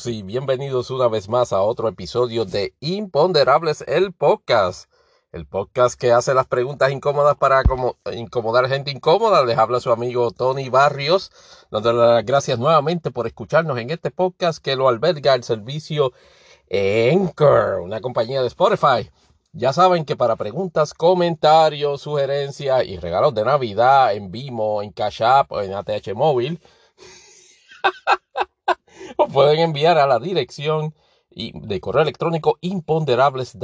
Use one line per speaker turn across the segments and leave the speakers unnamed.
Saludos y bienvenidos una vez más a otro episodio de Imponderables, el podcast. El podcast que hace las preguntas incómodas para como, incomodar gente incómoda. Les habla su amigo Tony Barrios, dándole las gracias nuevamente por escucharnos en este podcast que lo alberga el servicio Anchor, una compañía de Spotify. Ya saben que para preguntas, comentarios, sugerencias y regalos de Navidad en Vimo, en Cash App o en ATH Móvil, o pueden enviar a la dirección de correo electrónico imponderables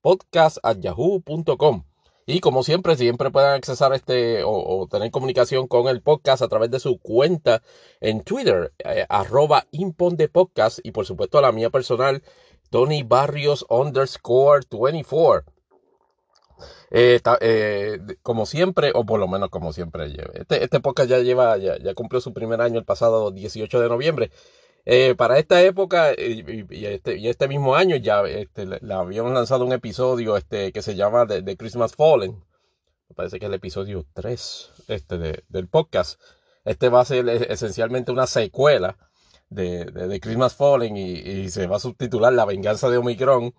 podcast yahoo.com. Y como siempre, siempre pueden accesar este o, tener comunicación con el podcast a través de su cuenta en Twitter, eh, arroba impondepodcast y por supuesto la mía personal, Tony Barrios underscore 24. Eh, eh, como siempre, o por lo menos como siempre, este, este podcast ya lleva, ya, ya, cumplió su primer año el pasado 18 de noviembre. Eh, para esta época y, este, y, este, mismo año ya este, le, habíamos lanzado un episodio este, que se llama The, Christmas Fallen. Me parece que es el episodio 3 este, del podcast. Este va a ser esencialmente una secuela de, de, Christmas Fallen y, se va a subtitular La venganza de Omicron.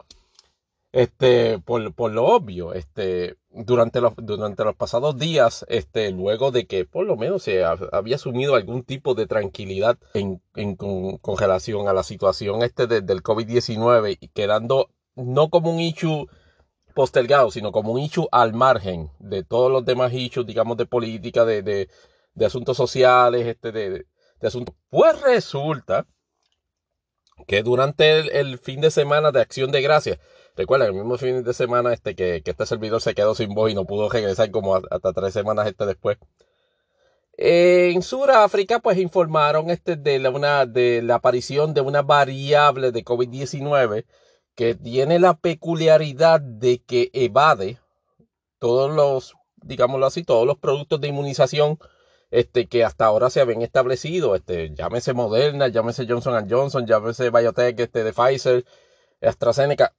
Este, por, por lo obvio, este, durante los, durante los pasados días, este, luego de que por lo menos se había asumido algún tipo de tranquilidad en, en con, relación a la situación este del COVID-19 y quedando no como un issue postergado, sino como un issue al margen de todos los demás issues, digamos, de política, de, de, de asuntos sociales, este, de, de asuntos. Pues resulta que durante el, fin de semana de Acción de Gracias, recuerda el mismo fin de semana este que, este servidor se quedó sin voz y no pudo regresar como hasta tres semanas este después. En Sudáfrica, pues informaron este de la, una, de la aparición de una variable de COVID-19 que tiene la peculiaridad de que evade todos los, digámoslo así, todos los productos de inmunización este, que hasta ahora se habían establecido, este, llámese Moderna, llámese Johnson Johnson, llámese Biotech, este, de Pfizer, AstraZeneca.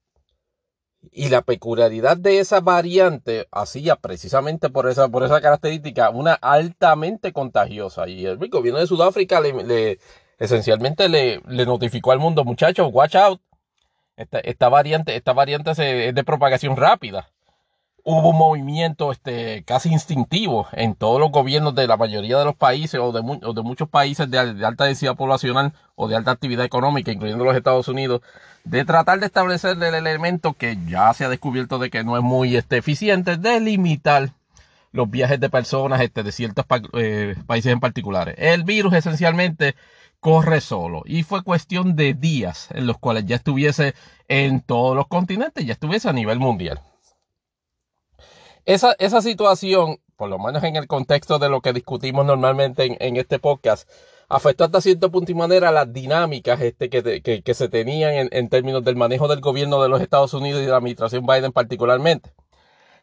Y la peculiaridad de esa variante hacía precisamente por esa, por esa característica una altamente contagiosa. Y el gobierno de Sudáfrica le, esencialmente le, le, notificó al mundo, muchachos, watch out. Esta, esta variante, esta variante es de propagación rápida hubo un movimiento este, casi instintivo en todos los gobiernos de la mayoría de los países o de, muchos países de, alta densidad poblacional o de alta actividad económica, incluyendo los Estados Unidos, de tratar de establecer el elemento que ya se ha descubierto de que no es muy este, eficiente, de limitar los viajes de personas este, de ciertos eh, países en particulares. El virus esencialmente corre solo y fue cuestión de días en los cuales ya estuviese en todos los continentes, ya estuviese a nivel mundial. Esa, esa situación, por lo menos en el contexto de lo que discutimos normalmente en, este podcast, afectó hasta cierto punto y manera las dinámicas este, que, que, se tenían en, en, términos del manejo del gobierno de los Estados Unidos y de la administración Biden particularmente.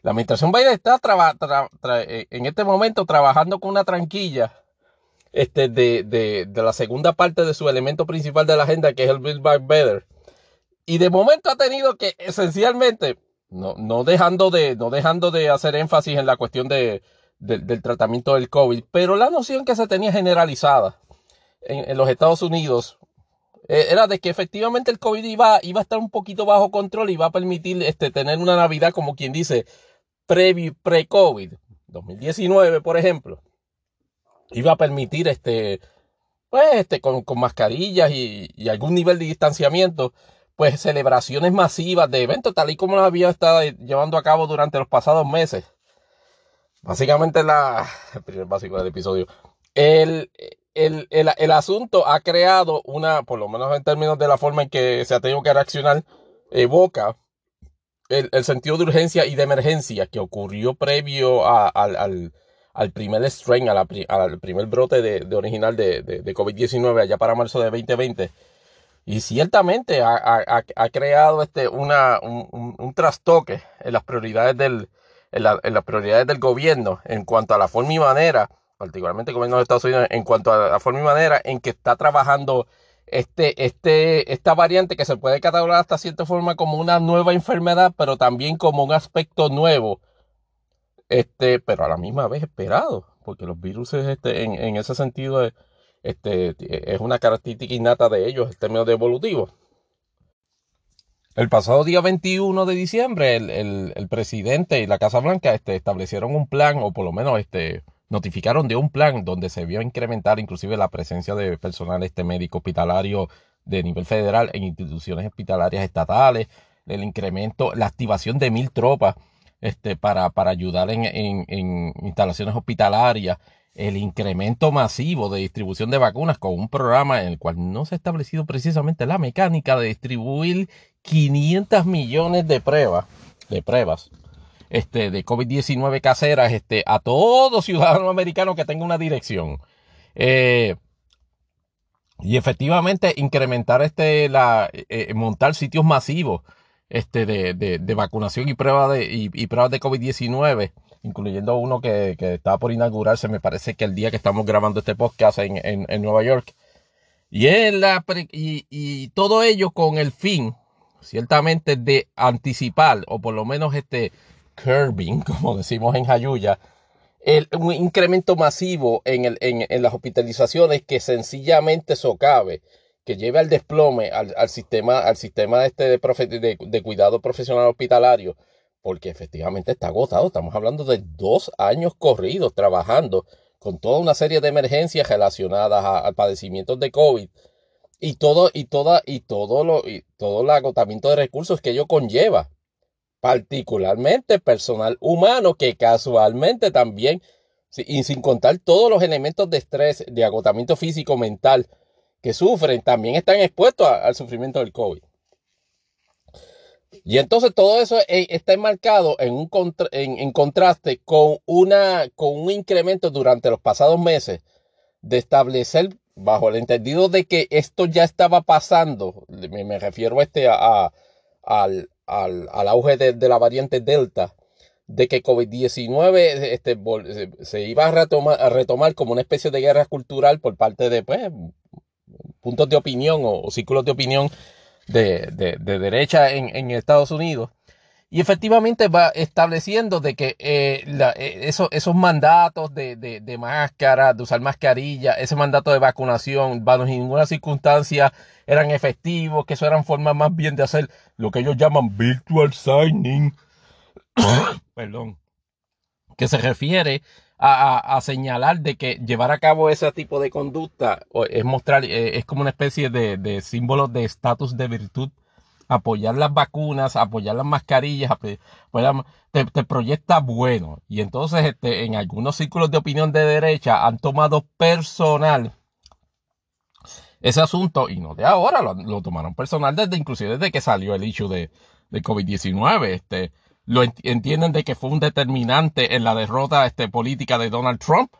La administración Biden está eh, en este momento trabajando con una tranquilla este, de, de, de, la segunda parte de su elemento principal de la agenda, que es el Build Back Better. Y de momento ha tenido que esencialmente no, no, dejando de, no dejando de hacer énfasis en la cuestión de, del tratamiento del COVID, pero la noción que se tenía generalizada en, los Estados Unidos eh, era de que efectivamente el COVID iba, iba a estar un poquito bajo control y iba a permitir este, tener una Navidad, como quien dice, pre-COVID, 2019, por ejemplo. Iba a permitir este, pues, este, con, con mascarillas y, y algún nivel de distanciamiento, pues celebraciones masivas de eventos, tal y como lo había estado llevando a cabo durante los pasados meses. Básicamente la, el primer básico del episodio. El, el, el, el, asunto ha creado una, por lo menos en términos de la forma en que se ha tenido que reaccionar, evoca el, sentido de urgencia y de emergencia que ocurrió previo al, al, al, primer strain, al primer brote de, de original de, de, de COVID-19 allá para marzo de 2020 y ciertamente ha, creado este, una, un, trastoque en las prioridades del, en, las prioridades del gobierno en cuanto a la forma y manera, particularmente el gobierno de Estados Unidos, en cuanto a la forma y manera en que está trabajando este, este, esta variante que se puede catalogar hasta cierta forma como una nueva enfermedad, pero también como un aspecto nuevo, este, pero a la misma vez esperado, porque los virus este, en, en ese sentido este, es una característica innata de ellos, el término de evolutivo. El pasado día 21 de diciembre, el, presidente y la Casa Blanca este, establecieron un plan, o por lo menos este, notificaron de un plan donde se vio incrementar inclusive la presencia de personal este, médico hospitalario de nivel federal en instituciones hospitalarias estatales, el incremento, la activación de mil tropas este, para, para ayudar en, en instalaciones hospitalarias, el incremento masivo de distribución de vacunas con un programa en el cual no se ha establecido precisamente la mecánica de distribuir 500 millones de pruebas, de pruebas, este, de COVID-19 caseras, este, a todo ciudadano americano que tenga una dirección. Eh, y efectivamente incrementar este, la, eh, montar sitios masivos, este, de, de, vacunación y pruebas de, y, pruebas de COVID-19 incluyendo uno que, que, estaba por inaugurarse, me parece que el día que estamos grabando este podcast en, en, Nueva York. Y, la, y, y, todo ello con el fin, ciertamente, de anticipar, o por lo menos este curbing, como decimos en Jayuya, el, un incremento masivo en, el, en, en, las hospitalizaciones que sencillamente socave, que lleve al desplome al, al sistema, al sistema este de, de, de cuidado profesional hospitalario porque efectivamente está agotado. Estamos hablando de dos años corridos trabajando con toda una serie de emergencias relacionadas al padecimiento de COVID y todo, y toda, y todo lo, y todo el agotamiento de recursos que ello conlleva. Particularmente personal humano que casualmente también, y sin contar todos los elementos de estrés, de agotamiento físico, mental que sufren, también están expuestos al sufrimiento del COVID. Y entonces todo eso eh, está enmarcado en, un en, contraste con, una, con un incremento durante los pasados meses de establecer, bajo el entendido de que esto ya estaba pasando, me, refiero este a, al, auge de, la variante Delta, de que COVID-19 este, se, iba a retomar, a retomar como una especie de guerra cultural por parte de pues, puntos de opinión o círculos de opinión de, derecha en, Estados Unidos. Y efectivamente va estableciendo de que eh, eh, esos mandatos de, máscara, de usar mascarilla, ese mandato de vacunación, bajo ninguna circunstancia eran efectivos, que eso eran formas más bien de hacer lo que ellos llaman virtual signing. Perdón. Que se refiere a, señalar de que llevar a cabo ese tipo de conducta es mostrar, eh, es como una especie de, de símbolo de estatus de virtud. Apoyar las vacunas, apoyar las mascarillas, te, te, proyecta bueno. Y entonces este, en algunos círculos de opinión de derecha han tomado personal ese asunto, y no de ahora, lo, tomaron personal desde inclusive desde que salió el issue de, de COVID-19. Este, lo entienden de que fue un determinante en la derrota este, política de Donald Trump.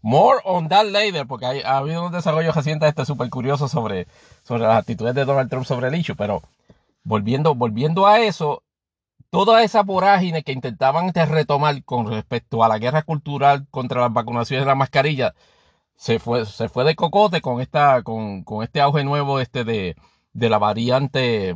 More on that later, porque hay, ha habido un desarrollo reciente este súper curioso sobre, sobre las actitudes de Donald Trump sobre el hecho, pero volviendo, volviendo a eso, toda esa vorágine que intentaban retomar con respecto a la guerra cultural contra las vacunaciones de la mascarilla, se fue, se fue de cocote con esta, con, con este auge nuevo este de, de la variante,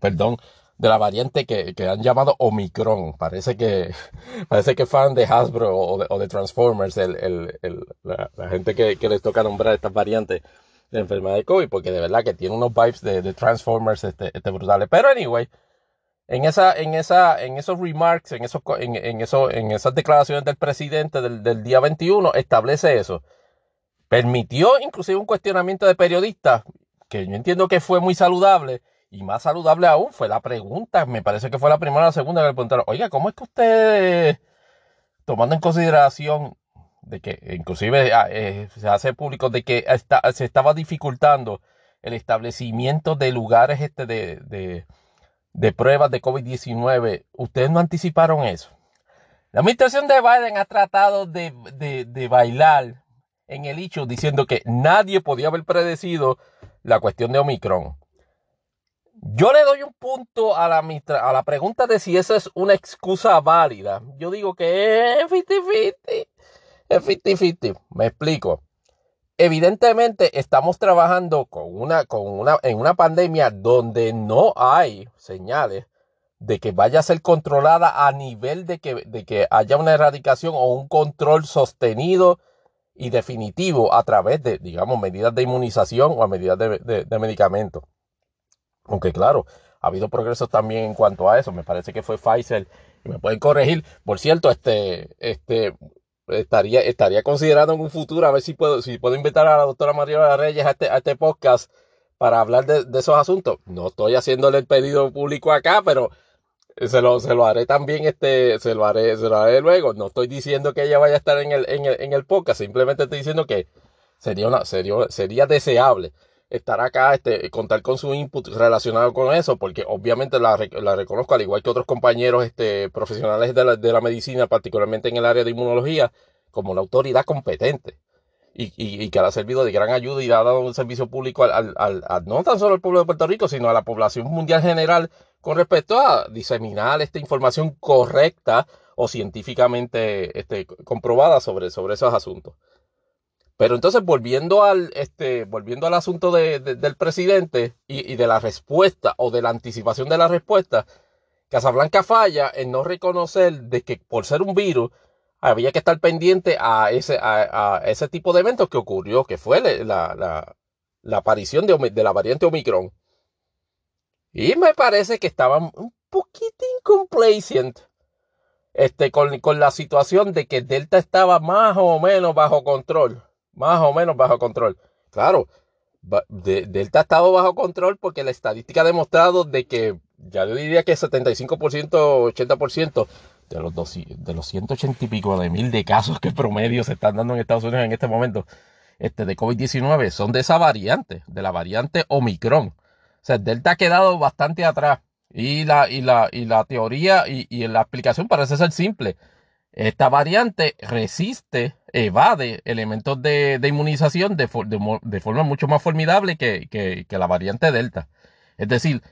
perdón, de la variante que, que, han llamado Omicron. Parece que, parece que fan de Hasbro o de, Transformers, el, el, el, la, gente que, que, les toca nombrar estas variantes de enfermedad de COVID, porque de verdad que tiene unos vibes de, de Transformers este, este, brutales. Pero anyway, en esa, en esa, en esos remarks, en esos, en, en, eso, en esas declaraciones del presidente del, del día 21, establece eso. Permitió inclusive un cuestionamiento de periodistas, que yo entiendo que fue muy saludable, y más saludable aún fue la pregunta, me parece que fue la primera o la segunda que le preguntaron, oiga, ¿cómo es que usted, tomando en consideración de que inclusive ah, eh, se hace público de que se estaba dificultando el establecimiento de lugares este de, de, pruebas de COVID-19, ustedes no anticiparon eso? La administración de Biden ha tratado de, de bailar en el hecho diciendo que nadie podía haber predecido la cuestión de Omicron. Yo le doy un punto a la, a la pregunta de si esa es una excusa válida. Yo digo que es 50-50. Es 50-50. Me explico. Evidentemente estamos trabajando con una, con una, en una pandemia donde no hay señales de que vaya a ser controlada a nivel de que, de que haya una erradicación o un control sostenido y definitivo a través de, digamos, medidas de inmunización o a medidas de, de, medicamentos. Aunque claro, ha habido progresos también en cuanto a eso. Me parece que fue Pfizer me pueden corregir. Por cierto, este, este, estaría, estaría considerando en un futuro a ver si puedo, si puedo invitar a la doctora María Reyes a este, a este podcast para hablar de, de, esos asuntos. No estoy haciéndole el pedido público acá, pero se lo, se lo haré también, este, se lo haré, se lo haré luego. No estoy diciendo que ella vaya a estar en el, en el, en el podcast, simplemente estoy diciendo que sería una, sería, sería deseable estar acá, este, contar con su input relacionado con eso, porque obviamente la, reconozco, al igual que otros compañeros este, profesionales de la, de la medicina, particularmente en el área de inmunología, como una autoridad competente. Y, y, que ha servido de gran ayuda y ha dado un servicio público al, al, al, no tan solo al pueblo de Puerto Rico, sino a la población mundial general con respecto a diseminar esta información correcta o científicamente este, comprobada sobre, sobre esos asuntos. Pero entonces, volviendo al, este, volviendo al asunto de, del presidente y, de la respuesta o de la anticipación de la respuesta, Casablanca falla en no reconocer de que por ser un virus había que estar pendiente a ese, a, ese tipo de eventos que ocurrió, que fue la, la, aparición de, la variante Omicron. Y me parece que estaban un poquito incomplacent este, con, con, la situación de que Delta estaba más o menos bajo control. Más o menos bajo control. Claro, Delta ha estado bajo control porque la estadística ha demostrado de que ya yo diría que 75%, 80% de los, de los 180 y pico de mil de casos que promedio se están dando en Estados Unidos en este momento este, de COVID-19 son de esa variante, de la variante Omicron. O sea, Delta ha quedado bastante atrás. Y la, y la, y la teoría y, y la explicación parece ser simple. Esta variante resiste, evade elementos de, de inmunización de, de, de, forma mucho más formidable que, que, la variante Delta. Es decir,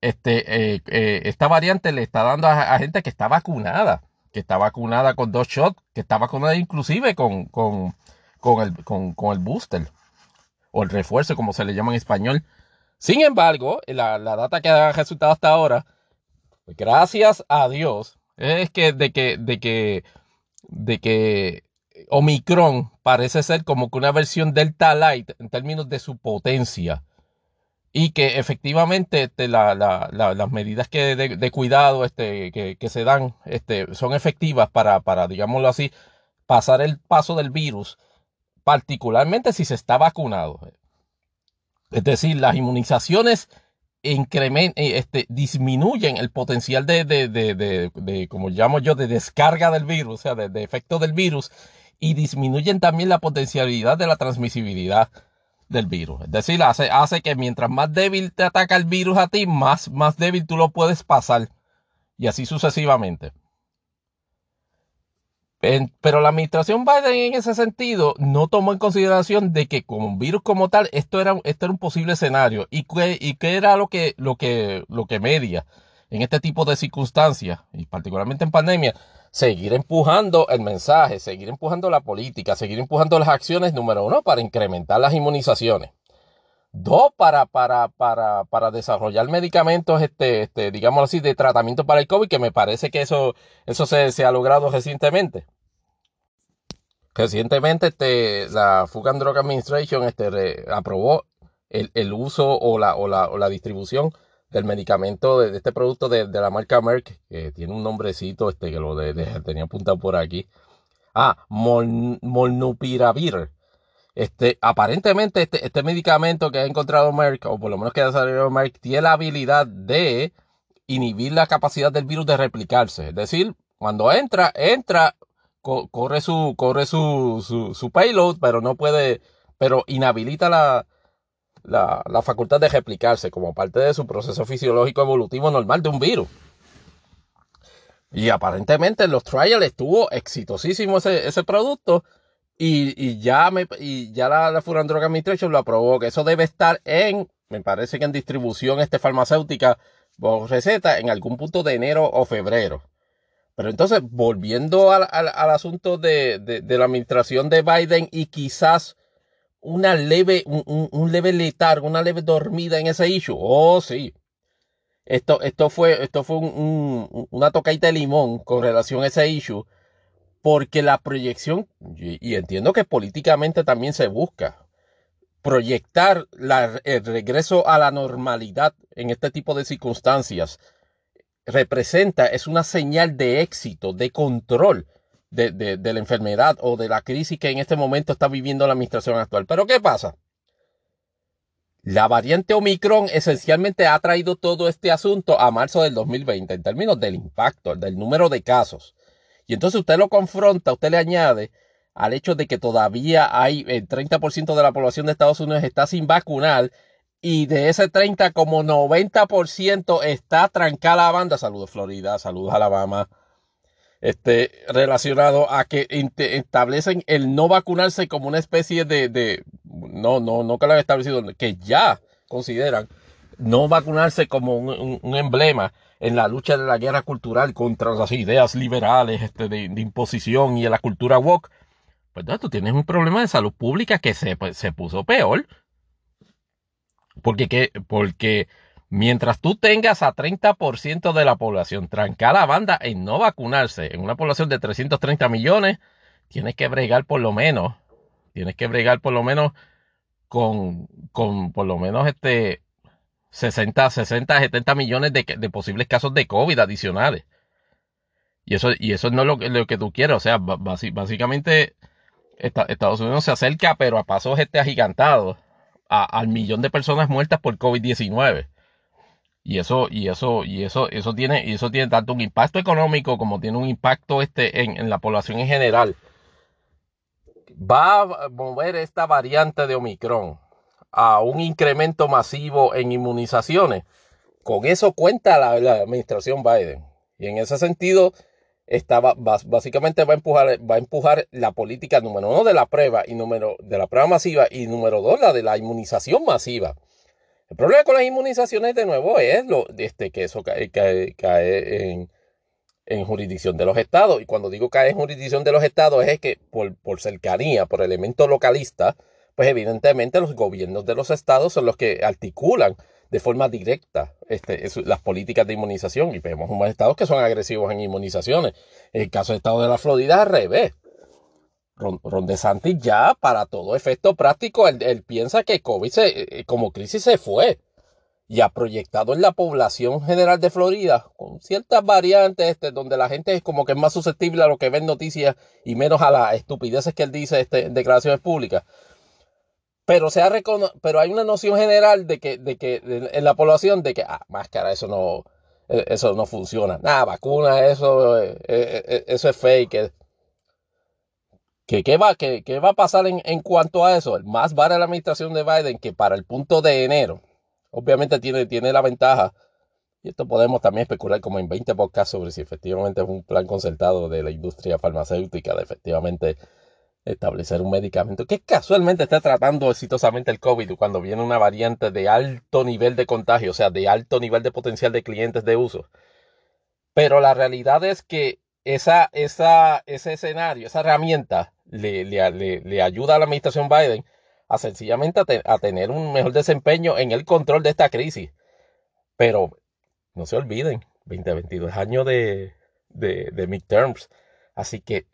este, eh, eh, esta variante le está dando a, a, gente que está vacunada, que está vacunada con dos shots, que está vacunada inclusive con, con, con, el, con, con el booster o el refuerzo, como se le llama en español. Sin embargo, la, la data que ha resultado hasta ahora, pues gracias a Dios, es que de que, de que, de que Omicron parece ser como que una versión Delta Light en términos de su potencia. Y que efectivamente este, la, la, la, las medidas que de, cuidado este, que, se dan este, son efectivas para, digámoslo así, pasar el paso del virus, particularmente si se está vacunado. Es decir, las inmunizaciones eh, este, disminuyen el potencial de, de, como llamo yo, de descarga del virus, o sea, de, efecto del virus, y disminuyen también la potencialidad de la transmisibilidad del virus. Es decir, hace, hace que mientras más débil te ataca el virus a ti, más, más débil tú lo puedes pasar. Y así sucesivamente pero la administración Biden en ese sentido no tomó en consideración de que como un virus como tal, esto era, esto era un posible escenario. ¿Y qué, y era lo que, lo, que, lo que media en este tipo de circunstancias, y particularmente en pandemia? Seguir empujando el mensaje, seguir empujando la política, seguir empujando las acciones, número uno, para incrementar las inmunizaciones. Dos, para, para, para, para desarrollar medicamentos, este, este, digamos así, de tratamiento para el COVID, que me parece que eso, eso se, ha logrado recientemente. Recientemente este, la Food and Drug Administration este, aprobó el, el, uso o la, o, la, o la distribución del medicamento de, este producto de, de, la marca Merck, que tiene un nombrecito este, que lo tenía apuntado por aquí. Ah, Mol, Molnupiravir. Este, aparentemente este, este medicamento que ha encontrado Merck, o por lo menos que ha salido Merck, tiene la habilidad de inhibir la capacidad del virus de replicarse. Es decir, cuando entra, entra corre su, corre su, su, su, payload, pero no puede, pero inhabilita la, la, la, facultad de replicarse como parte de su proceso fisiológico evolutivo normal de un virus. Y aparentemente en los trials estuvo exitosísimo ese, ese producto y, y, ya me, y ya la, la Drug Administration lo aprobó, que eso debe estar en, me parece que en distribución este farmacéutica por receta en algún punto de enero o febrero. Pero entonces, volviendo al, al, asunto de, de, la administración de Biden y quizás una leve, un, un, leve letargo, una leve dormida en ese issue. Oh, sí. Esto, esto fue, esto fue un, una tocaita de limón con relación a ese issue. porque la proyección, y entiendo que políticamente también se busca, proyectar el regreso a la normalidad en este tipo de circunstancias representa, es una señal de éxito, de control de, de, la enfermedad o de la crisis que en este momento está viviendo la administración actual. Pero ¿qué pasa? La variante Omicron esencialmente ha traído todo este asunto a marzo del 2020 en términos del impacto, del número de casos. Y entonces usted lo confronta, usted le añade al hecho de que todavía hay el 30% de la población de Estados Unidos está sin vacunar y de ese 30 como 90% está trancada la banda. Saludos Florida, saludos Alabama. Este, relacionado a que establecen el no vacunarse como una especie de, no, no, no que lo han establecido, que ya consideran no vacunarse como un, emblema en la lucha de la guerra cultural contra las ideas liberales este, de, imposición y de la cultura woke, pues tú tienes un problema de salud pública que se, pues, se puso peor. Porque, ¿qué? porque mientras tú tengas a 30% de la población trancada la banda en no vacunarse, en una población de 330 millones, tienes que bregar por lo menos, tienes que bregar por lo menos con, con por lo menos este 60, 60, 70 millones de, de posibles casos de COVID adicionales. Y eso, y eso no es lo, lo que tú quieres. O sea, básicamente Estados Unidos se acerca, pero a pasos este agigantados, al millón de personas muertas por COVID-19. Y eso, y eso, y eso, eso tiene, y eso tiene tanto un impacto económico como tiene un impacto este en, en la población en general. Va a mover esta variante de Omicron a un incremento masivo en inmunizaciones. Con eso cuenta la, administración Biden. Y en ese sentido, estaba, básicamente va a, empujar, va a empujar la política número uno de la prueba y número de la prueba masiva y número dos la de la inmunización masiva. El problema con las inmunizaciones de nuevo es lo, este, que eso cae, cae, en, en, jurisdicción de los estados. Y cuando digo cae en jurisdicción de los estados es que por, por cercanía, por elemento localista, pues evidentemente los gobiernos de los estados son los que articulan de forma directa este, las políticas de inmunización y vemos unos estados que son agresivos en inmunizaciones. En el caso del estado de la Florida, al revés. Ron, DeSantis ya, para todo efecto práctico, él, piensa que COVID eh, como crisis se fue y ha proyectado en la población general de Florida con ciertas variantes este, donde la gente es como que es más susceptible a lo que ven noticias y menos a las estupideces que él dice este, en declaraciones públicas pero se ha pero hay una noción general de que, de que en la población de que, ah, máscara, eso no, e, eso no funciona. Nada, vacuna, eso, eh, eh, eh, eso es fake. ¿Qué, qué, va, qué, qué va a pasar en, en, cuanto a eso? Más vale la administración de Biden que para el punto de enero, obviamente tiene, tiene la ventaja, y esto podemos también especular como en 20 podcasts sobre si efectivamente es un plan concertado de la industria farmacéutica de efectivamente establecer un medicamento que casualmente está tratando exitosamente el COVID cuando viene una variante de alto nivel de contagio, o sea, de alto nivel de potencial de clientes de uso. Pero la realidad es que esa, esa, ese escenario, esa herramienta le, le, ayuda a la administración Biden a sencillamente a, tener un mejor desempeño en el control de esta crisis. Pero no se olviden, 2022 años de, de, de midterms. Así que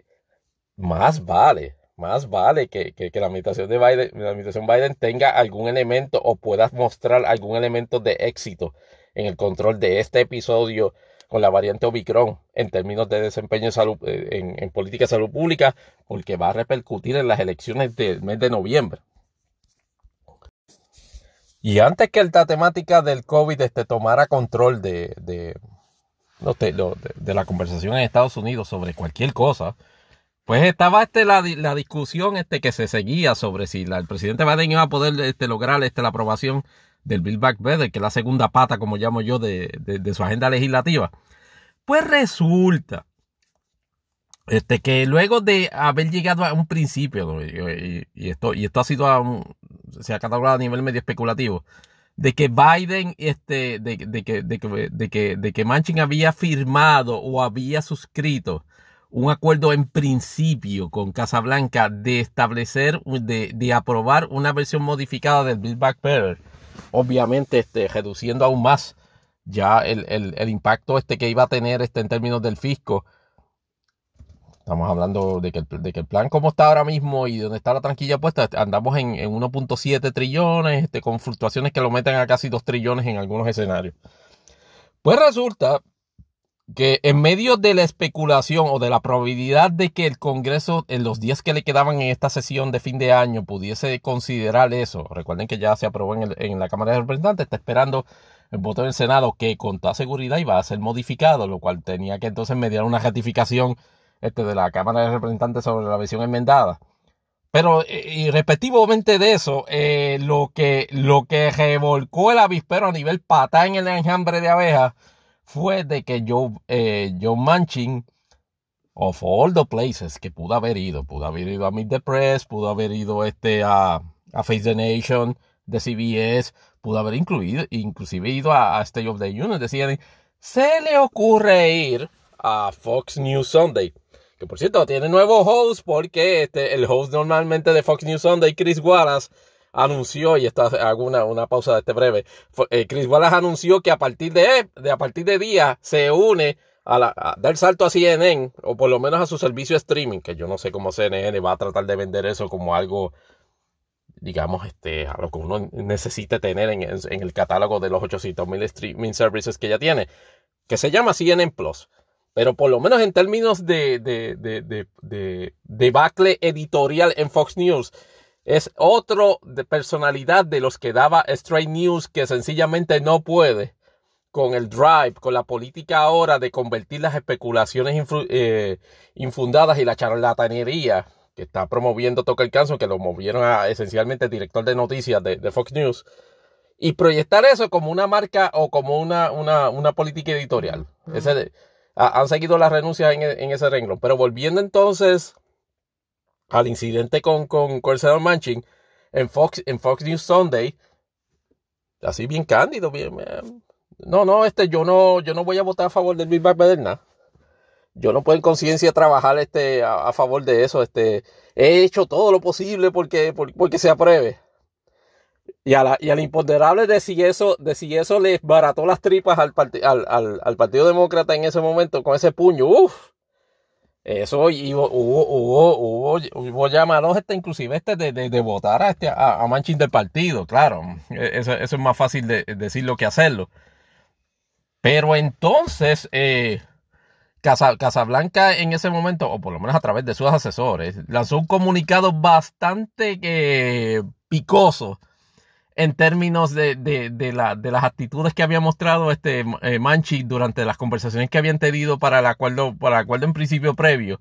más vale más vale que, la administración de Biden, la administración Biden tenga algún elemento o pueda mostrar algún elemento de éxito en el control de este episodio con la variante Omicron en términos de desempeño eh, en, política de salud pública, porque va a repercutir en las elecciones del mes de noviembre. Y antes que la temática del COVID este, tomara control de, de, de la conversación en Estados Unidos sobre cualquier cosa, pues estaba este, la, la, discusión este, que se seguía sobre si el presidente Biden iba a poder este, lograr este, la aprobación del Bill Back Better, que es la segunda pata, como llamo yo, de, de, su agenda legislativa. Pues resulta este, que luego de haber llegado a un principio, y, esto, y esto ha sido, se ha catalogado a nivel medio especulativo, de que Biden, este, de, que, de, que, de, que, de que Manchin había firmado o había suscrito un acuerdo en principio con Casablanca de establecer, de, de aprobar una versión modificada del Build Back Better, obviamente este, reduciendo aún más ya el, el, impacto este que iba a tener este en términos del fisco Estamos hablando de que, el, de que el plan como está ahora mismo y donde está la tranquilla puesta, andamos en, 1.7 trillones, este, con fluctuaciones que lo meten a casi 2 trillones en algunos escenarios. Pues resulta que en medio de la especulación o de la probabilidad de que el Congreso en los días que le quedaban en esta sesión de fin de año pudiese considerar eso, recuerden que ya se aprobó en, la Cámara de Representantes, está esperando el voto del Senado que con toda seguridad iba a ser modificado, lo cual tenía que entonces mediar una ratificación este, de la Cámara de Representantes sobre la versión enmendada. Pero eh, y de eso, eh, lo, que, lo que revolcó el avispero a nivel pata en el enjambre de abejas fue de que Joe, eh, Joe Manchin, of all the places que pudo haber ido, pudo haber ido a Meet the Press, pudo haber ido este, a, a Face the Nation de CBS, pudo haber incluido, inclusive ido a, a State of the Union, decían, se le ocurre ir a Fox News Sunday que por cierto, tiene nuevo host porque este, el host normalmente de Fox News Sunday, Chris Wallace, anunció, y esta hago una, pausa de este breve, eh, Chris Wallace anunció que a partir de, de, a partir de día se une a, la, dar salto a CNN, o por lo menos a su servicio de streaming, que yo no sé cómo CNN va a tratar de vender eso como algo, digamos, este, a lo que uno necesita tener en, en el catálogo de los 800 mil streaming services que ya tiene, que se llama CNN Plus. Pero por lo menos en términos de, de, de, de, debacle editorial en Fox News, es otro de personalidad de los que daba Straight News que sencillamente no puede con el drive, con la política ahora de convertir las especulaciones eh, infundadas y la charlatanería que está promoviendo Toca el Canso, que lo movieron a esencialmente director de noticias de, Fox News, y proyectar eso como una marca o como una, una, una política editorial. Ese, han seguido las renuncias en, ese renglón. Pero volviendo entonces al incidente con, con, el senador Manchin en Fox, en Fox News Sunday, así bien cándido, bien, no, no, este, yo no, yo no voy a votar a favor del Big Bang nada. Yo no puedo en conciencia trabajar este, a, favor de eso. Este, he hecho todo lo posible porque, porque se apruebe. Y, a la, y al imponderable de si eso, de si eso les barató las tripas al, al, al, Partido Demócrata en ese momento con ese puño, uff. Eso hubo, hubo, hubo, hubo, llamados este, inclusive este de, de, votar a, este, a, Manchin del partido, claro. E, eso, eso, es más fácil de decirlo que hacerlo. Pero entonces, eh, Casablanca en ese momento, o por lo menos a través de sus asesores, lanzó un comunicado bastante eh, picoso en términos de, de, de, la, de, las actitudes que había mostrado este eh, Manchi durante las conversaciones que habían tenido para el acuerdo, para el acuerdo en principio previo.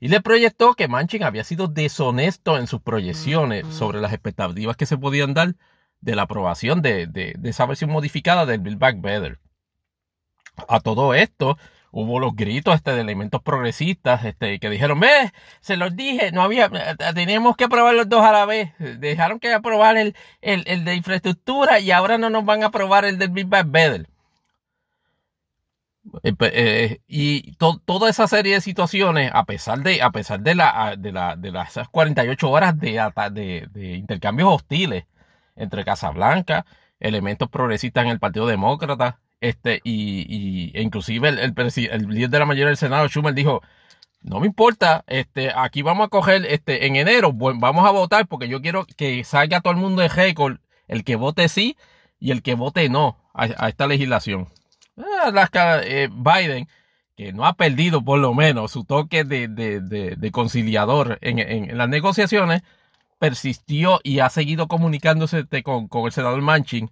Y le proyectó que Manchin había sido deshonesto en sus proyecciones sobre las expectativas que se podían dar de la aprobación de, de, de esa versión modificada del Build Back Better. A todo esto, hubo los gritos este, de elementos progresistas este, que dijeron, ve, se los dije, no había, teníamos que aprobar los dos a la vez. Dejaron que aprobar el, el, el de infraestructura y ahora no nos van a aprobar el del Big Better. Eh, eh, y toda esa serie de situaciones, a pesar de, a pesar de, la, de, la, de las 48 horas de, de, de intercambios hostiles entre Casablanca, elementos progresistas en el Partido Demócrata, este, y, e inclusive el, el, líder de la mayoría del Senado, Schumer, dijo, no me importa, este, aquí vamos a coger, este, en enero, vamos a votar porque yo quiero que salga todo el mundo de récord, el que vote sí y el que vote no a, esta legislación. Ah, eh, Biden, que no ha perdido por lo menos su toque de, de, de, conciliador en, en, las negociaciones, persistió y ha seguido comunicándose este, con, con el senador Manchin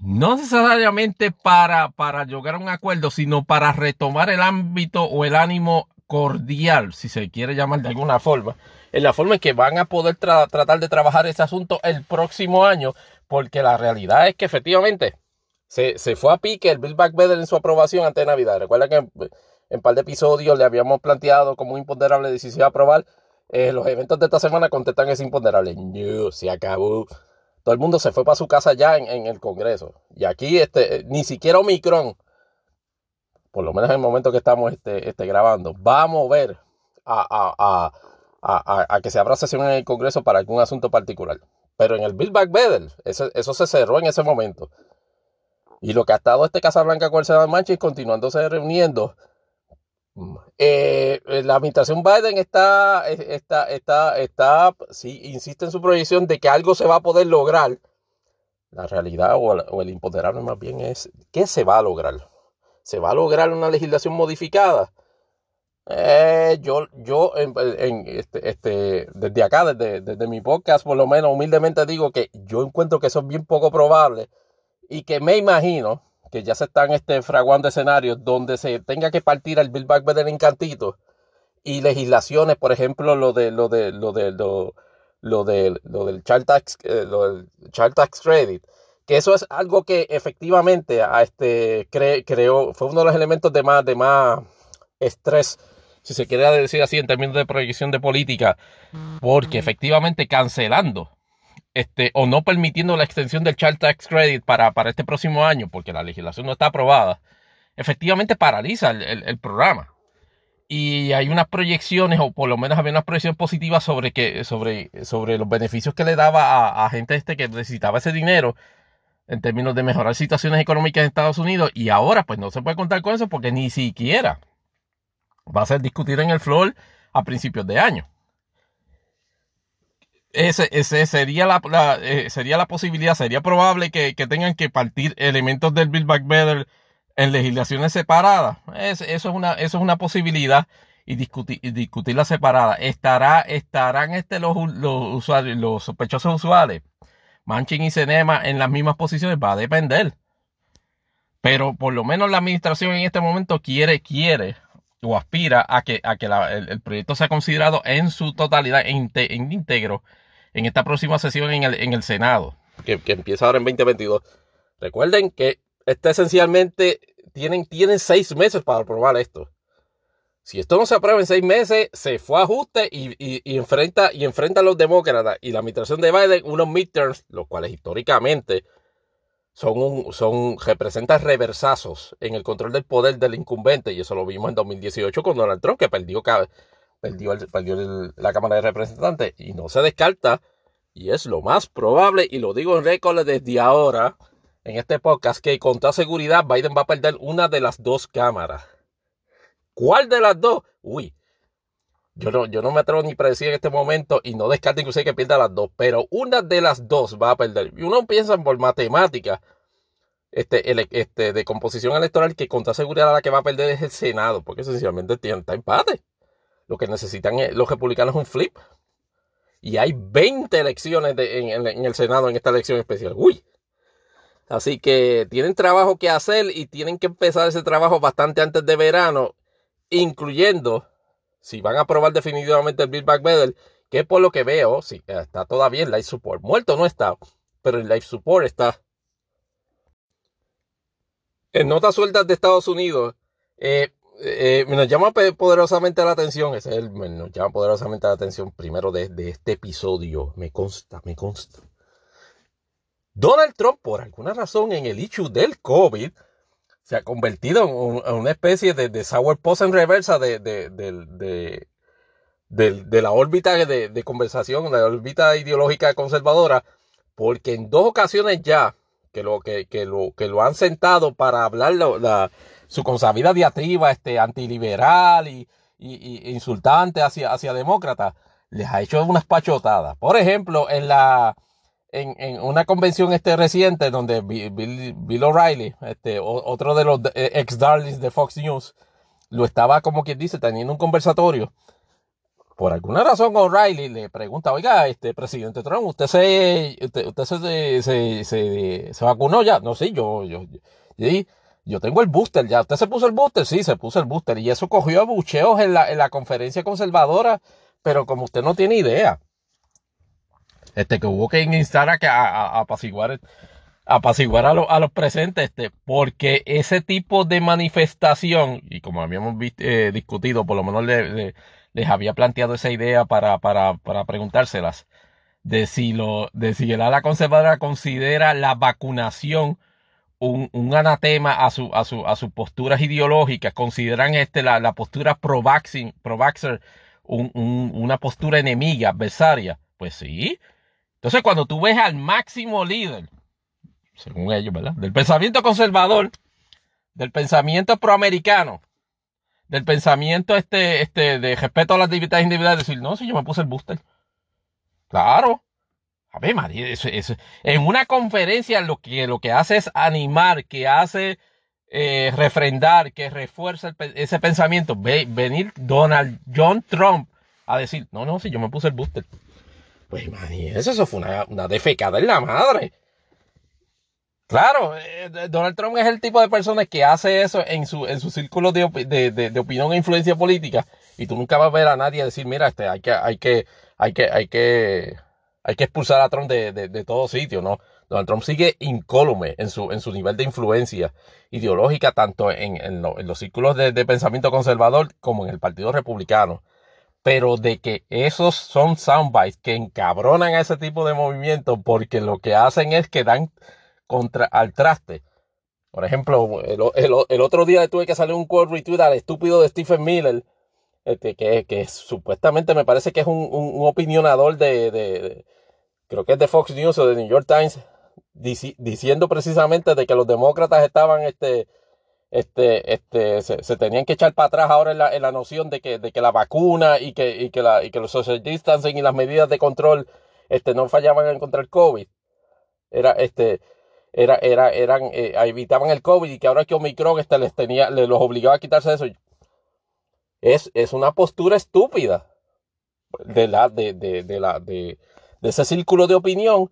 no necesariamente para, para llegar a un acuerdo, sino para retomar el ámbito o el ánimo cordial, si se quiere llamar de alguna forma, en la forma en que van a poder tratar de trabajar ese asunto el próximo año, porque la realidad es que efectivamente se, se fue a pique el Bill Back Better en su aprobación ante Navidad. Recuerda que en, un par de episodios le habíamos planteado como un imponderable de si se iba a aprobar. Eh, los eventos de esta semana contestan ese imponderable. No, se acabó todo el mundo se fue para su casa ya en, el Congreso. Y aquí este, ni siquiera Omicron, por lo menos en el momento que estamos este, este grabando, va a mover a, a, que se abra sesión en el Congreso para algún asunto particular. Pero en el Bill Back Better, eso, se cerró en ese momento. Y lo que ha estado este Casablanca con el Senado Manchis continuándose reuniendo Eh, la administración Biden está, está, está, está, sí, insiste en su proyección de que algo se va a poder lograr. La realidad o el, imponderable más bien es, ¿qué se va a lograr? ¿Se va a lograr una legislación modificada? Eh, yo, yo en, este, este, desde acá, desde, desde, mi podcast, por lo menos humildemente digo que yo encuentro que eso es bien poco probable y que me imagino que ya se están este, fraguando escenarios donde se tenga que partir el Bill Back del encantito y legislaciones, por ejemplo, lo de lo de lo de lo, lo de lo del child tax, eh, lo del child tax credit, que eso es algo que efectivamente a este creó fue uno de los elementos de más de más estrés si se quiere decir así en términos de proyección de política, porque efectivamente cancelando este, o no permitiendo la extensión del Child Tax Credit para, para este próximo año, porque la legislación no está aprobada, efectivamente paraliza el, programa. Y hay unas proyecciones, o por lo menos había unas proyecciones positivas sobre, que, sobre, sobre los beneficios que le daba a, a gente este que necesitaba ese dinero en términos de mejorar situaciones económicas en Estados Unidos. Y ahora pues no se puede contar con eso porque ni siquiera va a ser discutido en el floor a principios de año. Ese, ese sería, la, eh, sería la posibilidad, sería probable que, tengan que partir elementos del Bill Back Better en legislaciones separadas. eso, es una, eso es una posibilidad y, discutir, y discutirla separada. Estará, estarán este, los, los, usuarios, los sospechosos usuales, Manchin y Cinema en las mismas posiciones, va a depender. Pero por lo menos la administración en este momento quiere, quiere o aspira a que, a que el, proyecto sea considerado en su totalidad, en íntegro, en esta próxima sesión en el, en el Senado, que, empieza ahora en 2022. Recuerden que está esencialmente, tienen, tienen seis meses para aprobar esto. Si esto no se aprueba en seis meses, se fue a ajuste y, y, enfrenta, y enfrenta a los demócratas y la administración de Biden unos midterms, los cuales históricamente son, un, son representan reversazos en el control del poder del incumbente y eso lo vimos en 2018 con Donald Trump que perdió, perdió, perdió la Cámara de Representantes y no se descarta y es lo más probable y lo digo en récord desde ahora en este podcast que con toda seguridad Biden va a perder una de las dos cámaras. ¿Cuál de las dos? Uy, yo no, yo no me atrevo ni a predecir en este momento y no descarto inclusive que pierda las dos, pero una de las dos va a perder. Y uno piensa por matemática este, este, de composición electoral que contra seguridad la que va a perder es el Senado, porque sencillamente tiene, empate. Lo que necesitan los republicanos es un flip. Y hay 20 elecciones en, el Senado en esta elección especial. Uy. Así que tienen trabajo que hacer y tienen que empezar ese trabajo bastante antes de verano, incluyendo si van a aprobar definitivamente el Build Back Better, que por lo que veo, sí, está todavía en Life Support. Muerto no está, pero en Life Support está. En notas sueltas de Estados Unidos, eh, eh, nos llama poderosamente la atención, es el, nos llama poderosamente la atención primero de, de este episodio, me consta, me consta. Donald Trump, por alguna razón, en el issue del COVID, se ha convertido en, una especie de, de sourpuss en reversa de, de, de la órbita de, conversación, de la órbita ideológica conservadora, porque en dos ocasiones ya que lo, que, que lo, que lo han sentado para hablar la, su consabida diatriba este, antiliberal y, y, insultante hacia, hacia demócratas, les ha hecho unas pachotadas. Por ejemplo, en la en, una convención este reciente donde Bill, O'Reilly, este, otro de los eh, ex darlings de Fox News, lo estaba como quien dice teniendo un conversatorio. Por alguna razón O'Reilly le pregunta, oiga, este presidente Trump, ¿usted se usted, se, se, se, vacunó ya? No, sí, yo, yo, yo, yo tengo el booster ya. ¿Usted se puso el booster? Sí, se puso el booster. Y eso cogió bucheos en la, en la conferencia conservadora, pero como usted no tiene idea este, que hubo que instar a, a, apaciguar, apaciguar a, a, los presentes, este, porque ese tipo de manifestación, y como habíamos eh, discutido, por lo menos les había planteado esa idea para, para, para preguntárselas, de si, lo, de si el ala conservadora considera la vacunación un, un anatema a, su, a, su, a sus posturas ideológicas, consideran este, la, la postura pro-vaxxer pro un, un, una postura enemiga, adversaria. Pues sí, entonces, cuando tú ves al máximo líder, según ellos, ¿verdad? Del pensamiento conservador, del pensamiento proamericano, del pensamiento este, este, de respeto a las libertades individuales, decir, no, si yo me puse el booster. Claro. A ver, María, eso, eso. en una conferencia lo que, lo que hace es animar, que hace eh, refrendar, que refuerza ese pensamiento. Ve, venir Donald John Trump a decir, no, no, si yo me puse el booster. Pues, María, eso, fue una, defecada en la madre. Claro, eh, Donald Trump es el tipo de persona que hace eso en su, en su círculo de, de, opinión e influencia política. Y tú nunca vas a ver a nadie decir, mira, este, hay que, hay que, hay que, hay que, hay que expulsar a Trump de, de, todo sitio, ¿no? Donald Trump sigue incólume en su, en su nivel de influencia ideológica, tanto en, en, los círculos de, pensamiento conservador como en el Partido Republicano. Pero de que esos son soundbites que encabronan a ese tipo de movimientos porque lo que hacen es que dan contra, al traste. Por ejemplo, el, otro día tuve que salir un quote retweet al estúpido de Stephen Miller, este, que, que supuestamente me parece que es un, un, opinionador de, creo que es de Fox News o de New York Times, diciendo precisamente de que los demócratas estaban, este, este, este, se, tenían que echar para atrás ahora en la, en la noción de que, de que la vacuna y que, y que, la, y que los social distancing y las medidas de control este, no fallaban en contra el COVID. Era, este, era, era, eran, eh, evitaban el COVID y que ahora que Omicron este, les tenía, les los obligaba a quitarse eso. Es, es una postura estúpida de la, de, de, de la, de, de ese círculo de opinión,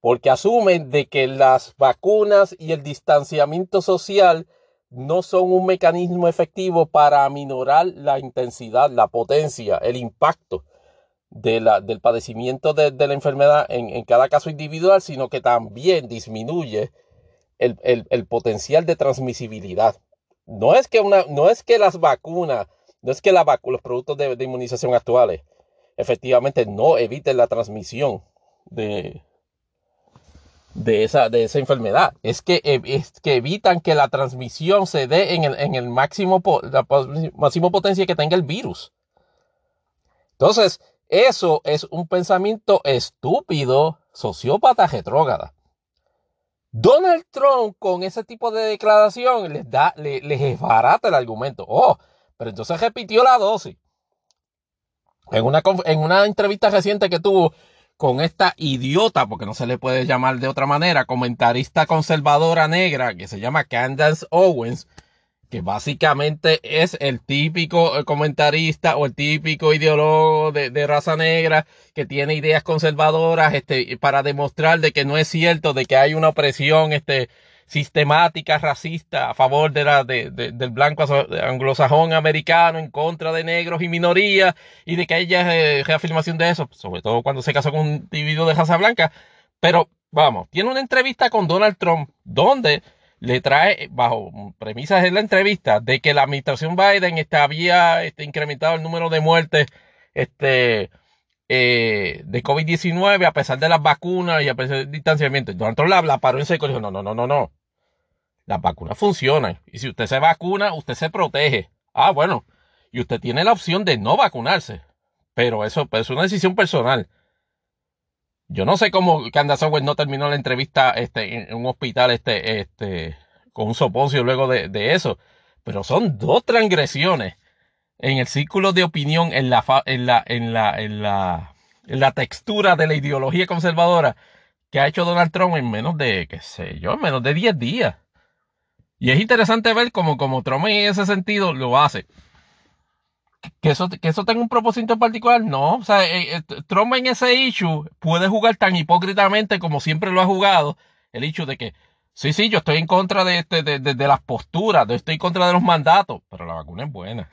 porque asumen de que las vacunas y el distanciamiento social no son un mecanismo efectivo para aminorar la intensidad, la potencia, el impacto de la, del padecimiento de, la enfermedad en, cada caso individual, sino que también disminuye el, potencial de transmisibilidad. No es que, una, no es que las vacunas, no es que la los productos de, inmunización actuales efectivamente no eviten la transmisión de, de, esa, de esa enfermedad. Es que, es que evitan que la transmisión se dé en el, en el máximo, la máximo potencia que tenga el virus. Entonces, eso es un pensamiento estúpido, sociópata, retrógrada. Donald Trump con ese tipo de declaración les da, les, les el argumento. Oh, pero entonces repitió la dosis. En una, en una entrevista reciente que tuvo con esta idiota, porque no se le puede llamar de otra manera, comentarista conservadora negra que se llama Candace Owens, que básicamente es el típico eh, comentarista o el típico ideólogo de, raza negra que tiene ideas conservadoras este, para demostrar de que no es cierto, de que hay una opresión este, sistemática racista a favor de la, de, del blanco anglosajón americano en contra de negros y minorías y de que ella eh, reafirmación de eso, sobre todo cuando se casó con un individuo de raza blanca. Pero vamos, tiene una entrevista con Donald Trump donde le trae, bajo premisas en la entrevista, de que la administración Biden este, había este, incrementado el número de muertes este, eh, de COVID-19 a pesar de las vacunas y a pesar del distanciamiento. Donald Trump la, la paró en seco y dijo, no, no, no, no. Las vacunas funcionan. Y si usted se vacuna, usted se protege. Ah, bueno. Y usted tiene la opción de no vacunarse. Pero eso es una decisión personal. Yo no sé cómo Candace Owens no terminó la entrevista este, en un hospital este, este, con un soponcio luego de, eso. Pero son dos transgresiones en el círculo de opinión, en la, en la, en la, en la, en la textura de la ideología conservadora que ha hecho Donald Trump en menos de, qué sé yo, en menos de 10 días. Y es interesante ver cómo, como Trump en ese sentido lo hace que eso, que eso tenga un propósito en particular, no. O sea, eh, eh, Trump en ese issue puede jugar tan hipócritamente como siempre lo ha jugado. El hecho de que, sí, sí, yo estoy en contra de, este, de, de, las posturas, yo estoy en contra de los mandatos, pero la vacuna es buena.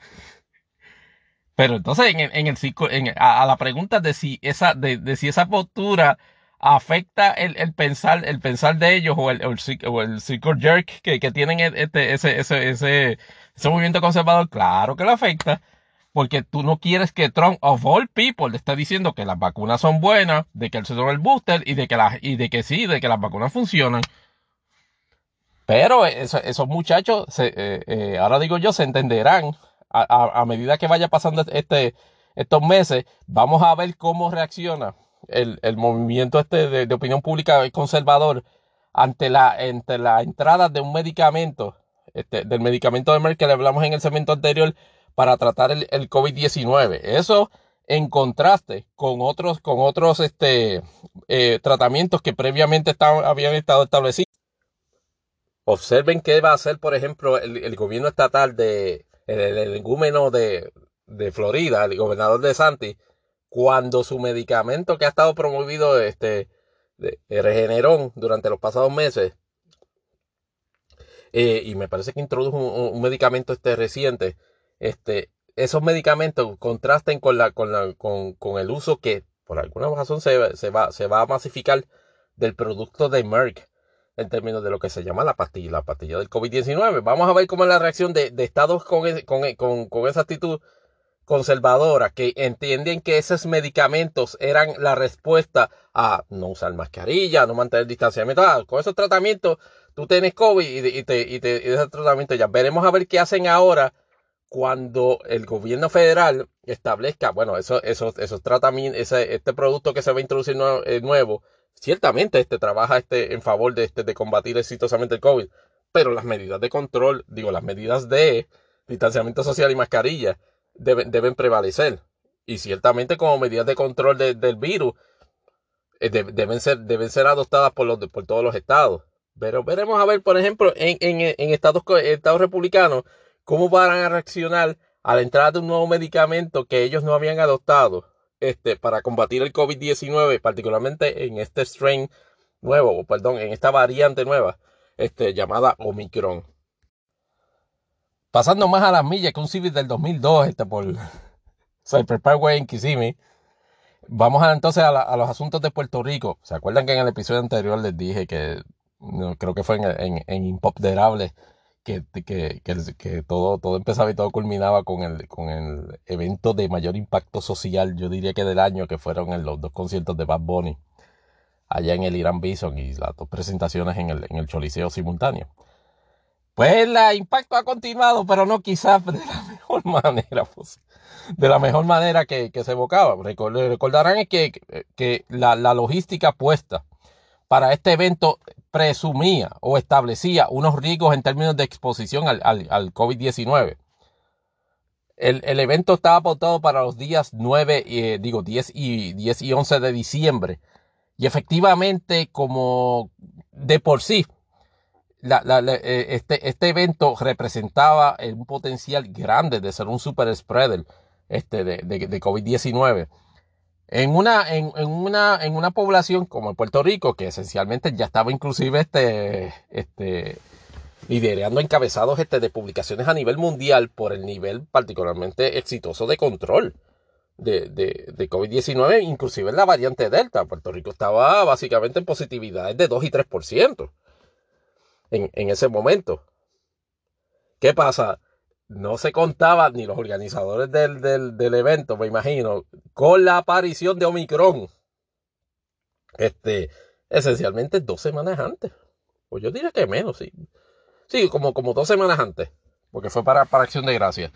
Pero entonces, en, en el en, a, la pregunta de si esa, de, de si esa postura afecta el, el, pensar, el pensar de ellos o el, o el, circle jerk que, que tienen este, ese, ese, ese, ese movimiento conservador, claro que lo afecta porque tú no quieres que Trump, of all people, le esté diciendo que las vacunas son buenas, de que él se toma el booster y de que, la, y de que sí, de que las vacunas funcionan. Pero esos muchachos, se, eh, eh, ahora digo yo, se entenderán a, medida que vaya pasando este, estos meses. Vamos a ver cómo reacciona el, el movimiento este de, opinión pública conservador ante la, ante la entrada de un medicamento, este, del medicamento de le hablamos en el segmento anterior, para tratar el, COVID-19. Eso en contraste con otros, con otros este, eh, tratamientos que previamente estaban, habían estado establecidos. Observen qué va a hacer, por ejemplo, el, gobierno estatal de el, el de, de, Florida, el gobernador de Santi, cuando su medicamento que ha estado promovido este, durante los pasados meses, eh, y me parece que introdujo un, medicamento este reciente, este, esos medicamentos contrasten con, la, con, la, con, con el uso que por alguna razón se, se, va, se va a masificar del producto de Merck en términos de lo que se llama la pastilla, la pastilla del COVID-19. Vamos a ver cómo es la reacción de, de estados con, con, con, con, esa actitud conservadora, que entienden que esos medicamentos eran la respuesta a no usar mascarilla, no mantener distanciamiento. Ah, con esos tratamientos tú tienes COVID y, te, y, te, y ese tratamiento ya. Veremos a ver qué hacen ahora cuando el gobierno federal establezca, bueno, eso, esos, esos tratamientos, ese, este producto que se va a introducir eh, nuevo, ciertamente este trabaja este en favor de, este, de combatir exitosamente el COVID, pero las medidas de control, digo, las medidas de distanciamiento social y mascarilla deben, prevalecer. Y ciertamente como medidas de control del virus eh, deben, ser, deben ser adoptadas por, los, por todos los estados. Pero veremos a ver, por ejemplo, en, en, en estados, estados republicanos, cómo van a reaccionar a la entrada de un nuevo medicamento que ellos no habían adoptado este, para combatir el COVID-19, particularmente en este strain nuevo, perdón, en esta variante nueva, este, llamada Omicron. Pasando más a las millas que un Civic del 2002, este, por Cyber Parkway en Kissimmee, vamos a, entonces a, los asuntos de Puerto Rico. ¿Se acuerdan que en el episodio anterior les dije que, creo que fue en, en, en Impopderable, que, que, todo, todo empezaba y todo culminaba con el, con el evento de mayor impacto social, yo diría que del año, que fueron los dos conciertos de Bad Bunny, allá en el Irán Bison y las dos presentaciones en el, en el Choliseo simultáneo. Pues el impacto ha continuado, pero no quizás de la mejor manera, de la mejor manera que, se evocaba. Recordarán que, que la, la logística puesta para este evento presumía o establecía unos riesgos en términos de exposición al, al, COVID-19. El, el, evento estaba pautado para los días 9, eh, digo 10 y, 10 y 11 de diciembre. Y efectivamente, como de por sí, la, la, eh, este, este evento representaba un potencial grande de ser un super spreader este, de, de, de COVID-19 en una, en, en, una, en una población como Puerto Rico, que esencialmente ya estaba inclusive este, este, liderando encabezados este, de publicaciones a nivel mundial por el nivel particularmente exitoso de control de, de, de COVID-19, inclusive en la variante Delta. Puerto Rico estaba básicamente en positividades de 2 y 3% en, ese momento. ¿Qué pasa? no se contaba ni los organizadores del, del, evento, me imagino, con la aparición de Omicron. Este, esencialmente dos semanas antes. Pues yo diría que menos, sí. Sí, como, como dos semanas antes. Porque fue para, para Acción de Gracias.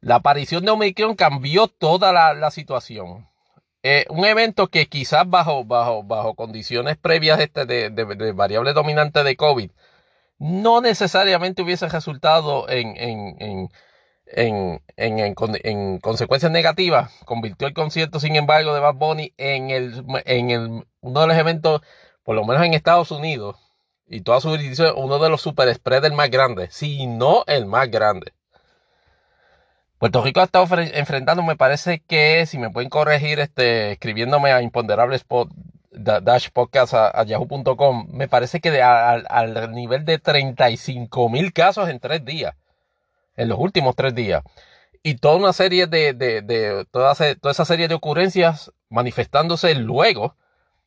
La aparición de Omicron cambió toda la, situación. Eh, un evento que quizás bajo, bajo, bajo condiciones previas este de, de, de variable dominante de COVID no necesariamente hubiese resultado en, en, en, en, consecuencias negativas. Convirtió el concierto, sin embargo, de Bad Bunny en, el, en el, uno de los eventos, por lo menos en Estados Unidos, y toda su jurisdicción, uno de los super spreaders más grandes, si no el más grande. Puerto Rico ha estado enfrentando, me parece que, si me pueden corregir, este, escribiéndome a imponderables dash podcast a, yahoo.com, me parece que al nivel de 35 mil casos en tres días, en los últimos tres días. Y toda una serie de, de, de toda, toda, esa serie de ocurrencias manifestándose luego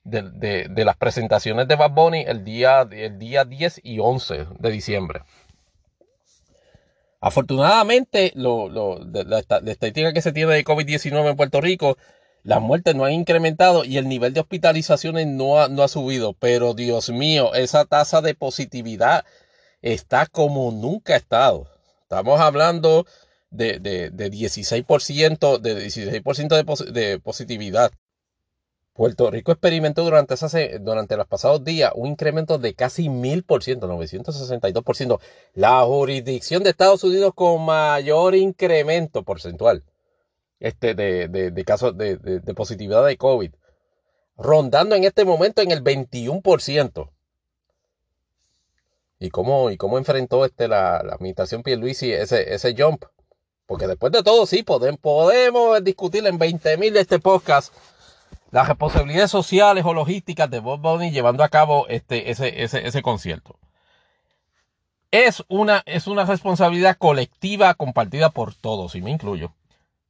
de, de, las presentaciones de Bad Bunny el día, el día 10 y 11 de diciembre. Afortunadamente, lo, lo, la, la estadística que se tiene de COVID-19 en Puerto Rico las muertes no han incrementado y el nivel de hospitalizaciones no ha, no ha subido. Pero Dios mío, esa tasa de positividad está como nunca ha estado. Estamos hablando de, de, de 16%, de 16% de, positividad. Puerto Rico experimentó durante, esa, durante los pasados días un incremento de casi 1000%, 962%. La jurisdicción de Estados Unidos con mayor incremento porcentual este, de, de, casos de, de, positividad de COVID, rondando en este momento en el 21%. ¿Y cómo, y cómo enfrentó este, la, la administración Pierluisi ese, ese jump? Porque después de todo, sí, podemos, podemos discutir en 20.000 de este podcast las responsabilidades sociales o logísticas de Bob Bunny llevando a cabo este, ese, ese, ese concierto. Es una, es una responsabilidad colectiva compartida por todos, y me incluyo.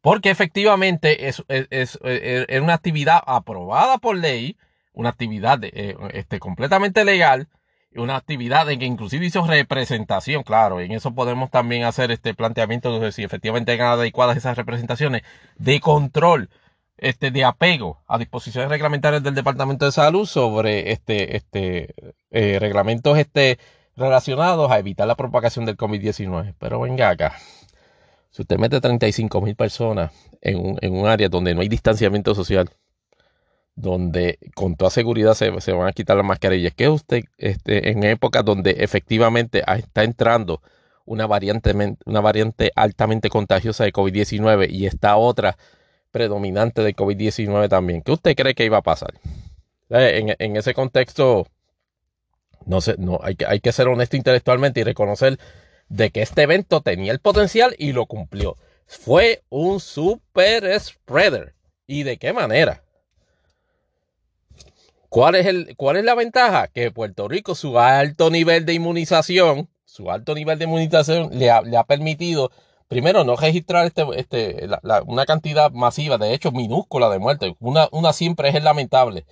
Porque efectivamente es, es, es, una actividad aprobada por ley, una actividad eh, este, completamente legal, una actividad en que inclusive hizo representación, claro, en eso podemos también hacer este planteamiento de si efectivamente han adecuadas esas representaciones de control este, de apego a disposiciones reglamentarias del Departamento de Salud sobre este, este, eh, reglamentos este, relacionados a evitar la propagación del COVID-19. Pero venga acá. Si usted mete 35 mil personas en un, en un, área donde no hay distanciamiento social, donde con toda seguridad se, se van a quitar las mascarillas, que usted este, en épocas donde efectivamente está entrando una variante, una variante altamente contagiosa de COVID-19 y esta otra predominante de COVID-19 también. ¿Qué usted cree que iba a pasar? En, en ese contexto, no sé, no, hay, hay que ser honesto intelectualmente y reconocer de que este evento tenía el potencial y lo cumplió. Fue un super spreader. ¿Y de qué manera? ¿Cuál es, el, ¿Cuál es la ventaja? Que Puerto Rico, su alto nivel de inmunización, su alto nivel de inmunización le ha, permitido primero, no registrar este, este, una cantidad masiva, de hecho minúscula de muertes. Una, una siempre es lamentable.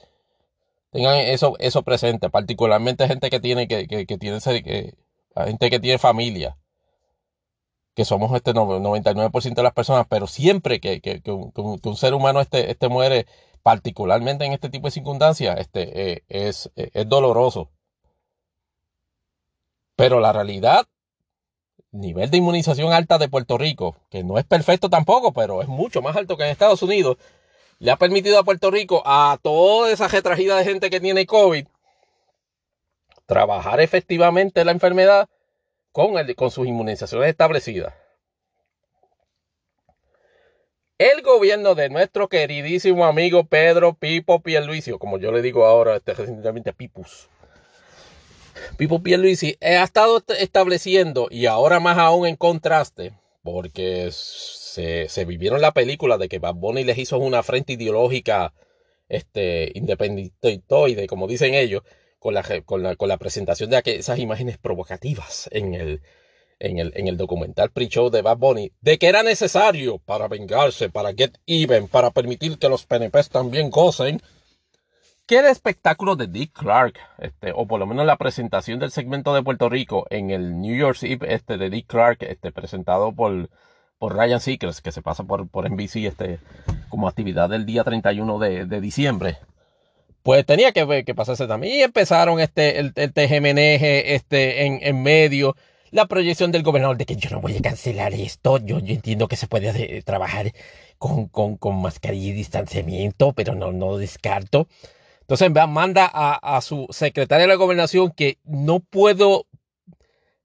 Tengan eso, eso presente, particularmente gente que tiene, que, que, que tiene, que, gente que tiene familia, que somos este 99% de las personas, pero siempre que, que, un, ser humano este, este muere, particularmente en este tipo de circunstancias, este, eh, es, es doloroso. Pero la realidad nivel de inmunización alta de Puerto Rico, que no es perfecto tampoco, pero es mucho más alto que en Estados Unidos, le ha permitido a Puerto Rico, a toda esa retragida de gente que tiene COVID, trabajar efectivamente la enfermedad con, el, con sus inmunizaciones establecidas. El gobierno de nuestro queridísimo amigo Pedro Pipo Pierluisio, como yo le digo ahora este, recientemente Pipus, Pipo Pierluisi ha estado estableciendo, y ahora más aún en contraste, porque se, vivieron la película de que Bad Bunny les hizo una frente ideológica este, independiente, como dicen ellos, con la, con la, con la presentación de esas imágenes provocativas en el, en el, en el documental pre-show de Bad Bunny, de que era necesario para vengarse, para get even, para permitir que los PNPs también gocen ¿Qué el espectáculo de Dick Clark, este, o por lo menos la presentación del segmento de Puerto Rico en el New York Eve este, de Dick Clark, este, presentado por, por Ryan Seacrest, que se pasa por, por NBC este, como actividad del día 31 de, de diciembre, pues tenía que, que pasarse también. Y empezaron este, el, el este, en, en medio la proyección del gobernador de que yo no voy a cancelar esto. Yo, yo entiendo que se puede trabajar con, con, con mascarilla y distanciamiento, pero no, no descarto. Entonces manda a, su secretaria de la gobernación que no puedo,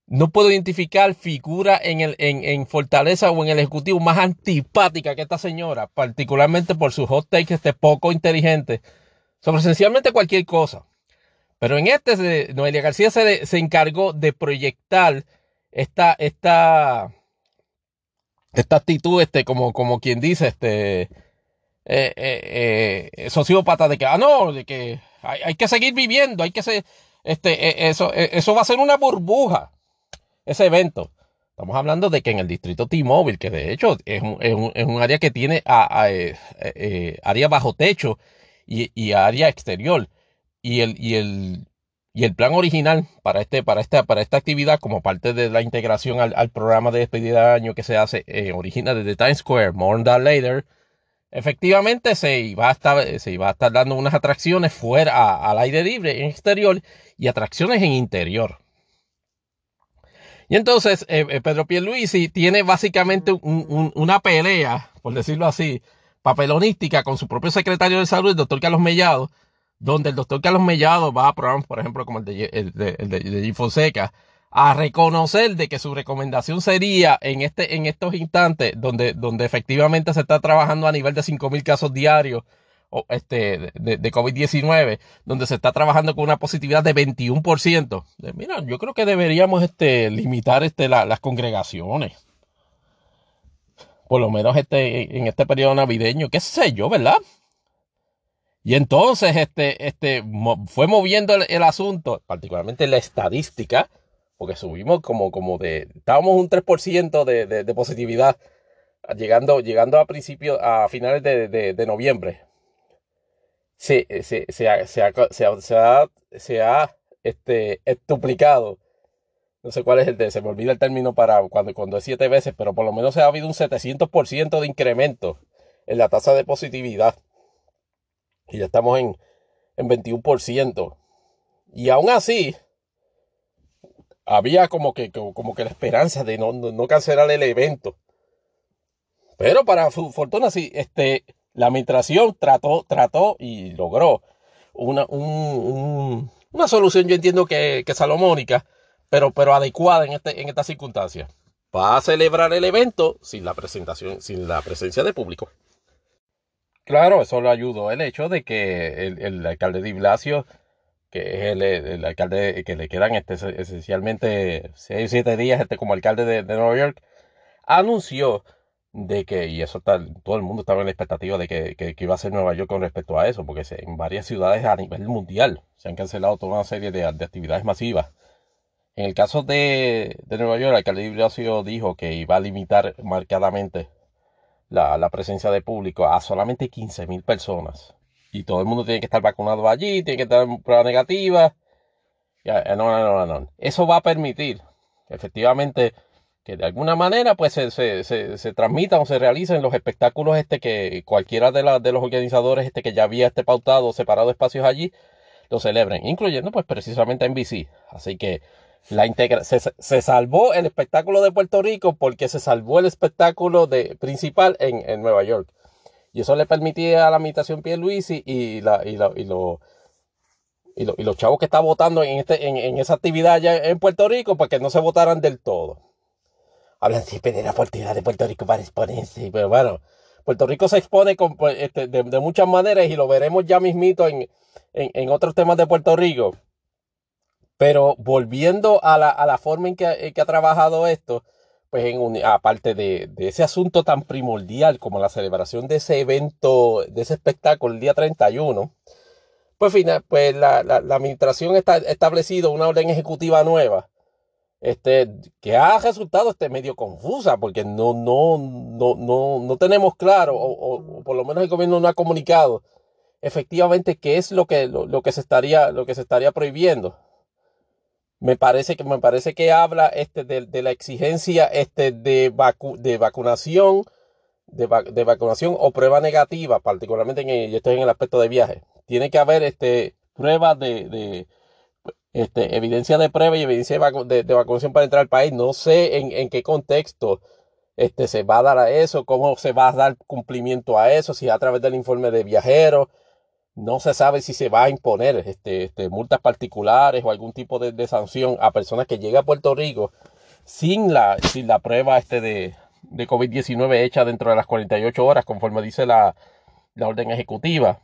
no puedo identificar figura en, el, en, Fortaleza o en el Ejecutivo más antipática que esta señora, particularmente por sus hot takes este poco inteligente sobre esencialmente cualquier cosa. Pero en este, Noelia García se, se encargó de proyectar esta, esta, esta actitud, este, como, como quien dice, este, eh, eh, eh, sociópata de que, ah, no, de que hay, que seguir viviendo, hay que ser, este, eso, eso va a ser una burbuja, ese evento. Estamos hablando de que en el distrito T-Mobile, que de hecho es un, es un, es un área que tiene a, área bajo techo y, y, área exterior. Y el, y el, y el plan original para, este, para, esta, para esta actividad, como parte de la integración al, al programa de despedida de año que se hace, origina desde Times Square, More on that later efectivamente se iba a estar, se iba a estar dando unas atracciones fuera al aire libre en exterior y atracciones en interior. Y entonces eh, eh, Pedro Pierluisi tiene básicamente una pelea, por decirlo así, papelonística con su propio secretario de salud, el doctor Carlos Mellado, donde el doctor Carlos Mellado va a programas, por ejemplo, como el de, el de, el de, a reconocer de que su recomendación sería en, este, en estos instantes, donde, donde efectivamente se está trabajando a nivel de 5.000 casos diarios este, de, de COVID-19, donde se está trabajando con una positividad de 21%. mira, yo creo que deberíamos este, limitar este, las congregaciones por lo menos este, en este periodo navideño, qué sé yo, ¿verdad? Y entonces este, este, fue moviendo el, asunto, particularmente la estadística, porque subimos como, como de, estábamos un 3% de, de, de, positividad, llegando, llegando a principios, a finales de, de noviembre. Se, se, se, ha, se, ha, se, ha, se ha este, duplicado no sé cuál es el de, se me olvida el término para cuando, cuando es siete veces, pero por lo menos ha habido un 700% de incremento en la tasa de positividad. Y ya estamos en, en 21%. Y aún así, había como que, como que la esperanza de no, no, cancelar el evento. Pero para su fortuna, sí, este, la administración trató, trató y logró una, una solución, yo entiendo que, que salomónica, pero, pero adecuada en, este, en esta circunstancia. Va a celebrar el evento sin la presentación, sin la presencia de público. Claro, eso lo ayudó el hecho de que el, alcalde de Blasio, que es el, alcalde que le quedan este, esencialmente 6 o 7 días este, como alcalde de, Nueva York, anunció de que, y eso está, todo el mundo estaba en la expectativa de que, que, iba a ser Nueva York con respecto a eso, porque en varias ciudades a nivel mundial se han cancelado toda una serie de, de actividades masivas en el caso de, Nueva York, el alcalde de Blasio dijo que iba a limitar marcadamente la, presencia de público a solamente 15.000 personas. Y todo el mundo tiene que estar vacunado allí, tiene que estar prueba negativa. No, no, no, no. Eso va a permitir efectivamente que de alguna manera pues se, se, se, transmitan o se realicen los espectáculos este que cualquiera de, de los organizadores este que ya había este pautado, separado espacios allí, lo celebren, incluyendo pues precisamente en BC. Así que la integra se, se, salvó el espectáculo de Puerto Rico porque se salvó el espectáculo de, principal en, en Nueva York. Y eso le permitía a la imitación Pierluisi y, la, y, la, y, lo, y, lo, y, los chavos que estaban votando en, este, en, en, esa actividad allá en Puerto Rico para que no se votaran del todo. Hablan siempre de la oportunidad de Puerto Rico para exponerse, pero bueno, Puerto Rico se expone con, pues, este, de, de, muchas maneras y lo veremos ya mismito en, en, en otros temas de Puerto Rico. Pero volviendo a la, a la forma en que, ha trabajado esto, pues en aparte de, ese asunto tan primordial como la celebración de ese evento, de ese espectáculo el día 31, pues, final, pues la, la, la administración está establecido una orden ejecutiva nueva, este, que ha resultado este medio confusa, porque no, no, no, no, no tenemos claro, o, por lo menos el gobierno no ha comunicado efectivamente qué es lo que, lo que se estaría, lo que se estaría prohibiendo me parece que me parece que habla este de, la exigencia este de, de vacunación de, de, vacunación o prueba negativa particularmente en el, estoy en el aspecto de viaje. Tiene que haber este pruebas de, de este, evidencia de prueba y evidencia de, de, vacunación para entrar al país. No sé en, en qué contexto este, se va a dar a eso, cómo se va a dar cumplimiento a eso, si a través del informe de viajeros, no se sabe si se va a imponer este, este, multas particulares o algún tipo de, sanción a personas que lleguen a Puerto Rico sin la, sin la prueba este de, de COVID-19 hecha dentro de las 48 horas, conforme dice la, orden ejecutiva.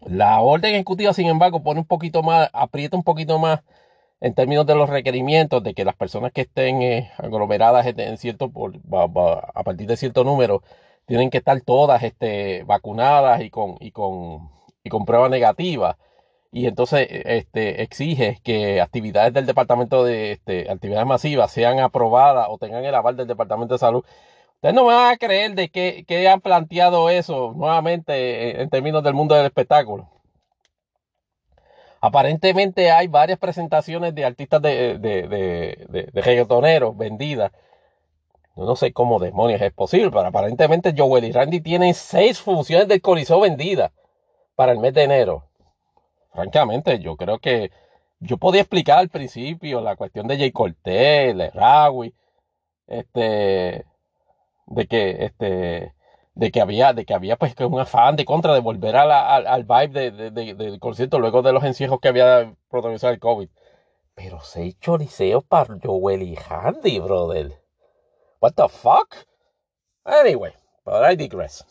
La orden ejecutiva, sin embargo, pone un poquito más, aprieta un poquito más en términos de los requerimientos de que las personas que estén eh, aglomeradas en cierto, a partir de cierto número tienen que estar todas este, vacunadas y con, y con, y con prueba negativa. Y entonces este, exige que actividades del Departamento de este, actividades masivas sean aprobadas o tengan el aval del Departamento de Salud. Ustedes no me van a creer de que, que han planteado eso nuevamente en términos del mundo del espectáculo. Aparentemente hay varias presentaciones de artistas de, de, de, de, de reggaetoneros vendidas no sé cómo demonios es posible, pero aparentemente Joel y Randy tienen seis funciones del Coliseo vendidas para el mes de enero. Francamente, yo creo que yo podía explicar al principio la cuestión de Jay Cortez, de Rawi, este, de que, este, de que había, de que había pues un afán de contra de volver al, al, vibe de, de, del concierto luego de los encierros que había protagonizado el COVID. Pero seis choriceos para Joel y Handy, brother. What the fuck? Anyway, but I digress.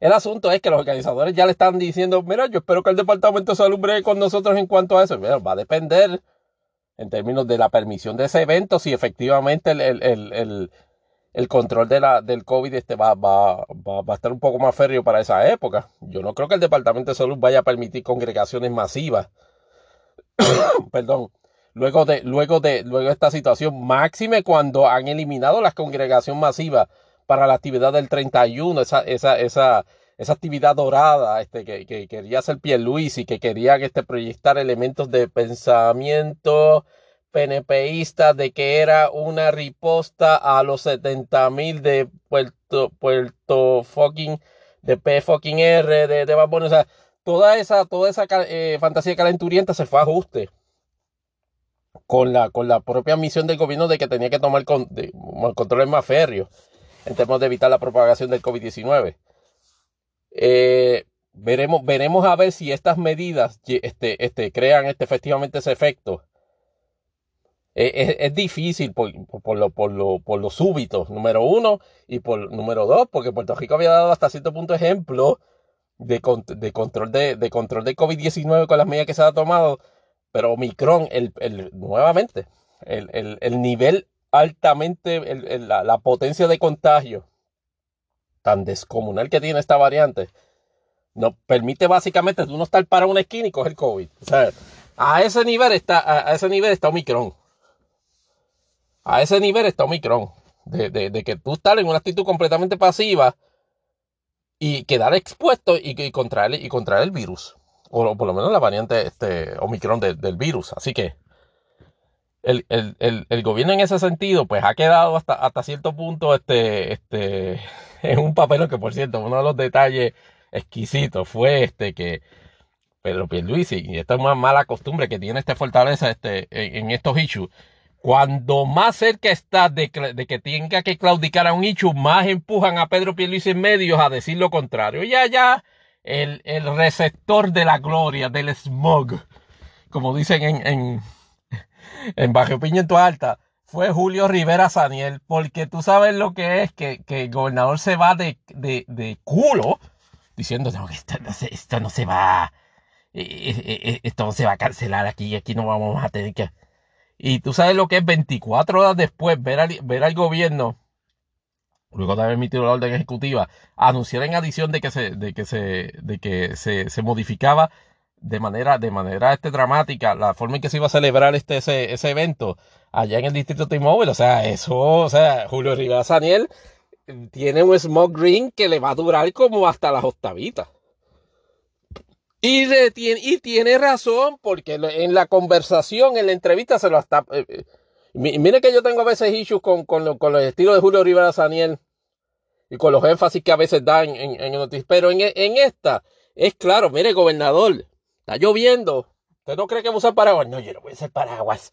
El asunto es que los organizadores ya le están diciendo, mira, yo espero que el Departamento de Salud con nosotros en cuanto a eso. va a depender en términos de la permisión de ese evento, si efectivamente el, el, el, el control de la, del COVID este va, va, va, va, a estar un poco más férreo para esa época. Yo no creo que el Departamento de Salud vaya a permitir congregaciones masivas. Perdón. Luego de, luego, de, luego esta situación, máxime cuando han eliminado la congregación masiva para la actividad del 31, esa, esa, esa, esa actividad dorada este, que, que quería hacer Luis y que querían este, proyectar elementos de pensamiento PNPista de que era una riposta a los 70 mil de Puerto, Puerto fucking, de P fucking R, de, de O sea, toda esa, toda esa eh, fantasía calenturienta se fue a ajuste con la, con la propia misión del gobierno de que tenía que tomar con, de, controles más férreos en términos de evitar la propagación del COVID-19. Eh, veremos, veremos a ver si estas medidas este, este, crean este, efectivamente ese efecto. Eh, es, difícil por, por, lo, por, lo, por lo súbito, número uno, y por número dos, porque Puerto Rico había dado hasta cierto punto ejemplo de, control de, control de COVID-19 con las medidas que se ha tomado, pero Omicron, el, el, nuevamente, el, el, el nivel altamente, la, la, potencia de contagio tan descomunal que tiene esta variante, nos permite básicamente tú no estar para una esquina y coger COVID. O sea, a ese nivel está, a, ese nivel está Omicron. A ese nivel está Omicron. De, de, de, que tú estás en una actitud completamente pasiva y quedar expuesto y, y, contraer, y contraer el virus. O por lo menos la variante este, Omicron del virus. Así que el, el, el, el, gobierno en ese sentido, pues ha quedado hasta, hasta cierto punto este, este, en un papel que, por cierto, uno de los detalles exquisitos fue este que Pedro Pierluisi, y esta es una mala costumbre que tiene este Fortaleza este, en, estos issues, cuando más cerca está de, que tenga que claudicar a un issue, más empujan a Pedro Pierluisi en medios a decir lo contrario. Ya, ya, el, el receptor de la gloria, del smog, como dicen en, en en Bajo Pimiento Alta fue Julio Rivera Saniel, porque tú sabes lo que es que, que el gobernador se va de, de, de culo diciendo no, esto, no se, esto no se va, eh, eh, eh, esto se va a cancelar aquí, aquí no vamos a tener que... Y tú sabes lo que es 24 horas después ver al, ver al gobierno, luego de haber emitido la orden ejecutiva, anunciar en adición de que se, de que se, de que se, se modificaba de manera, de manera este, dramática la forma en que se iba a celebrar este, ese, ese evento allá en el distrito T-Mobile. O sea, eso, o sea, Julio Rivera Saniel tiene un smoke green que le va a durar como hasta las octavitas. Y, tiene, y tiene razón, porque en la conversación, en la entrevista, se lo está. Eh, eh, mire que yo tengo a veces issues con, con, con los estilos de Julio Rivera Saniel y con los énfasis que a veces da en, en, noticias. Pero en, en esta, es claro, mire, gobernador, Está lloviendo. ¿Usted no cree que voy a usar paraguas? No, yo no voy a usar paraguas.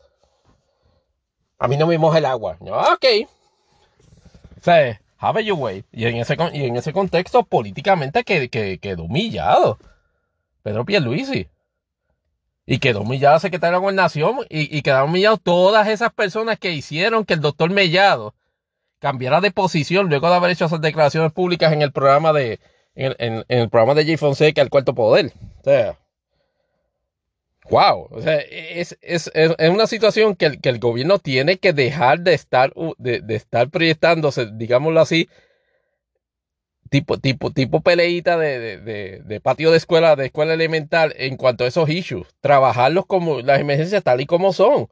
A mí no me moja el agua. ok. O sea, have your way. Y en ese, y en ese contexto, políticamente que, que, quedó humillado. Pedro Pierluisi. Y quedó humillado secretario de la gobernación. Y, y quedaron humillados todas esas personas que hicieron que el doctor Mellado cambiara de posición luego de haber hecho esas declaraciones públicas en el programa de, en, en, en el programa de Jay Fonseca, el cuarto poder. O sea, wow, o sea, es, es, es, una situación que el, que el, gobierno tiene que dejar de estar, de, de, estar proyectándose, digámoslo así, tipo, tipo, tipo peleita de, de, de, patio de escuela, de escuela elemental en cuanto a esos issues. Trabajarlos como las emergencias tal y como son.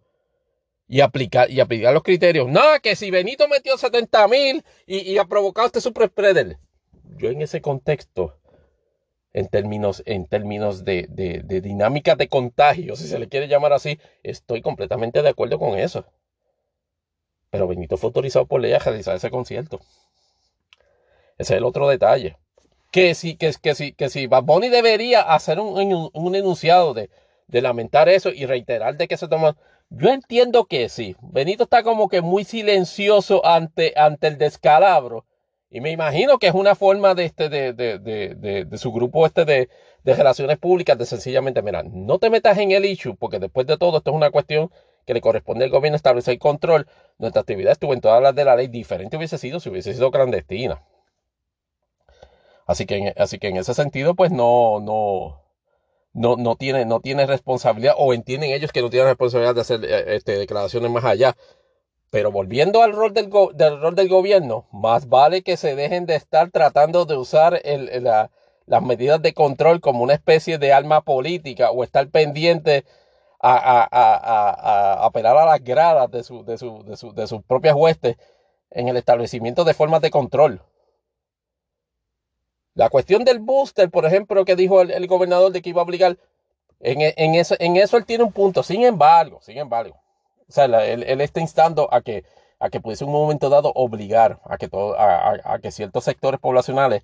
Y aplicar, y aplicar los criterios. No, que si Benito metió 70 mil y, y, ha provocado este super spreader. Yo en ese contexto en términos, en términos de, de, de dinámica de contagio, si se le quiere llamar así, estoy completamente de acuerdo con eso. Pero Benito fue autorizado por ley a realizar ese concierto. Ese es el otro detalle. Que si, que, que si, que si Bad debería hacer un, un, enunciado de, de, lamentar eso y reiterar de que se toma. Yo entiendo que sí. Benito está como que muy silencioso ante, ante el descalabro Y me imagino que es una forma de, este, de, de, de, de su grupo este de, relaciones públicas de sencillamente, mira, no te metas en el issue, porque después de todo esto es una cuestión que le corresponde al gobierno establecer control. Nuestra actividad estuvo en todas las de la ley, diferente hubiese sido si hubiese sido clandestina. Así que, en, así que en ese sentido, pues no, no, no, no, tiene, no tiene responsabilidad, o entienden ellos que no tienen responsabilidad de hacer eh, este, declaraciones más allá. Pero volviendo al rol del, rol del gobierno, más vale que se dejen de estar tratando de usar las medidas de control como una especie de arma política o estar pendiente a, apelar a las gradas de, de sus propias huestes en el establecimiento de formas de control. La cuestión del booster, por ejemplo, que dijo el, gobernador de que iba a obligar, en, en, eso, en eso él tiene un punto. Sin embargo, sin embargo, o sea, él, está instando a que, a que pudiese un momento dado obligar a que, todo, a, que ciertos sectores poblacionales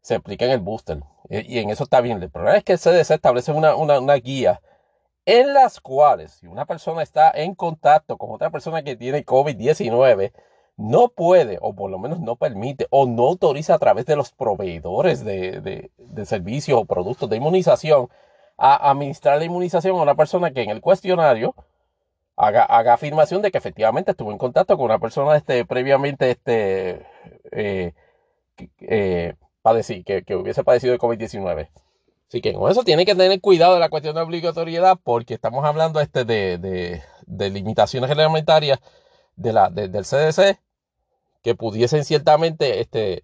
se apliquen el booster. Y, en eso está bien. El problema es que el CDC establece una, una, una guía en las cuales si una persona está en contacto con otra persona que tiene COVID-19, no puede, o por lo menos no permite, o no autoriza a través de los proveedores de, de, servicios o productos de inmunización a administrar la inmunización a una persona que en el cuestionario haga, haga afirmación de que efectivamente estuvo en contacto con una persona este, previamente este, eh, eh que, que, hubiese padecido de COVID-19. Así que con eso tiene que tener cuidado de la cuestión de obligatoriedad porque estamos hablando este de, de, de limitaciones reglamentarias de la, del CDC que pudiesen ciertamente, este,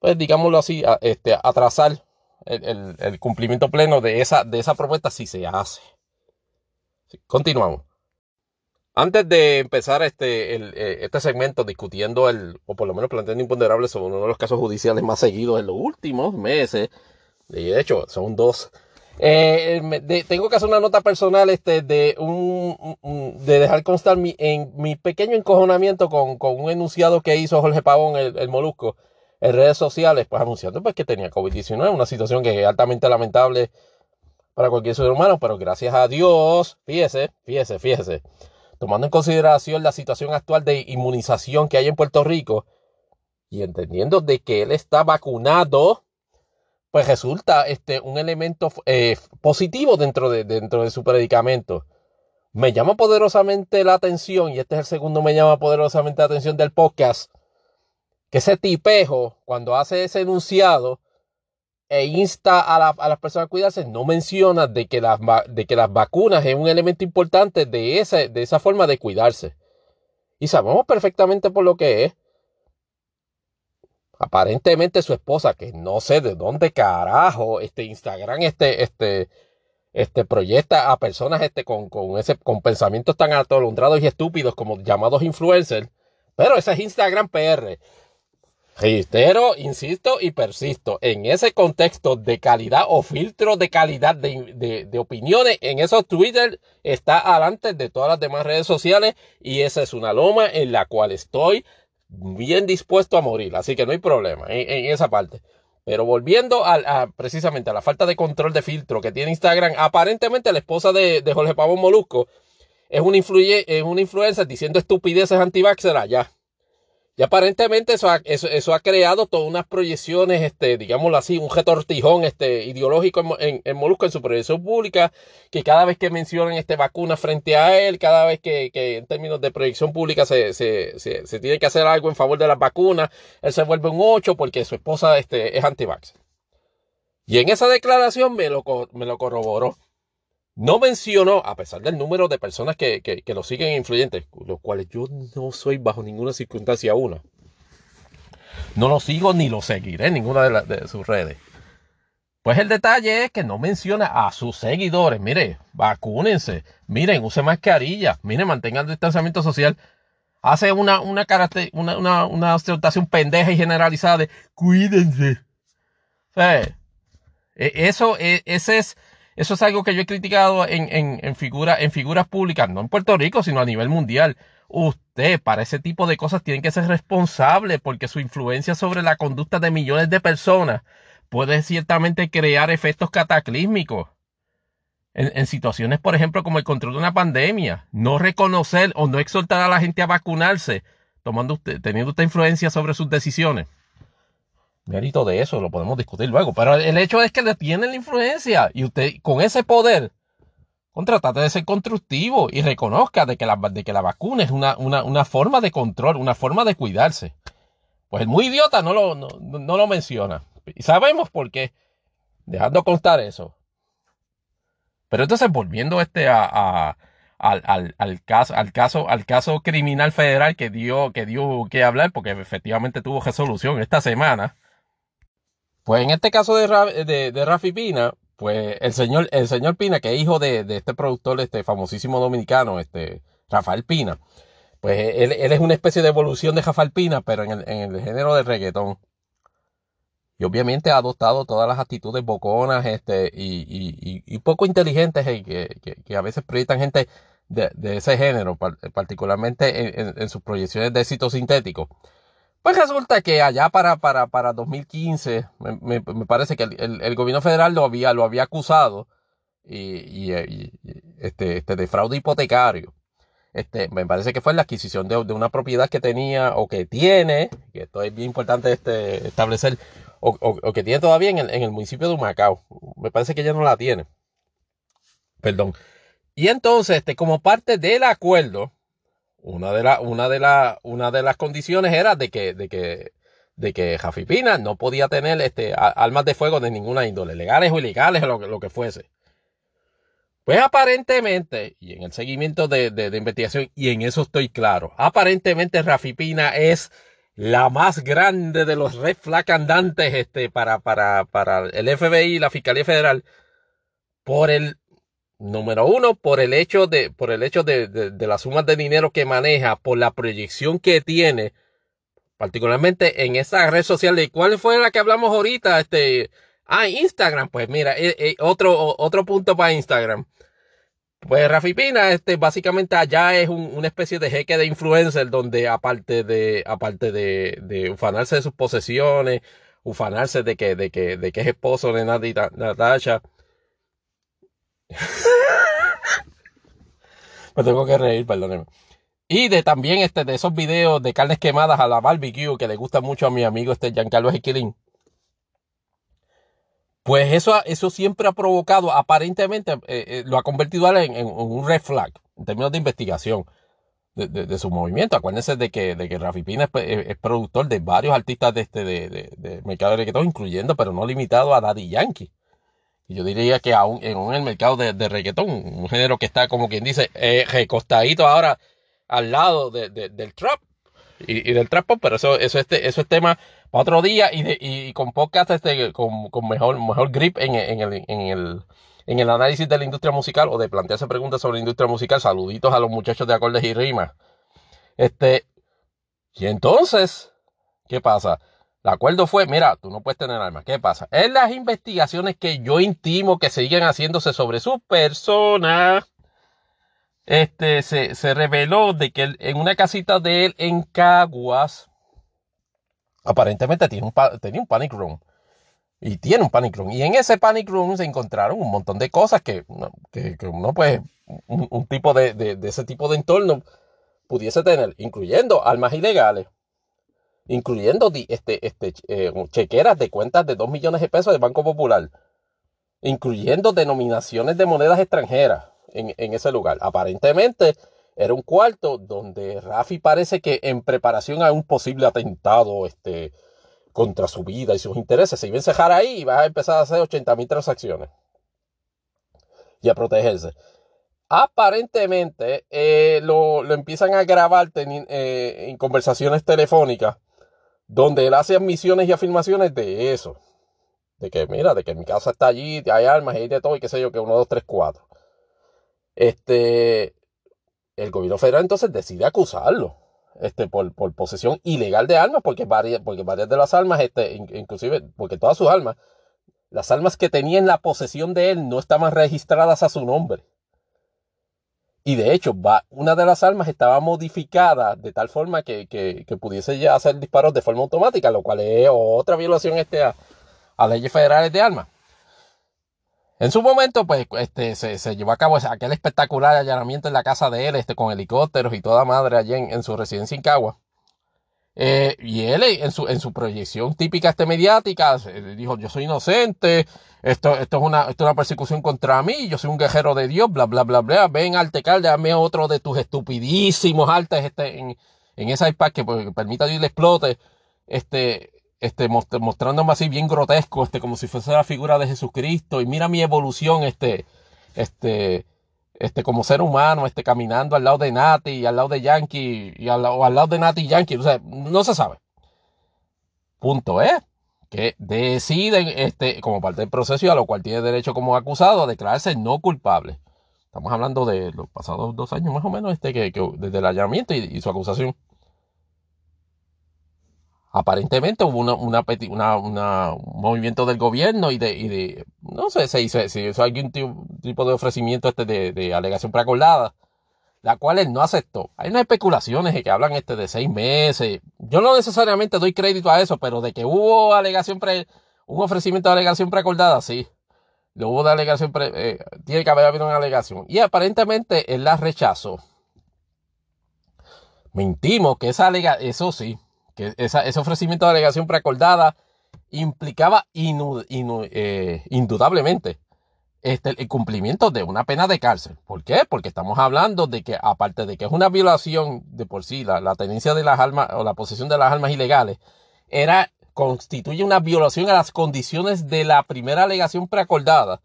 pues digámoslo así, este, atrasar el, el, cumplimiento pleno de esa, de esa propuesta si se hace. continuamos. Antes de empezar este, el, eh, este segmento discutiendo el, o por lo menos planteando imponderables sobre uno de los casos judiciales más seguidos en los últimos meses, de hecho son dos, eh, tengo que hacer una nota personal este, de, un, de dejar constar mi, en mi pequeño encojonamiento con, con un enunciado que hizo Jorge Pavón, el, el Molusco, en redes sociales, pues anunciando pues, que tenía COVID-19, una situación que es altamente lamentable para cualquier ser humano, pero gracias a Dios, fíjese, fíjese, fíjese, tomando en consideración la situación actual de inmunización que hay en Puerto Rico y entendiendo de que él está vacunado, pues resulta este, un elemento eh, positivo dentro de, dentro de su predicamento. Me llama poderosamente la atención, y este es el segundo me llama poderosamente la atención del podcast, que ese tipejo, cuando hace ese enunciado e insta a, a las personas a cuidarse, no menciona de que, las, de que las vacunas es un elemento importante de esa, de esa forma de cuidarse. Y sabemos perfectamente por lo que es. Aparentemente su esposa, que no sé de dónde carajo, este Instagram, este, este, este proyecta a personas este, con, con, ese, con pensamientos tan atolondrados y estúpidos como llamados influencers. Pero ese es Instagram PR. Reitero, insisto y persisto, en ese contexto de calidad o filtro de calidad de, opiniones, en esos Twitter está adelante de todas las demás redes sociales y esa es una loma en la cual estoy bien dispuesto a morir, así que no hay problema en, esa parte. Pero volviendo a, precisamente a la falta de control de filtro que tiene Instagram, aparentemente la esposa de, Jorge Pavón Molusco es una, es una influencer diciendo estupideces anti allá. Y aparentemente eso ha, eso, ha creado todas unas proyecciones, este, digámoslo así, un retortijón este, ideológico en, en, Molusco, en su proyección pública, que cada vez que mencionan este, vacuna frente a él, cada vez que, que en términos de proyección pública se, se, se, tiene que hacer algo en favor de las vacunas, él se vuelve un 8 porque su esposa este, es anti-vax. Y en esa declaración me lo, me lo corroboró. No mencionó, a pesar del número de personas que, que, lo siguen influyentes, los cuales yo no soy bajo ninguna circunstancia una. No lo sigo ni lo seguiré en ninguna de, de sus redes. Pues el detalle es que no menciona a sus seguidores. Mire, vacúnense. Miren, use mascarilla. Miren, mantengan distanciamiento social. Hace una, una, una, una, una pendeja y generalizada de cuídense. E, eso, e, ese es eso es algo que yo he criticado en, en, en, en figuras públicas, no en Puerto Rico, sino a nivel mundial. Usted, para ese tipo de cosas, tiene que ser responsable porque su influencia sobre la conducta de millones de personas puede ciertamente crear efectos cataclísmicos. En, en, situaciones, por ejemplo, como el control de una pandemia, no reconocer o no exhortar a la gente a vacunarse, tomando usted, teniendo usted influencia sobre sus decisiones. Mérito de eso lo podemos discutir luego. Pero el hecho es que le tienen la influencia y usted con ese poder, contra, trate de ser constructivo y reconozca de que la, de que la vacuna es una, una, una forma de control, una forma de cuidarse. Pues el muy idiota no lo, no, no lo menciona. Y sabemos por qué. Dejando constar eso. Pero entonces volviendo este a, al, al, caso, al, caso, al caso criminal federal que dio, que dio que hablar, porque efectivamente tuvo resolución esta semana. Pues en este caso de, de, Rafi Pina, pues el señor, el señor Pina, que es hijo de, de, este productor, este famosísimo dominicano, este Rafael Pina, pues él, él, es una especie de evolución de Rafael Pina, pero en el, en el género del reggaetón. Y obviamente ha adoptado todas las actitudes boconas este, y, poco inteligentes que, a veces proyectan gente de, ese género, particularmente en, sus proyecciones de éxito sintético. Pues resulta que allá para, para, para 2015, me, parece que el, gobierno federal lo había, lo había acusado y, este, este, de fraude hipotecario. Este, me parece que fue la adquisición de, una propiedad que tenía o que tiene, que esto es bien importante este, establecer, o, que tiene todavía en el, municipio de Humacao. Me parece que ya no la tiene. Perdón. Y entonces, este, como parte del acuerdo, una de, una de, una de las condiciones era de que, de que, de que Pina no podía tener este, armas de fuego de ninguna índole, legales o ilegales, lo, lo que fuese. Pues aparentemente, y en el seguimiento de, de, investigación, y en eso estoy claro, aparentemente Rafi Pina es la más grande de los red este, para, para, para el FBI y la Fiscalía Federal por el número uno, por el hecho de, por el hecho de, de, las sumas de dinero que maneja, por la proyección que tiene, particularmente en esa red social de cuál fue la que hablamos ahorita, este, ah, Instagram, pues mira, eh, eh, otro, otro punto para Instagram. Pues Rafi Pina, este, básicamente allá es una especie de jeque de influencer donde aparte de, aparte de, de ufanarse de sus posesiones, ufanarse de que, de que, de que es esposo de Natasha. Me tengo que reír, perdóneme. Y de también este, de esos videos de carnes quemadas a la barbecue que le gusta mucho a mi amigo este Giancarlo Esquilín. Pues eso, eso siempre ha provocado, aparentemente, eh, eh, lo ha convertido en, un red flag en términos de investigación de, su movimiento. Acuérdense de que, de que Rafi Pina es, productor de varios artistas de este de, de, mercado de reggaetón, incluyendo, pero no limitado a Daddy Yankee. Yo diría que aún en el mercado de, reggaetón, un género que está como quien dice, eh, recostadito ahora al lado del trap y, y, del trap pop, pero eso, eso, este, eso es tema otro día y, y con podcast este, con, con, mejor, mejor grip en, en, el, en, el, en el análisis de la industria musical o de plantearse preguntas sobre la industria musical. Saluditos a los muchachos de acordes y rimas. Este, y entonces, ¿qué pasa? El acuerdo fue, mira, tú no puedes tener armas. ¿Qué pasa? En las investigaciones que yo intimo que siguen haciéndose sobre su persona, este, se, se reveló de que en una casita de él en Caguas, aparentemente tiene un, tenía un panic room. Y tiene un panic room. Y en ese panic room se encontraron un montón de cosas que, que, uno, pues, un, tipo de, de, ese tipo de entorno pudiese tener, incluyendo armas ilegales, incluyendo este, este, eh, chequeras de cuentas de 2 millones de pesos de Banco Popular, incluyendo denominaciones de monedas extranjeras en, ese lugar. Aparentemente, era un cuarto donde Rafi parece que en preparación a un posible atentado este, contra su vida y sus intereses se iba a encejar ahí y va a empezar a hacer 80 mil transacciones y a protegerse. Aparentemente eh, lo, empiezan a grabar eh, en conversaciones telefónicas donde él hace admisiones y afirmaciones de eso. De que, mira, de que mi casa está allí, hay armas, hay de todo y qué sé yo, que uno, dos, tres, cuatro. Este, el gobierno federal entonces decide acusarlo este, por, posesión ilegal de armas, porque varias, porque varias de las armas, este, inclusive, porque todas sus armas, las armas que tenía en la posesión de él no estaban registradas a su nombre. Y de hecho, va, una de las armas estaba modificada de tal forma que, pudiese ya hacer disparos de forma automática, lo cual es otra violación este, a, leyes federales de armas. En su momento, pues, este, se, llevó a cabo aquel espectacular allanamiento en la casa de él, este, con helicópteros y toda madre allí en, su residencia en Cagua. Eh, y él en su, en su proyección típica este mediática dijo, yo soy inocente, esto, esto, es una, esto es una persecución contra mí, yo soy un guerrero de Dios, bla, bla, bla, bla, ven Altecal, dame otro de tus estupidísimos altes este, en, en iPad que, pues, permita que le explote, este, este, mostrándome así bien grotesco, este, como si fuese la figura de Jesucristo, y mira mi evolución, este, este, este, como ser humano, este, caminando al lado de Nati y al lado de Yankee, y al, o al lado de Nati y Yankee, o sea, no se sabe. Punto es que deciden, este, como parte del proceso y a lo cual tiene derecho como acusado a declararse no culpable. Estamos hablando de los pasados dos años más o menos, este, que, desde el allanamiento y su acusación aparentemente hubo una, una, un movimiento del gobierno y de, no sé, se hizo, se hizo algún tipo de ofrecimiento este de, de alegación preacordada, la cual él no aceptó. Hay unas especulaciones que hablan este de seis meses. Yo no necesariamente doy crédito a eso, pero de que hubo alegación pre, un ofrecimiento de alegación preacordada, sí. Lo hubo alegación pre, eh, tiene que haber habido una alegación. Y aparentemente él la rechazó. Mentimos que esa alegación, eso sí, que ese ofrecimiento de alegación preacordada implicaba eh, indudablemente este, el cumplimiento de una pena de cárcel. ¿Por qué? Porque estamos hablando de que, aparte de que es una violación de por sí, la, tenencia de las armas o la posesión de las armas ilegales, era, constituye una violación a las condiciones de la primera alegación preacordada.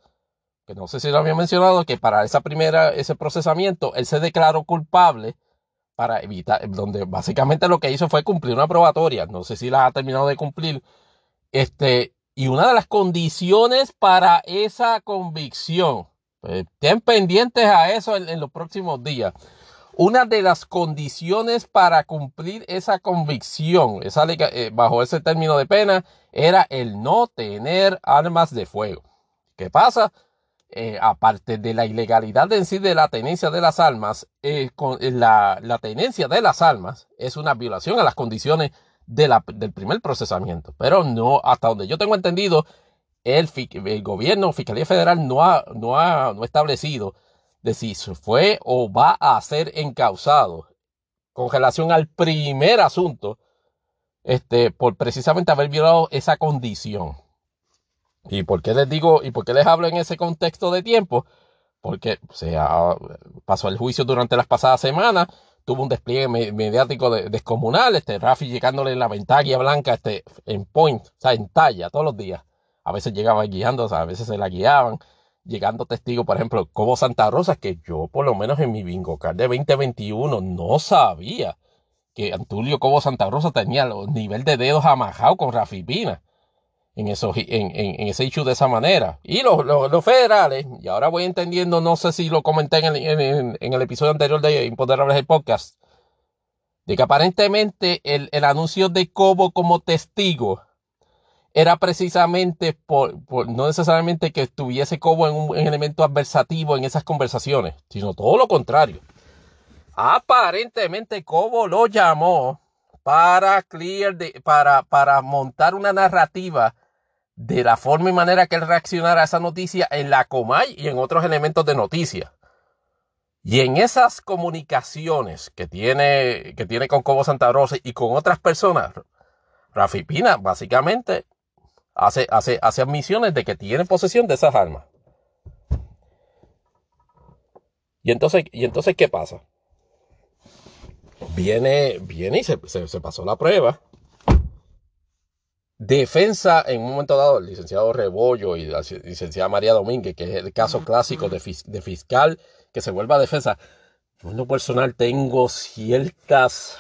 Que no sé si lo había mencionado, que para esa primera, ese procesamiento, él se declaró culpable para evitar, donde básicamente lo que hizo fue cumplir una probatoria, no sé si la ha terminado de cumplir, este, y una de las condiciones para esa convicción, pues, estén pendientes a eso en, los próximos días, una de las condiciones para cumplir esa convicción, esa, eh, bajo ese término de pena, era el no tener armas de fuego. ¿Qué pasa? Eh, aparte de la ilegalidad en sí de la tenencia de las armas, eh, con, eh, la, tenencia de las armas es una violación a las condiciones de la, del primer procesamiento. Pero no, hasta donde yo tengo entendido, el, el gobierno, Fiscalía Federal, no ha, no ha no establecido de si fue o va a ser encausado con relación al primer asunto, este, por precisamente haber violado esa condición. ¿Y por qué les digo, y por qué les hablo en ese contexto de tiempo? Porque se pasó el juicio durante las pasadas semanas, tuvo un despliegue mediático descomunal, este Rafi llegándole en la ventana blanca este, en point, o sea, en talla, todos los días. A veces llegaba guiando, o sea, a veces se la guiaban, llegando testigos, por ejemplo, como Santa Rosa, que yo por lo menos en mi bingo card de 2021 no sabía que Antulio Cobo Santa Rosa tenía el nivel de dedos amajados con Rafi Pina en, eso, en, en, ese hecho de esa manera. Y los, los, federales, y ahora voy entendiendo, no sé si lo comenté en el, en el episodio anterior de Imponderables el podcast, de que aparentemente el, el anuncio de Cobo como testigo era precisamente por, por, no necesariamente que estuviese Cobo en un elemento adversativo en esas conversaciones, sino todo lo contrario. Aparentemente Cobo lo llamó para clear de, para, para montar una narrativa de la forma y manera que él reaccionara a esa noticia en la Comay y en otros elementos de noticia. Y en esas comunicaciones que tiene, que tiene con Cobo Santa Rosa y con otras personas, Rafi Pina básicamente hace, hace, hace admisiones de que tiene posesión de esas armas. Y entonces, y entonces ¿qué pasa? Viene, viene y se, se pasó la prueba defensa en un momento dado el licenciado Rebollo y la licenciada María Domínguez, que es el caso clásico de, fiscal que se vuelva a defensa. Yo en lo personal tengo ciertas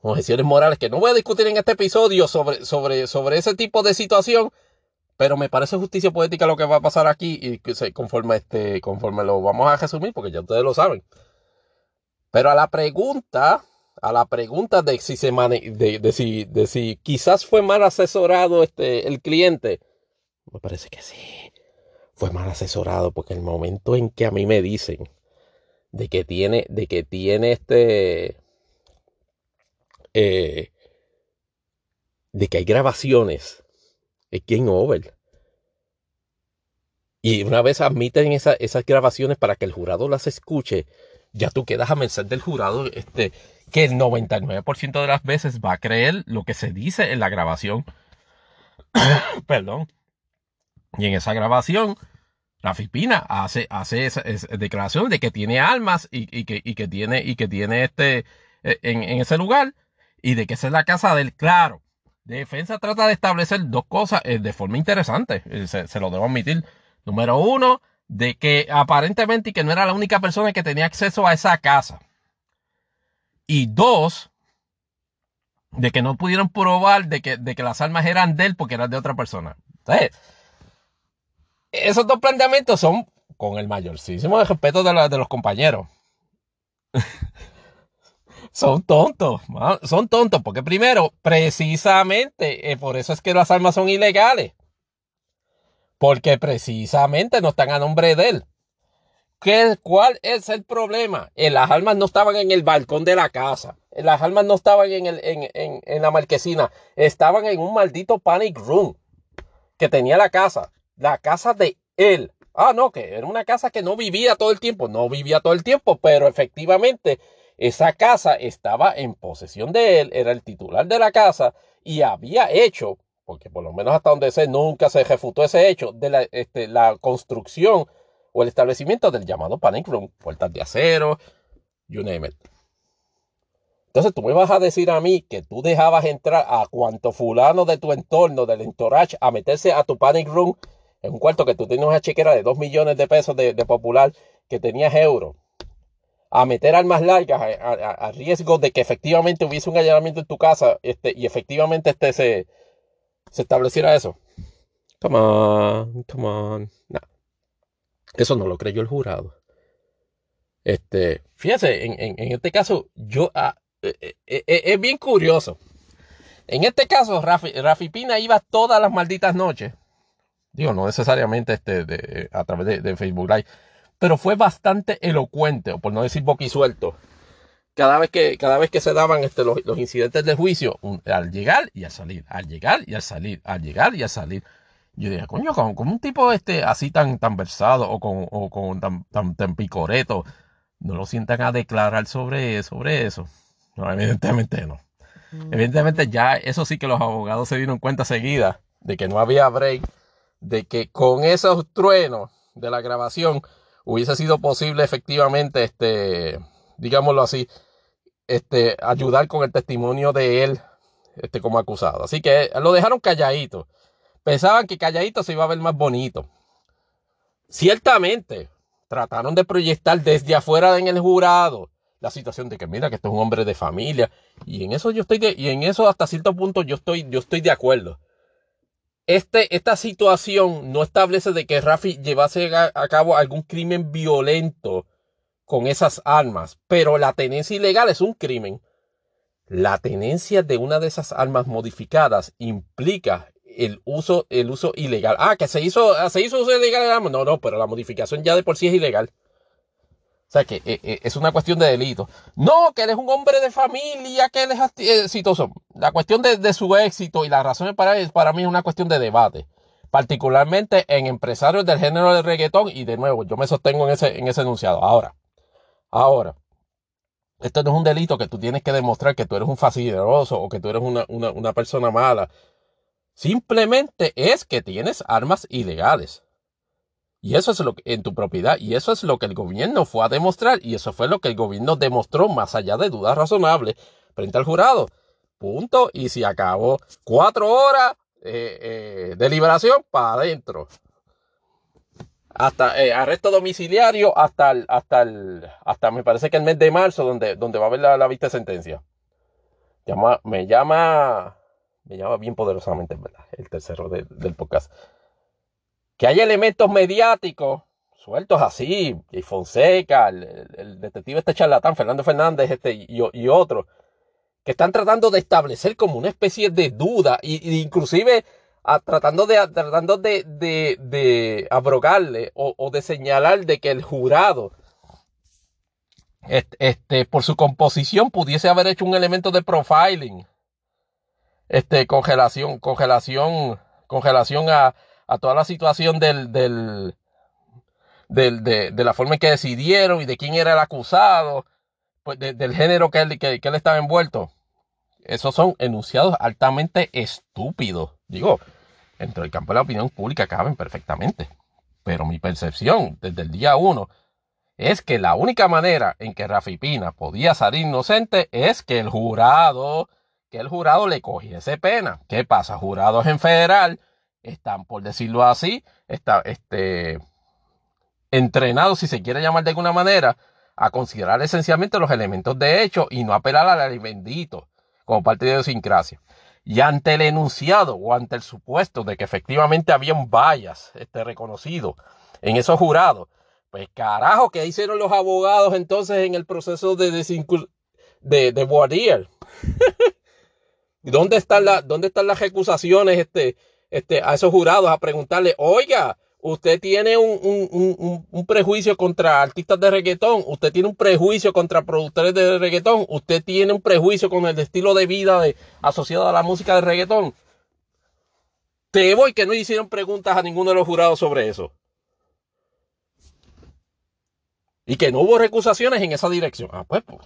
objeciones morales que no voy a discutir en este episodio sobre, sobre, sobre ese tipo de situación, pero me parece justicia poética lo que va a pasar aquí y que conforme, este, conforme lo vamos a resumir, porque ya ustedes lo saben. Pero a la pregunta a la pregunta de si se de, de, si, de si quizás fue mal asesorado este, el cliente, me parece que sí. Fue mal asesorado porque el momento en que a mí me dicen de que tiene, de que tiene este, eh, de que hay grabaciones, es game over. Y una vez admiten esas grabaciones para que el jurado las escuche, ya tú quedas a merced del jurado, este, que el 99% de las veces va a creer lo que se dice en la grabación. Perdón. Y en esa grabación, Rafi Pina hace, hace esa, declaración de que tiene almas y, que, que, tiene, y que tiene este, e, en, ese lugar y de que esa es la casa del claro. Defensa trata de establecer dos cosas eh, de forma interesante, eh, se, se, lo debo admitir. Número uno, de que aparentemente y que no era la única persona que tenía acceso a esa casa. Y dos, de que no pudieron probar de que, de que las armas eran de él porque eran de otra persona. Esos dos planteamientos son con el mayorísimo respeto de, de los compañeros. son tontos, son tontos, porque primero, precisamente, eh, por eso es que las armas son ilegales. Porque precisamente no están a nombre de él. ¿Qué, ¿Cuál es el problema? Eh, las armas no estaban en el balcón de la casa. Eh, las armas no estaban en, el, en, en, en la marquesina. Estaban en un maldito panic room que tenía la casa. La casa de él. Ah, no, que era una casa que no vivía todo el tiempo. No vivía todo el tiempo, pero efectivamente esa casa estaba en posesión de él. Era el titular de la casa y había hecho, porque por lo menos hasta donde sé, nunca se refutó ese hecho, de la, este, la construcción o el establecimiento del llamado panic room, puertas de acero, you name it. Entonces tú me vas a decir a mí que tú dejabas entrar a cuanto fulano de tu entorno, del entourage, a meterse a tu panic room en un cuarto que tú tenías una chequera de 2 millones de pesos de, popular, que tenías euros, a meter armas largas, a, riesgo de que efectivamente hubiese un allanamiento en tu casa este, y efectivamente este se, se estableciera eso. Come on, come on. Eso no lo creyó el jurado. Este, fíjense, en, este caso, yo, ah, eh, eh, eh, es bien curioso. En este caso, Rafi, Pina iba todas las malditas noches. Digo, no necesariamente este, a través de, Facebook Live. Pero fue bastante elocuente, por no decir boquisuelto. Cada vez que, cada vez que se daban este, los, incidentes de juicio, al llegar y al salir, al llegar y al salir, al llegar y al salir. Yo dije, coño, con, un tipo este así tan, tan versado o con, o con tan, tan, tan, picoreto, no lo sientan a declarar sobre, sobre eso. No, evidentemente no. Mm. Evidentemente ya eso sí que los abogados se dieron cuenta seguida de que no había break, de que con esos truenos de la grabación hubiese sido posible efectivamente, este, digámoslo así, este, ayudar con el testimonio de él este, como acusado. Así que lo dejaron calladito. Pensaban que calladito se iba a ver más bonito. Ciertamente, trataron de proyectar desde afuera en el jurado la situación de que mira que esto es un hombre de familia y en eso yo estoy y en eso hasta cierto punto yo estoy yo estoy de acuerdo. Este, esta situación no establece de que Rafi llevase a cabo algún crimen violento con esas armas, pero la tenencia ilegal es un crimen. La tenencia de una de esas armas modificadas implica el uso, el uso ilegal. Ah, que se hizo, se hizo uso ilegal de armas. No, no, pero la modificación ya de por sí es ilegal. O sea que eh, eh, es una cuestión de delito. No, que él es un hombre de familia, que él es exitoso. La cuestión de, su éxito y las razones para, para mí es una cuestión de debate. Particularmente en empresarios del género del reggaetón. Y de nuevo, yo me sostengo en ese, en ese enunciado. Ahora, ahora, esto no es un delito que tú tienes que demostrar que tú eres un fastidioso o que tú eres una, una persona mala Simplemente es que tienes armas ilegales. Y eso es lo que en tu propiedad. Y eso es lo que el gobierno fue a demostrar. Y eso fue lo que el gobierno demostró más allá de dudas razonables frente al jurado. Punto. Y si acabó cuatro horas eh, eh, de liberación para adentro. Hasta eh, arresto domiciliario hasta el, hasta el, hasta me parece que el mes de marzo donde, donde va a haber la, vista de sentencia. Llama, me llama me llama bien poderosamente, ¿verdad? El tercero del podcast. Que hay elementos mediáticos sueltos así, y Fonseca, el, detective este charlatán, Fernando Fernández este, y, otros, que están tratando de establecer como una especie de duda, y, inclusive tratando de, tratando de, de, abrogarle o, de señalar de que el jurado, este, por su composición, pudiese haber hecho un elemento de profiling este, congelación, congelación, congelación a, a toda la situación del, del, de, la forma en que decidieron y de quién era el acusado, pues del género que él, que, él estaba envuelto. Esos son enunciados altamente estúpidos. Digo, dentro del campo de la opinión pública caben perfectamente. Pero mi percepción desde el día uno es que la única manera en que Rafi Pina podía salir inocente es que el jurado, que el jurado le cogiese pena. ¿Qué pasa? Jurados en federal están, por decirlo así, está, este, entrenados, si se quiere llamar de alguna manera, a considerar esencialmente los elementos de hecho y no apelar a la bendito como parte de idiosincrasia. Y ante el enunciado o ante el supuesto de que efectivamente habían vallas este, reconocido en esos jurados, pues carajo, ¿qué hicieron los abogados entonces en el proceso de de, de voir ¿Dónde están, ¿Dónde están las recusaciones este, este, a esos jurados a preguntarle, oiga, usted tiene un, un, un, prejuicio contra artistas de reggaetón, usted tiene un prejuicio contra productores de reggaetón, usted tiene un prejuicio con el estilo de vida de, asociado a la música de reggaetón? Te voy que no hicieron preguntas a ninguno de los jurados sobre eso. Y que no hubo recusaciones en esa dirección. Ah, pues, pues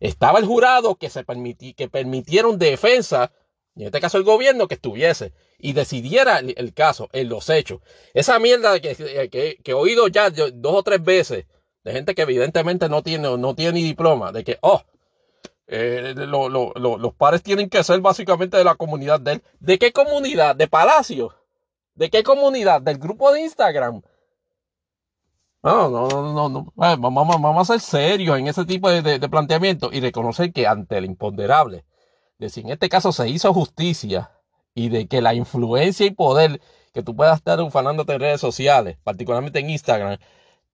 estaba el jurado que, se permití, que permitieron defensa, en este caso el gobierno, que estuviese y decidiera el, caso en los hechos. Esa mierda que, que, he oído ya dos o tres veces de gente que evidentemente no tiene, no tiene ni diploma, de que, oh, eh, los pares tienen que ser básicamente de la comunidad de él. ¿De qué comunidad? ¿De Palacio? ¿De qué comunidad? ¿Del grupo de Instagram? No, no, no, no, Vamos, a ser serios en ese tipo de, planteamiento y reconocer que ante el imponderable, de si en este caso se hizo justicia y de que la influencia y poder que tú puedas estar ufanándote en redes sociales, particularmente en Instagram,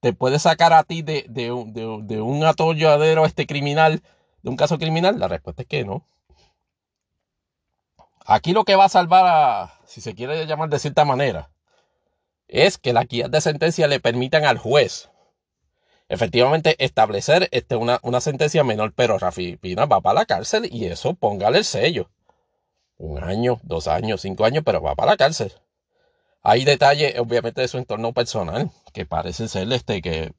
te puede sacar a ti de, de, de un atolladero este criminal, de un caso criminal, la respuesta es que no. Aquí lo que va a salvar a, si se quiere llamar de cierta manera, es que las guías de sentencia le permitan al juez efectivamente establecer este, una, una, sentencia menor, pero Rafi Pina va para la cárcel y eso póngale el sello. Un año, dos años, cinco años, pero va para la cárcel. Hay detalles, obviamente, de su entorno personal que parecen ser este que,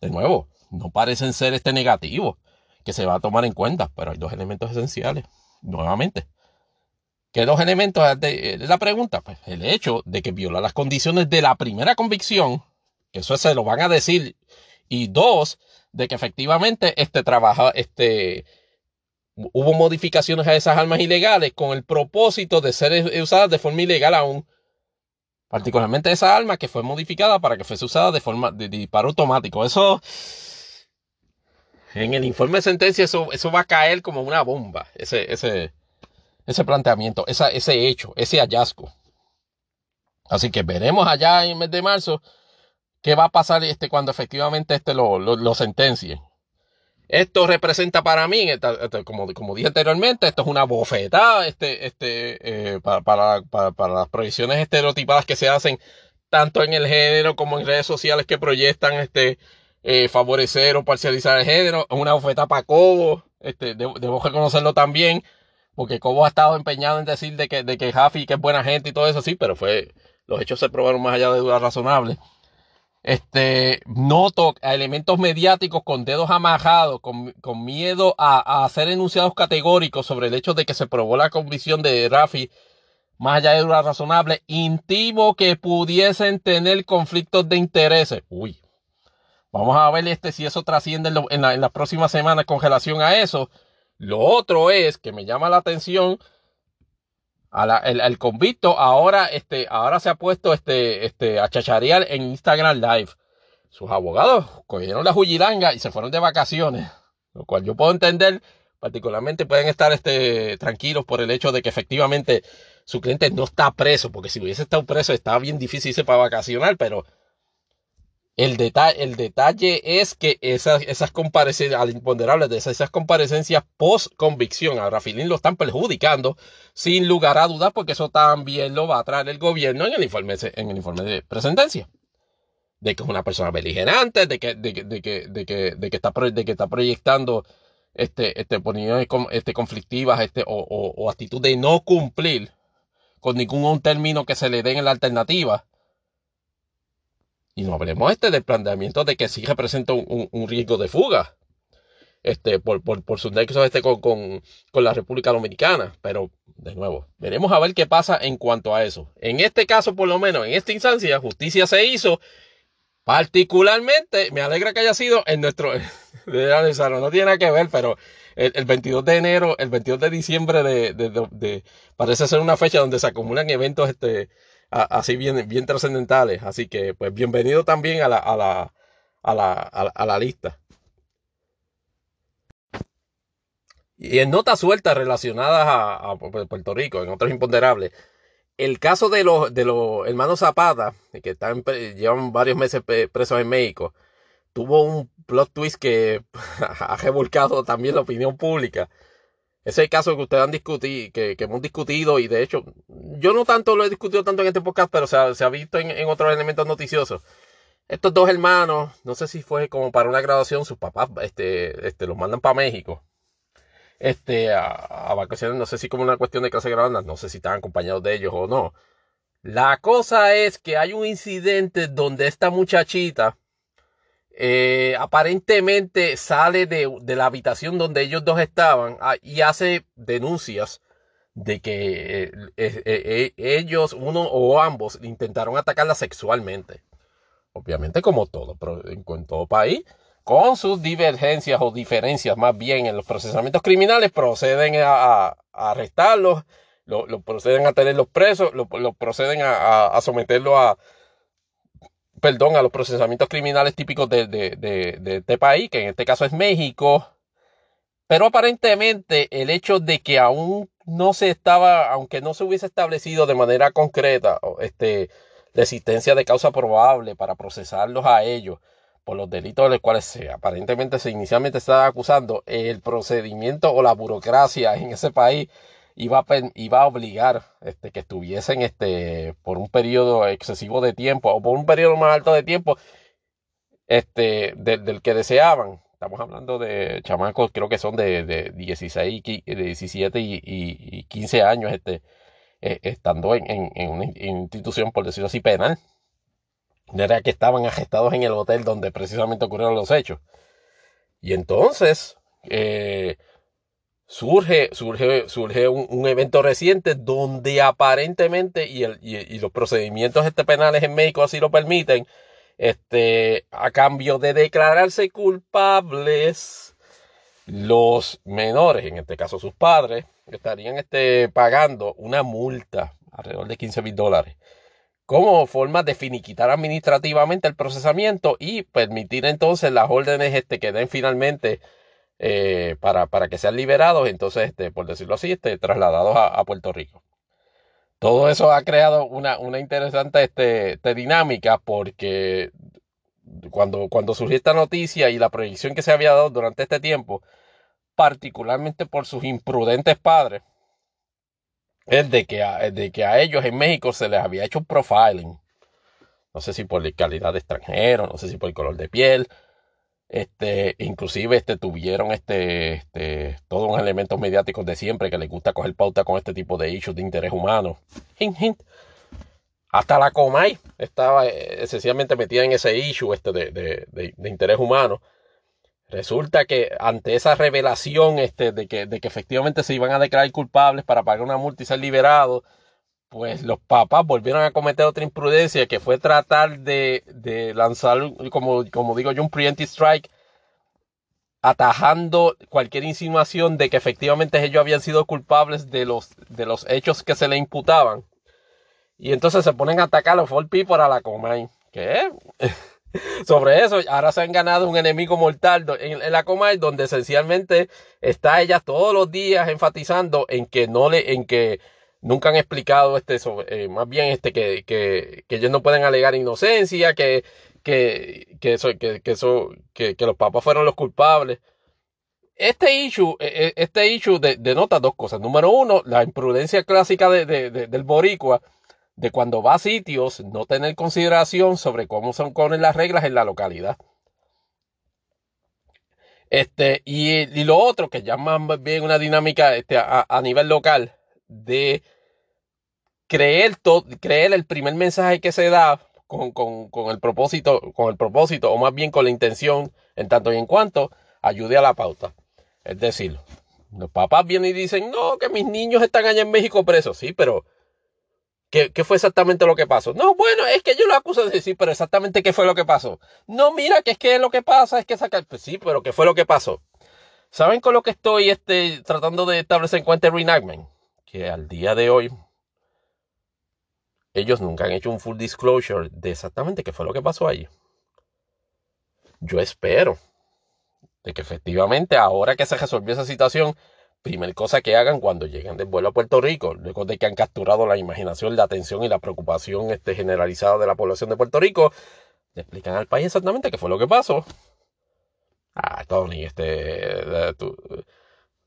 de nuevo, no parecen ser este negativo que se va a tomar en cuenta, pero hay dos elementos esenciales, nuevamente. ¿Qué dos elementos de, la pregunta? Pues el hecho de que viola las condiciones de la primera convicción, que eso se lo van a decir, y dos, de que efectivamente este trabajo, este, hubo modificaciones a esas armas ilegales con el propósito de ser usadas de forma ilegal aún. Particularmente esa arma que fue modificada para que fuese usada de forma de disparo automático. Eso, en el informe de sentencia, eso, eso va a caer como una bomba. Ese, ese, ese planteamiento, ese hecho, ese hallazgo. Así que veremos allá en el mes de marzo qué va a pasar este, cuando efectivamente este lo, lo, sentencien. Esto representa para mí, como, como, dije anteriormente, esto es una bofetada este, este, eh, para, las proyecciones estereotipadas que se hacen tanto en el género como en redes sociales que proyectan este, eh, favorecer o parcializar el género. Es una bofetada para Cobo, este, debo reconocerlo también porque Cobo ha estado empeñado en decir de que, de que que es buena gente y todo eso, sí, pero fue, los hechos se probaron más allá de dudas razonables. Este, noto a elementos mediáticos con dedos amajados, con, con miedo a, a, hacer enunciados categóricos sobre el hecho de que se probó la convicción de Rafi más allá de dudas razonables, intimo que pudiesen tener conflictos de intereses. Uy, vamos a ver este, si eso trasciende en, en, en las próximas semanas con relación a eso. Lo otro es que me llama la atención a el, convicto ahora, este, ahora se ha puesto este, este, a chacharear en Instagram Live. Sus abogados cogieron la jujilanga y se fueron de vacaciones, lo cual yo puedo entender. Particularmente pueden estar este, tranquilos por el hecho de que efectivamente su cliente no está preso, porque si hubiese estado preso estaba bien difícil irse para vacacionar, pero el detalle, el detalle es que esas, esas comparecencias, al de esas, comparecencias post convicción a Rafilín lo están perjudicando sin lugar a dudas porque eso también lo va a traer el gobierno en el informe, en el informe de presentencia. De que es una persona beligerante, de que, de, que, de que, de que, está, de que está proyectando este, este, este, conflictivas este, o, o, o actitud de no cumplir con ningún término que se le den en la alternativa Y no hablemos este del planteamiento de que sí representa un, un riesgo de fuga este, por, por, por sus nexos este con, con, con, la República Dominicana. Pero, de nuevo, veremos a ver qué pasa en cuanto a eso. En este caso, por lo menos, en esta instancia, justicia se hizo. Particularmente, me alegra que haya sido en nuestro, no tiene nada que ver, pero el, el, 22 de enero, el 22 de diciembre de, de, parece ser una fecha donde se acumulan eventos este, así bien, bien trascendentales. Así que, pues, bienvenido también a la, a la, a la, a la lista. Y en notas sueltas relacionadas a, Puerto Rico, en otros imponderables, el caso de los, de los hermanos Zapata, que están, llevan varios meses presos en México, tuvo un plot twist que ha revolcado también la opinión pública. Ese caso que ustedes han discutido, que, hemos discutido, y de hecho, yo no tanto lo he discutido tanto en este podcast, pero se ha, visto en, otros elementos noticiosos. Estos dos hermanos, no sé si fue como para una graduación, sus papás este, este, los mandan para México este, a, vacaciones, no sé si como una cuestión de clase grande, no sé si están acompañados de ellos o no. La cosa es que hay un incidente donde esta muchachita eh, aparentemente sale de, la habitación donde ellos dos estaban ah, y hace denuncias de que eh, eh, ellos, uno o ambos, intentaron atacarla sexualmente. Obviamente como todo, pero en todo país con sus divergencias o diferencias más bien en los procesamientos criminales, proceden a, arrestarlos, lo, proceden a tenerlos presos, lo, proceden a, someterlos a, perdón, a los procesamientos criminales típicos de, de, este país, que en este caso es México. Pero aparentemente el hecho de que aún no se estaba, aunque no se hubiese establecido de manera concreta este, la existencia de causa probable para procesarlos a ellos, por los delitos de los cuales se, aparentemente se inicialmente estaba acusando, el procedimiento o la burocracia en ese país iba a, iba a obligar este, que estuviesen este, por un periodo excesivo de tiempo o por un periodo más alto de tiempo este, del que deseaban. Estamos hablando de chamacos, creo que son de, de 16, de 17 y, y, 15 años, este, eh, estando en, en, en una institución, por decirlo así, penal era que estaban arrestados en el hotel donde precisamente ocurrieron los hechos. Y entonces eh, surge, surge, surge un, evento reciente donde aparentemente, y, el, y, los procedimientos este penales en México así lo permiten, este, a cambio de declararse culpables, los menores, en este caso sus padres, estarían este, pagando una multa alrededor de 15 mil dólares como forma de finiquitar administrativamente el procesamiento y permitir entonces las órdenes este, que den finalmente eh, para, para, que sean liberados, entonces, este, por decirlo así, este, trasladados a, Puerto Rico. Todo eso ha creado una, una interesante este, dinámica porque cuando, cuando surgió esta noticia y la proyección que se había dado durante este tiempo, particularmente por sus imprudentes padres, es de que, a, de que a ellos en México se les había hecho un profiling. No sé si por la calidad de extranjero, no sé si por el color de piel. Este, inclusive este, tuvieron este, este, todos los elementos mediáticos de siempre que les gusta coger pauta con este tipo de issues de interés humano. Hasta la Comay estaba eh, esencialmente metida en ese issue este de, de, de interés humano. Resulta que ante esa revelación este, de, que, de que efectivamente se iban a declarar culpables para pagar una multa y ser liberados, pues los papás volvieron a cometer otra imprudencia que fue tratar de, de lanzar, como, como digo yo, un preemptive strike, atajando cualquier insinuación de que efectivamente ellos habían sido culpables de los, de los hechos que se le imputaban. Y entonces se ponen a atacar a los Full People a la Comay. ¿Qué? sobre eso. Ahora se han ganado un enemigo mortal en, la Comay, donde esencialmente está ella todos los días enfatizando en que no le, en que nunca han explicado este, sobre, eh, más bien este, que, que, que, ellos no pueden alegar inocencia, que, que, que eso, que, eso, que, los papas fueron los culpables. Este issue, e, e, este issue denota dos cosas. Número uno, la imprudencia clásica de, de, del boricua, de cuando va a sitios no tener consideración sobre cómo son con las reglas en la localidad. Este, y, lo otro, que llama bien una dinámica este, a, nivel local, de creer, creer el primer mensaje que se da con, con, el propósito, con el propósito, o más bien con la intención, en tanto y en cuanto ayude a la pauta. Es decir, los papás vienen y dicen, no, que mis niños están allá en México presos. Sí, pero ¿qué, fue exactamente lo que pasó? No, bueno, es que yo lo acuso de decir, pero exactamente qué fue lo que pasó. No, mira, que es que lo que pasa es que saca... Pues sí, pero ¿qué fue lo que pasó? ¿Saben con lo que estoy este, tratando de establecer en cuenta el reenactment? Que al día de hoy ellos nunca han hecho un full disclosure de exactamente qué fue lo que pasó allí. Yo espero de que efectivamente ahora que se resolvió esa situación, primer cosa que hagan cuando lleguen de vuelo a Puerto Rico, luego de que han capturado la imaginación, la atención y la preocupación este, generalizada de la población de Puerto Rico, le explican al país exactamente qué fue lo que pasó. Ah, Tony, este, tú,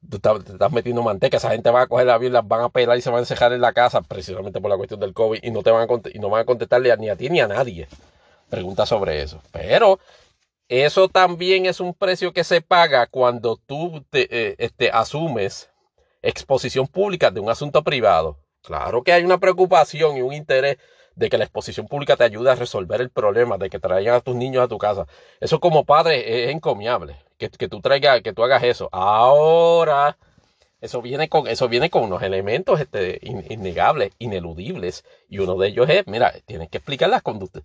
te estás metiendo manteca, esa gente va a coger la avión, van a pelar y se van a encejar en la casa, precisamente por la cuestión del COVID, y no te van a, y no van a contestarle ni a ti ni a nadie. Pregunta sobre eso. Pero eso también es un precio que se paga cuando tú te, eh, este, asumes exposición pública de un asunto privado. Claro que hay una preocupación y un interés de que la exposición pública te ayude a resolver el problema, de que traigan a tus niños a tu casa. Eso como padre es encomiable, que, que tú traigas, que tú hagas eso. Ahora, eso viene con, eso viene con unos elementos este, innegables, ineludibles. Y uno de ellos es, mira, tienes que explicar las conductas.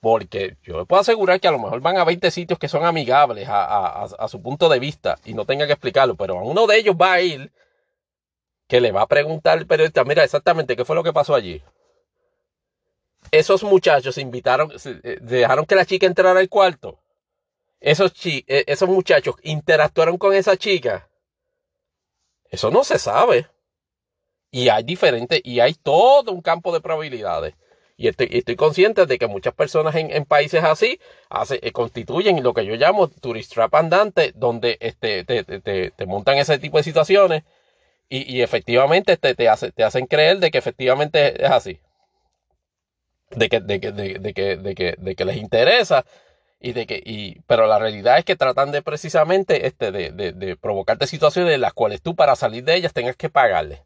Porque yo puedo asegurar que a lo mejor van a 20 sitios que son amigables a, su punto de vista y no tengan que explicarlo, pero a uno de ellos va a ir que le va a preguntar al periodista, mira exactamente qué fue lo que pasó allí. Esos muchachos invitaron, eh, dejaron que la chica entrara al cuarto. Esos, eh, esos muchachos interactuaron con esa chica. Eso no se sabe. Y hay diferentes, y hay todo un campo de probabilidades. Y estoy, consciente de que muchas personas en, países así eh, constituyen lo que yo llamo tourist trap andante, donde este, te, montan ese tipo de situaciones y, efectivamente te, te, hacen creer de que efectivamente es así. De que, de que, de, que, de que, les interesa y de que, y, pero la realidad es que tratan de precisamente este, de, de, provocarte situaciones en las cuales tú para salir de ellas tengas que pagarle.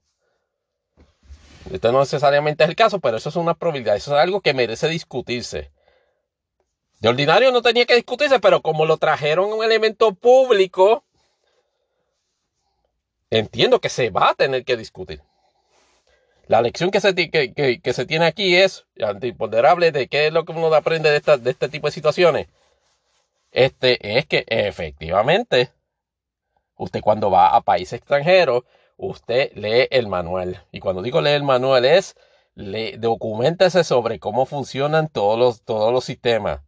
Esto no necesariamente es el caso, pero eso es una probabilidad. Eso es algo que merece discutirse. De ordinario no tenía que discutirse, pero como lo trajeron un elemento público, entiendo que se va a tener que discutir. La lección que se, que, se tiene aquí es antiponderable de qué es lo que uno aprende de, de este tipo de situaciones. Este es que efectivamente, usted cuando va a países extranjeros, usted lee el manual. Y cuando digo lee el manual es, le, documentese sobre cómo funcionan todos los, todos los sistemas.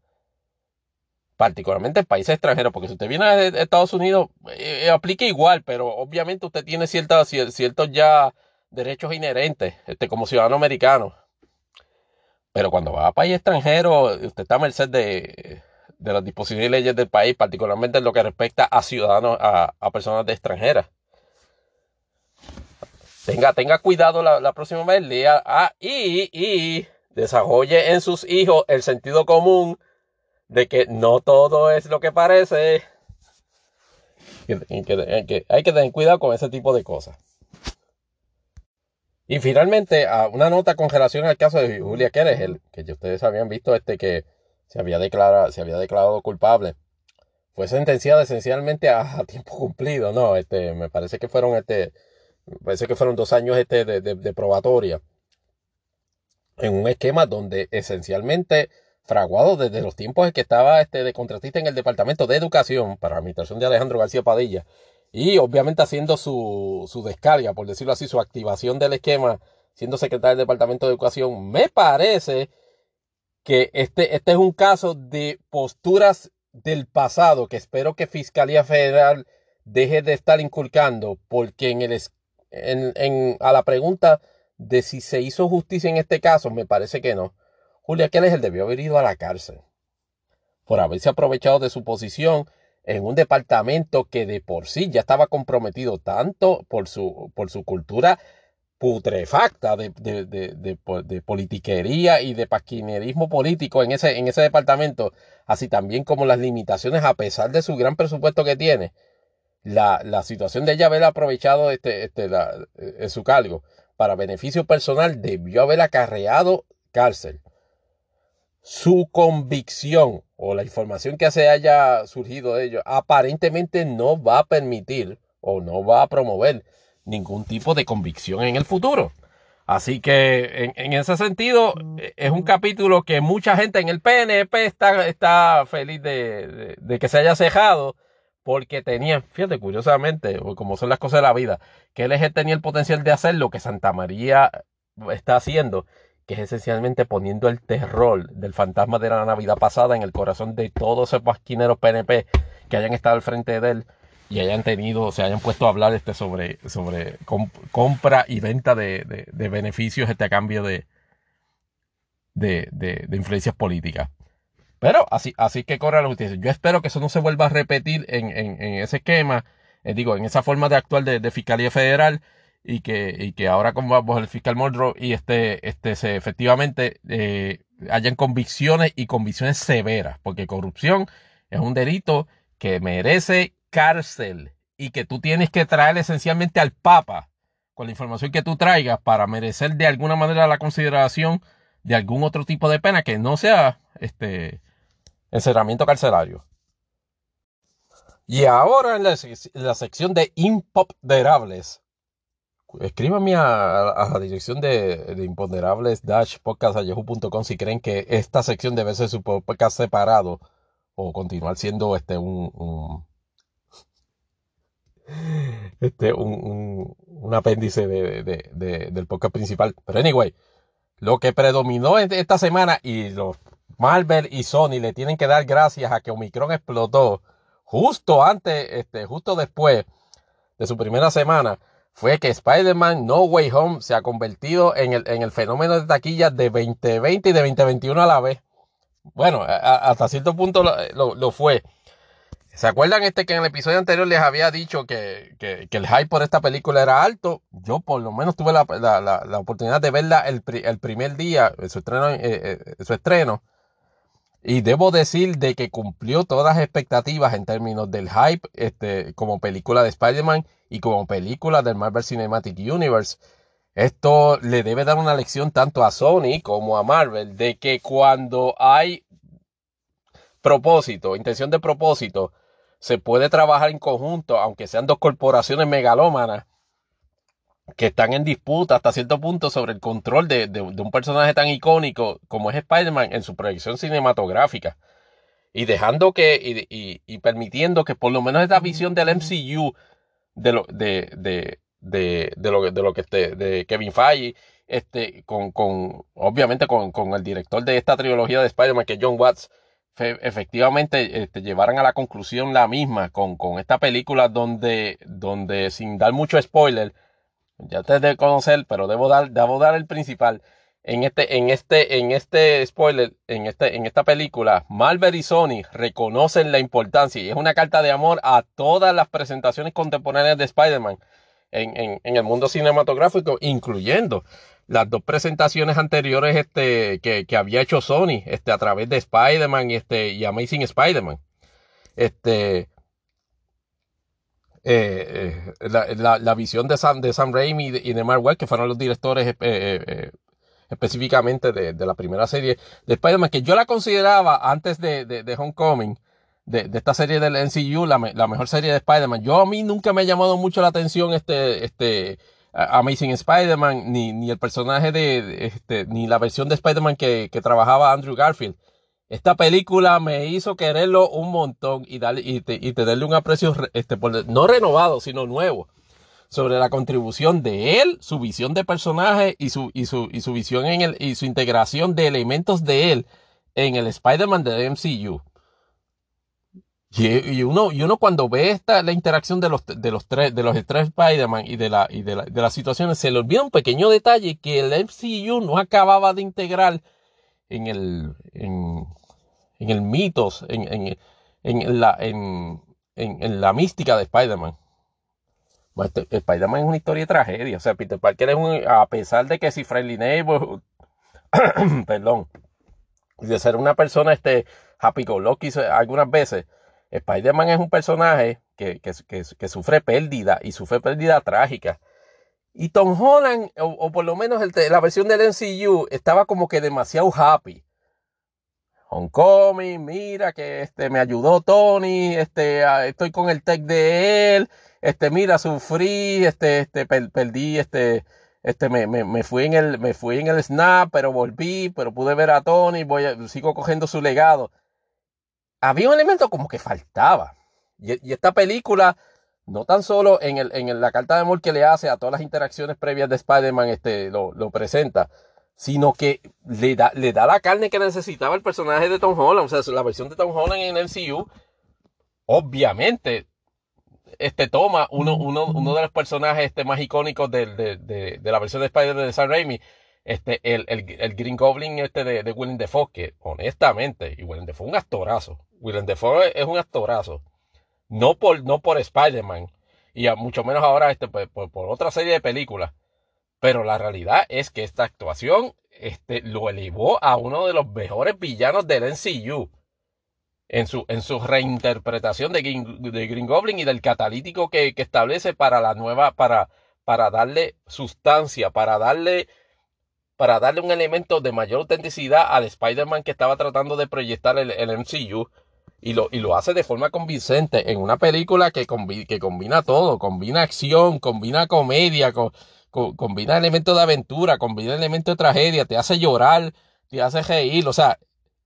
Particularmente en países extranjeros, porque si usted viene de Estados Unidos, eh, aplica igual, pero obviamente usted tiene ciertos, ciertos ya derechos inherentes, este, como ciudadano americano. Pero cuando va a país extranjero, usted está a merced de, de las disposiciones y leyes del país, particularmente en lo que respecta a ciudadanos, a, a personas de extranjeras. Tenga, tenga cuidado la, próxima vez, lea ah, y, y desarrolle en sus hijos el sentido común de que no todo es lo que parece. Que, hay que tener cuidado con ese tipo de cosas. Y finalmente, una nota con relación al caso de Julia Keregel, que ustedes habían visto este que se había declarado, se había declarado culpable. Fue sentenciada esencialmente a, tiempo cumplido, ¿no? Este, me parece que fueron este, parece que fueron dos años este de, probatoria, en un esquema donde esencialmente fraguado desde los tiempos en que estaba este de contratista en el Departamento de Educación para la administración de Alejandro García Padilla y obviamente haciendo su, su descarga, por decirlo así, su activación del esquema siendo secretario del Departamento de Educación, me parece que este, este es un caso de posturas del pasado que espero que Fiscalía Federal deje de estar inculcando porque en el, en, a la pregunta de si se hizo justicia en este caso, me parece que no. Julia Keller debió haber ido a la cárcel por haberse aprovechado de su posición en un departamento que de por sí ya estaba comprometido tanto por su, por su cultura putrefacta de, de, de, politiquería y de paquinerismo político en ese, en ese departamento, así también como las limitaciones a pesar de su gran presupuesto que tiene la, la situación de ella haber aprovechado este, este, eh, en su cargo para beneficio personal debió haber acarreado cárcel. Su convicción o la información que se haya surgido de ellos aparentemente no va a permitir o no va a promover ningún tipo de convicción en el futuro. Así que en, ese sentido es un capítulo que mucha gente en el PNP está, está feliz de, que se haya cejado porque tenía, fíjate, curiosamente, como son las cosas de la vida, que él tenía el potencial de hacer lo que Santa María está haciendo, que es esencialmente poniendo el terror del fantasma de la Navidad pasada en el corazón de todos esos pasquineros PNP que hayan estado al frente de él y hayan tenido, se hayan puesto a hablar este sobre, sobre compra y venta de, beneficios este a cambio de, de, influencias políticas. Pero así, así que corre la justicia. Yo espero que eso no se vuelva a repetir en, ese esquema, eh, digo, en esa forma de actuar de, Fiscalía Federal y que, y que ahora como vamos el fiscal Muldrow y este, este se, efectivamente eh, hayan convicciones y convicciones severas, porque corrupción es un delito que merece cárcel y que tú tienes que traer esencialmente al Papa con la información que tú traigas para merecer de alguna manera la consideración de algún otro tipo de pena que no sea este encerramiento carcelario. Y ahora en la, sección de imponderables, escríbanme a, la dirección de, imponderables dash si creen que esta sección debe ser su podcast separado o continuar siendo este un este, un, un, apéndice de, de, del podcast principal. Pero anyway, lo que predominó esta semana y los Marvel y Sony le tienen que dar gracias a que Omicron explotó justo antes, este, justo después de su primera semana, fue que Spider-Man No Way Home se ha convertido en el, en el fenómeno de taquilla de 2020 y de 2021 a la vez. Bueno, hasta cierto punto lo, lo fue. ¿Se acuerdan este que en el episodio anterior les había dicho que, el hype por esta película era alto? Yo por lo menos tuve la, oportunidad de verla el, primer día, su estreno, eh, eh, su estreno. Y debo decir de que cumplió todas las expectativas en términos del hype este, como película de Spider-Man y como película del Marvel Cinematic Universe. Esto le debe dar una lección tanto a Sony como a Marvel de que cuando hay propósito, intención de propósito, se puede trabajar en conjunto, aunque sean dos corporaciones megalómanas que están en disputa hasta cierto punto sobre el control de, un personaje tan icónico como es Spider-Man en su proyección cinematográfica. Y dejando que, y, permitiendo que por lo menos esta visión del MCU de lo, de, de, de, lo, de lo que esté, de Kevin Feige, este, con, con obviamente con, con el director de esta trilogía de Spider-Man, que es John Watts, efectivamente este, llevaran a la conclusión la misma con, esta película donde, donde sin dar mucho spoiler, ya te de conocer, pero debo dar, debo dar el principal. En este, en este, en este spoiler, en este, en esta película, Marvel y Sony reconocen la importancia y es una carta de amor a todas las presentaciones contemporáneas de Spider-Man en, el mundo cinematográfico, incluyendo las dos presentaciones anteriores este, que, había hecho Sony este, a través de Spider-Man y, este, y Amazing Spider-Man. Este, eh, eh, la, visión de Sam, de Sam Raimi y de, Mark Webb, que fueron los directores eh, específicamente de, la primera serie de Spider-Man, que yo la consideraba antes de, de Homecoming, de, esta serie del NCU, la, la mejor serie de Spider-Man. Yo a mí nunca me ha llamado mucho la atención este, este, Amazing Spider-Man, ni, ni el personaje de, este, ni la versión de Spider-Man que, que trabajaba Andrew Garfield. Esta película me hizo quererlo un montón y, darle, y, y tenerle un aprecio, este, no renovado, sino nuevo, sobre la contribución de él, su visión de personaje y su, y su, y su visión en el, y su integración de elementos de él en el Spider-Man de MCU. Y, uno, y uno cuando ve esta, la interacción de los, de los tres, de los tres Spider-Man y, de, la, y de, la, de las situaciones, se le olvida un pequeño detalle que el MCU no acababa de integrar en el, en, en el mitos, en, en, en la, en, en, la mística de Spider-Man. Este, Spider-Man es una historia de tragedia. O sea, Peter Parker es un, a pesar de que si Friendly Neighbor, perdón, de ser una persona este happy go lucky algunas veces, Spider-Man es un personaje que, que, sufre pérdida y sufre pérdida trágica. Y Tom Holland, o, por lo menos la versión del MCU, estaba como que demasiado happy. Homecoming, mira que este me ayudó Tony, este estoy con el tech de él, este mira sufrí, este este perdí este este me, me, me, fui en el me fui en el snap, pero volví, pero pude ver a Tony, voy sigo cogiendo su legado. Había un elemento como que faltaba. Y, esta película no tan solo en, el, en la carta de amor que le hace a todas las interacciones previas de Spider-Man este, lo, lo presenta, sino que le da, le da la carne que necesitaba el personaje de Tom Holland. O sea, la versión de Tom Holland en el MCU, obviamente, este toma uno, uno, uno de los personajes este, más icónicos de, de, de, la versión de Spider-Man de Sam Raimi, este, el, el, el, Green Goblin este de, de Willem Dafoe, que honestamente, y Willem Dafoe es un actorazo. Willem Dafoe es un actorazo. No por, no por Spider-Man, y mucho menos ahora este, por, por otra serie de películas. Pero la realidad es que esta actuación este, lo elevó a uno de los mejores villanos del NCU. En su, en su reinterpretación de Green, de Green Goblin y del catalítico que, que, establece para la nueva, para, para darle sustancia, para darle, para darle un elemento de mayor autenticidad al Spider-Man que estaba tratando de proyectar el, el MCU. Y lo, y lo, hace de forma convincente en una película que, que combina todo, combina acción, combina comedia, con, combina elementos de aventura, combina elementos de tragedia, te hace llorar, te hace reír, o sea,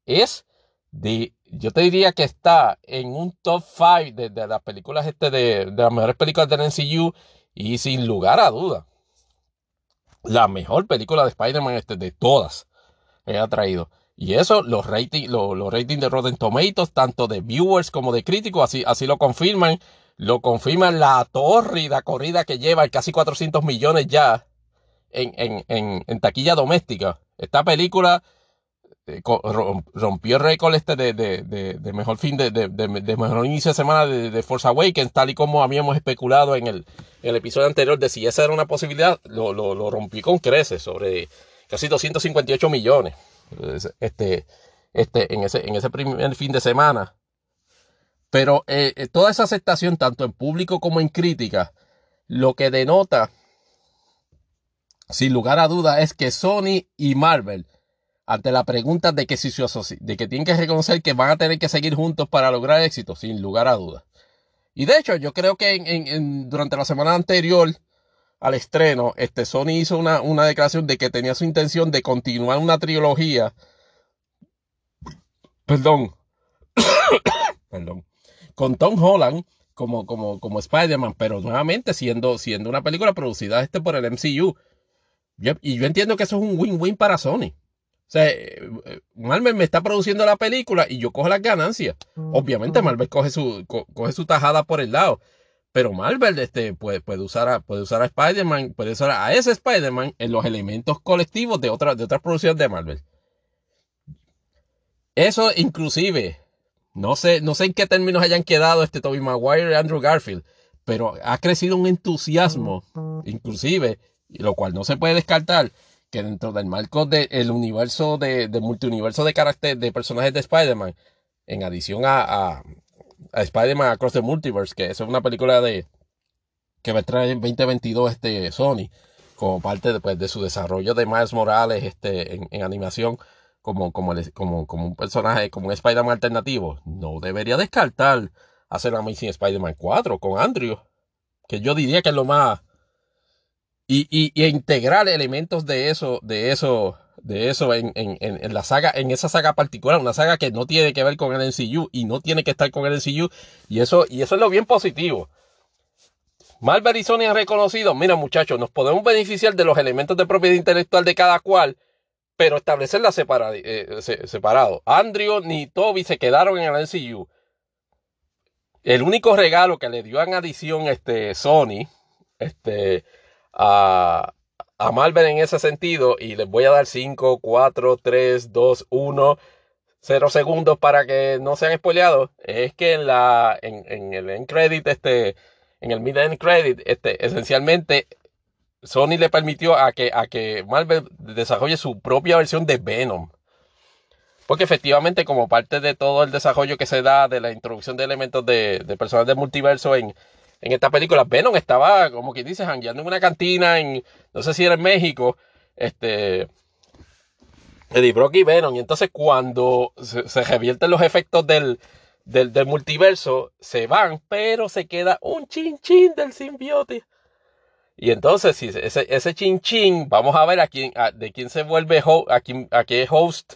es de, yo te diría que está en un top 5 de, las películas este de, de, las mejores películas del MCU y sin lugar a duda, la mejor película de Spider-Man este de todas que ha traído. Y eso, los ratings los, ratings de Rotten Tomatoes, tanto de viewers como de críticos, así, así lo confirman lo confirma la tórrida corrida que lleva casi 400 millones ya en, en, taquilla doméstica. Esta película eh, rompió el récord este de, de, mejor fin de, de, mejor inicio de semana de, Force Awakens, tal y como habíamos especulado en el, el episodio anterior de si esa era una posibilidad, lo, lo, lo rompí con creces, sobre casi 258 millones. Este, este, en ese, en ese primer fin de semana. Pero eh, eh, toda esa aceptación, tanto en público como en crítica, lo que denota, sin lugar a duda, es que Sony y Marvel, ante la pregunta de que si se de que tienen que reconocer que van a tener que seguir juntos para lograr éxito, sin lugar a duda. Y de hecho, yo creo que en, durante la semana anterior al estreno, este Sony hizo una, una declaración de que tenía su intención de continuar una trilogía. Perdón. Perdón con Tom Holland como, como, como Spider-Man, pero nuevamente siendo, siendo una película producida este por el MCU. y yo entiendo que eso es un win-win para Sony. O sea, eh, Marvel me está produciendo la película y yo cojo las ganancias. Obviamente Marvel coge su, coge su tajada por el lado. Pero Marvel este, puede, puede usar a, puede usar a Spider-Man, puede usar a ese Spider-Man en los elementos colectivos de, otras de otras producciones de Marvel. Eso inclusive no sé, no sé en qué términos hayan quedado este Toby Maguire y Andrew Garfield, pero ha crecido un entusiasmo, inclusive, lo cual no se puede descartar, que dentro del marco del universo de, de, multiuniverso de carácter de personajes de Spider-Man, en adición a, Spider-Man Across the Multiverse, que es una película de que va a traer en 2022 este Sony, como parte de, pues, de su desarrollo de Miles Morales este, en, en animación como, como, como, como un personaje, como un Spider-Man alternativo, no debería descartar hacer Amazing Spider-Man 4 con Andrew, que yo diría que es lo más... Y, y, y integrar elementos de eso, de eso, de eso en, en, en, la saga, en esa saga particular, una saga que no tiene que ver con el NCU y no tiene que estar con el NCU, y eso, y eso es lo bien positivo. Marvel y Sony han reconocido, mira muchachos, nos podemos beneficiar de los elementos de propiedad intelectual de cada cual, pero establecerla separado. Eh, separado. Andrew ni Toby se quedaron en el NCU. El único regalo que le dio en adición este Sony este, a, a Marvel en ese sentido, y les voy a dar 5, 4, 3, 2, 1, 0 segundos para que no sean spoileados, es que en la en, el end credit, este, en el mid end credit, este, esencialmente Sony le permitió a que, a que Marvel desarrolle su propia versión de Venom. Porque efectivamente, como parte de todo el desarrollo que se da de la introducción de elementos de, de del multiverso en, en esta película, Venom estaba, como quien dice, jangueando en una cantina en, no sé si era en México, este, Eddie Brock y Venom. Y entonces cuando se, revierten los efectos del, del, del, multiverso, se van, pero se queda un chin chin del simbiote. Y entonces, si ese, ese chin chin, vamos a ver a quién, a, de quién se vuelve, a, quién, a qué host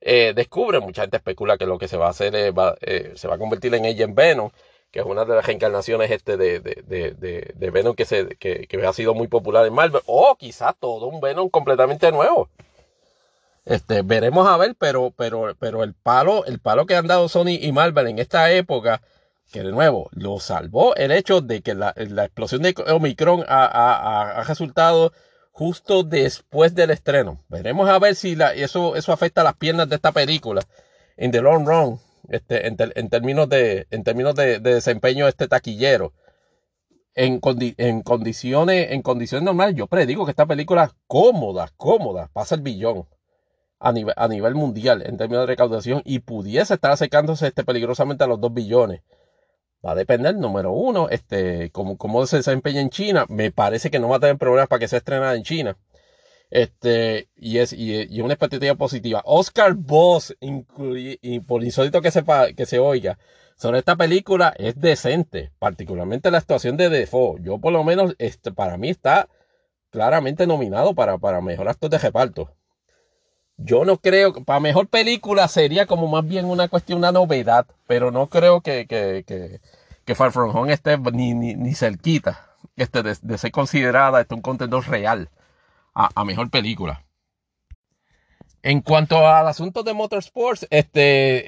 eh, descubre. Mucha gente especula que lo que se va a hacer es, va, eh, se va a convertir en ella en Venom, que es una de las reencarnaciones este de, de, de, de Venom que, se, que, que ha sido muy popular en Marvel. O quizás todo un Venom completamente nuevo. Este, veremos a ver, pero, pero, pero el palo, el palo que han dado Sony y Marvel en esta época, que de nuevo lo salvó el hecho de que la, la explosión de Omicron ha, ha, ha, resultado justo después del estreno. Veremos a ver si la, eso, eso afecta a las piernas de esta película en the long run, este, en, términos de, en términos de, de desempeño este taquillero. En, condi en, condiciones, en condiciones normales, yo predigo que esta película cómoda, cómoda, pasa el billón a nivel, a nivel mundial en términos de recaudación y pudiese estar acercándose este, peligrosamente a los 2 billones. Va a depender, número uno, este, cómo, cómo se desempeña en China. Me parece que no va a tener problemas para que sea estrenada en China. Este, y es, y, y una expectativa positiva. Oscar Boss, y por insólito que, sepa, que se oiga, sobre esta película es decente, particularmente la actuación de Defoe. Yo por lo menos, este, para mí está claramente nominado para, para mejor actor de reparto. Yo no creo, para mejor película sería como más bien una cuestión, una novedad, pero no creo que, que, que, que Far From Home esté ni, ni, ni cerquita este, de, de, ser considerada este, un contendor real a, mejor película. En cuanto al asunto de Motorsports, este,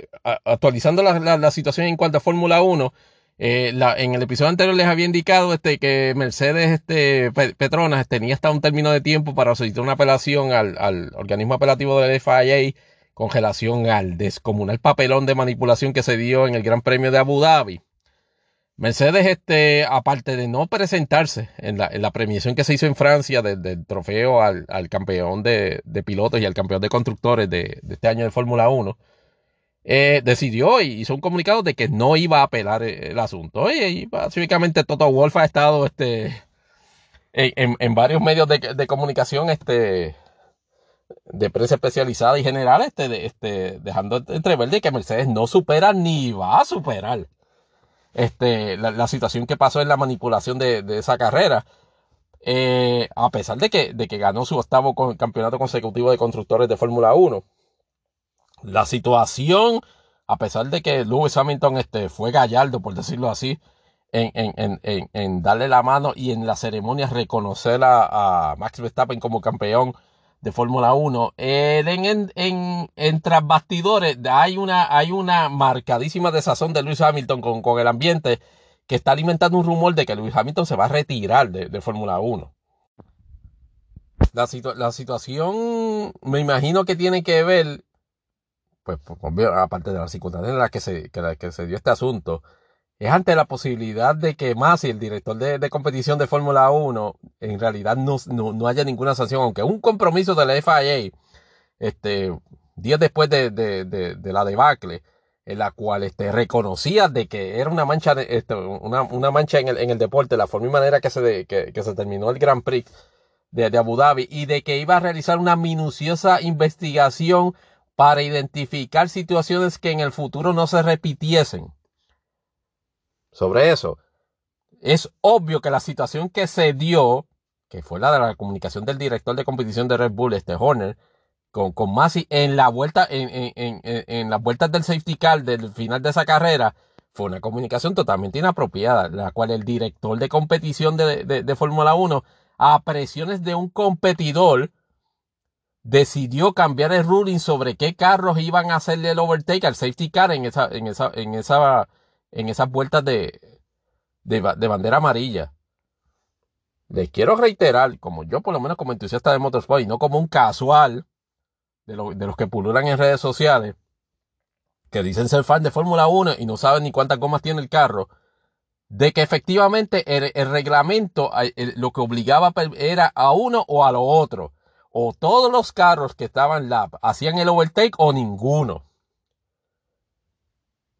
eh, actualizando la, la, la, situación en cuanto a Fórmula 1, eh, la, en el episodio anterior les había indicado este, que Mercedes este, Petronas tenía hasta un término de tiempo para solicitar una apelación al, al organismo apelativo del FIA con relación al descomunal papelón de manipulación que se dio en el Gran Premio de Abu Dhabi. Mercedes, este, aparte de no presentarse en la, premiación que se hizo en Francia del, trofeo al, campeón de, pilotos y al campeón de constructores de, este año de Fórmula 1, eh, decidió y hizo un comunicado de que no iba a apelar el, asunto. Y, básicamente Toto Wolf ha estado este, en, en varios medios de, comunicación este, de prensa especializada y general, este, dejando entrever de que Mercedes no supera ni va a superar este, la, la situación que pasó en la manipulación de, de esa carrera. Eh, a pesar de que, de que ganó su octavo campeonato consecutivo de constructores de Fórmula 1 la situación, a pesar de que Lewis Hamilton este, fue gallardo, por decirlo así, en, en, en, en, darle la mano y en la ceremonia reconocer a, a Max Verstappen como campeón de Fórmula 1. Eh, en, en, en, bastidores hay una, hay una marcadísima desazón de Lewis Hamilton con, con el ambiente que está alimentando un rumor de que Lewis Hamilton se va a retirar de, de Fórmula 1. La, la situación me imagino que tiene que ver pues, aparte de las circunstancias en las que se, que, que se dio este asunto, es ante la posibilidad de que Masi, el director de, competición de Fórmula 1, en realidad no, no, no, haya ninguna sanción, aunque un compromiso de la FIA, este, días después de, de, de, la debacle, en la cual este, reconocía de que era una mancha, este, una, una, mancha en el, en el deporte, la forma y manera que se, que, que se terminó el Grand Prix de, de Abu Dhabi, y de que iba a realizar una minuciosa investigación para identificar situaciones que en el futuro no se repitiesen. Sobre eso, es obvio que la situación que se dio, que fue la de la comunicación del director de competición de Red Bull, este Horner, con, con Masi en la vuelta, en, en, en, en las vueltas del safety car del final de esa carrera, fue una comunicación totalmente inapropiada, la cual el director de competición de, de, de Fórmula 1, a presiones de un competidor, decidió cambiar el ruling sobre qué carros iban a hacerle el overtake al safety car en esa, en esa, en esa, en esas vueltas de, de, de bandera amarilla. Les quiero reiterar, como yo por lo menos como entusiasta de motorsport y no como un casual de, lo, de los que pululan en redes sociales, que dicen ser fan de Fórmula 1 y no saben ni cuántas gomas tiene el carro, de que efectivamente el, reglamento lo que obligaba era a uno o a lo otro o todos los carros que estaban lap hacían el overtake o ninguno.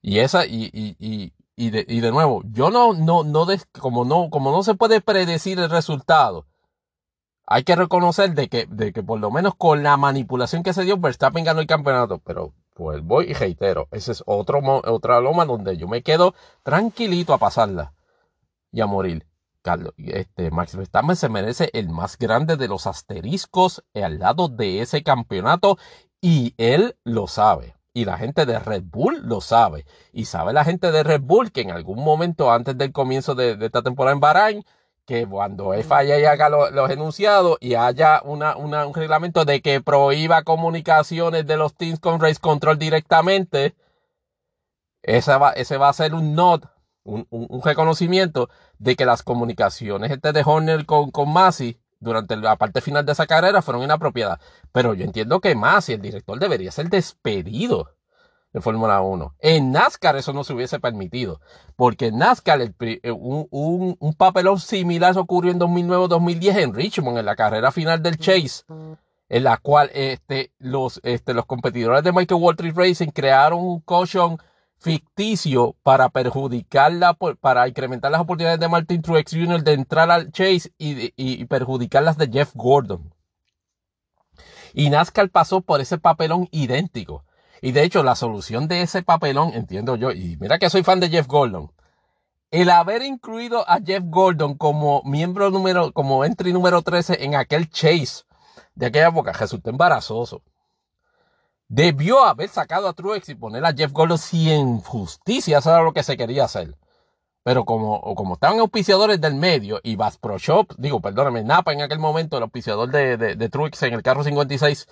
Y esa, y, y, y, y, de, y de nuevo, yo no, no, no, des, como no, como no se puede predecir el resultado, hay que reconocer de que, de que por lo menos con la manipulación que se dio, Verstappen ganó el campeonato. Pero pues voy y reitero, ese es otro, otra loma donde yo me quedo tranquilito a pasarla y a morir. Carlos, este, Max Verstappen se merece el más grande de los asteriscos al lado de ese campeonato y él lo sabe. Y la gente de Red Bull lo sabe. Y sabe la gente de Red Bull que en algún momento antes del comienzo de, esta temporada en Bahrain, que cuando falla y haga los enunciados y haya una, un reglamento de que prohíba comunicaciones de los teams con Race Control directamente, ese va, ese va a ser un un, un, reconocimiento de que las comunicaciones este de Horner con, con Masi durante la parte final de esa carrera fueron inapropiadas. Pero yo entiendo que más y el director debería ser despedido de Fórmula 1. En NASCAR eso no se hubiese permitido, porque en NASCAR eh, un, un, papelón similar ocurrió en 2009-2010 en Richmond, en la carrera final del Chase, en la cual este, los, este, los competidores de Michael Waltrip Racing crearon un caution ficticio para perjudicarla, para incrementar las oportunidades de Martin Truex Jr. de entrar al Chase y, perjudicar las de Jeff Gordon. Y NASCAR pasó por ese papelón idéntico. Y de hecho, la solución de ese papelón, entiendo yo, y mira que soy fan de Jeff Gordon, el haber incluido a Jeff Gordon como miembro número, como entry número 13 en aquel Chase de aquella época resultó embarazoso. Debió haber sacado a Truex y poner a Jeff Gordon si en justicia eso era lo que se quería hacer. Pero como, como estaban auspiciadores del medio y Bass Pro Shop, digo, perdóname, Napa en aquel momento, el auspiciador de, de, Truex en el carro 56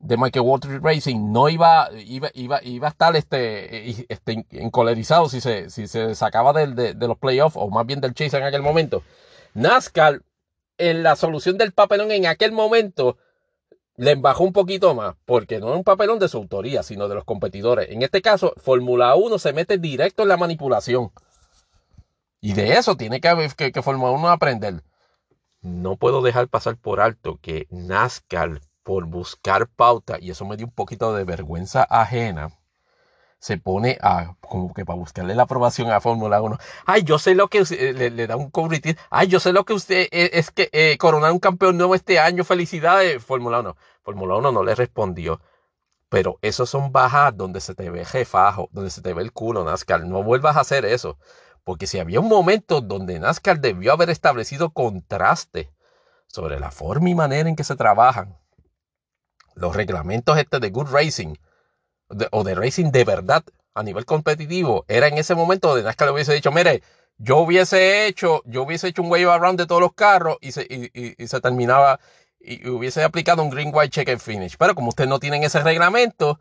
de Michael Walter Racing, no iba, iba, iba, iba a estar este, este encolerizado si se, si se sacaba de, de los playoffs o más bien del chase en aquel momento. NASCAR, en la solución del papelón en aquel momento, le bajó un poquito más, porque no es un papelón de su autoría, sino de los competidores. En este caso, Fórmula 1 se mete directo en la manipulación. Y de eso tiene que, que, que Fórmula 1 aprender. No puedo dejar pasar por alto que NASCAR, por buscar pauta, y eso me dio un poquito de vergüenza ajena, se pone a, como que para buscarle la aprobación a Fórmula 1. Ay, yo sé lo que le, da un cobritín. Ay, yo sé lo que usted eh, es, que eh, coronar un campeón nuevo este año. Felicidades, Fórmula 1. Fórmula 1 no le respondió. Pero esos son bajas donde se te ve jefajo, donde se te ve el culo, NASCAR. No vuelvas a hacer eso. Porque si había un momento donde NASCAR debió haber establecido contraste sobre la forma y manera en que se trabajan, los reglamentos este de Good Racing, o de racing de verdad a nivel competitivo, era en ese momento donde NASCAR le hubiese dicho, mire, yo hubiese hecho, yo hubiese hecho un wave around de todos los carros y se, y, se terminaba y hubiese aplicado un green white check and finish. Pero como ustedes no tienen ese reglamento,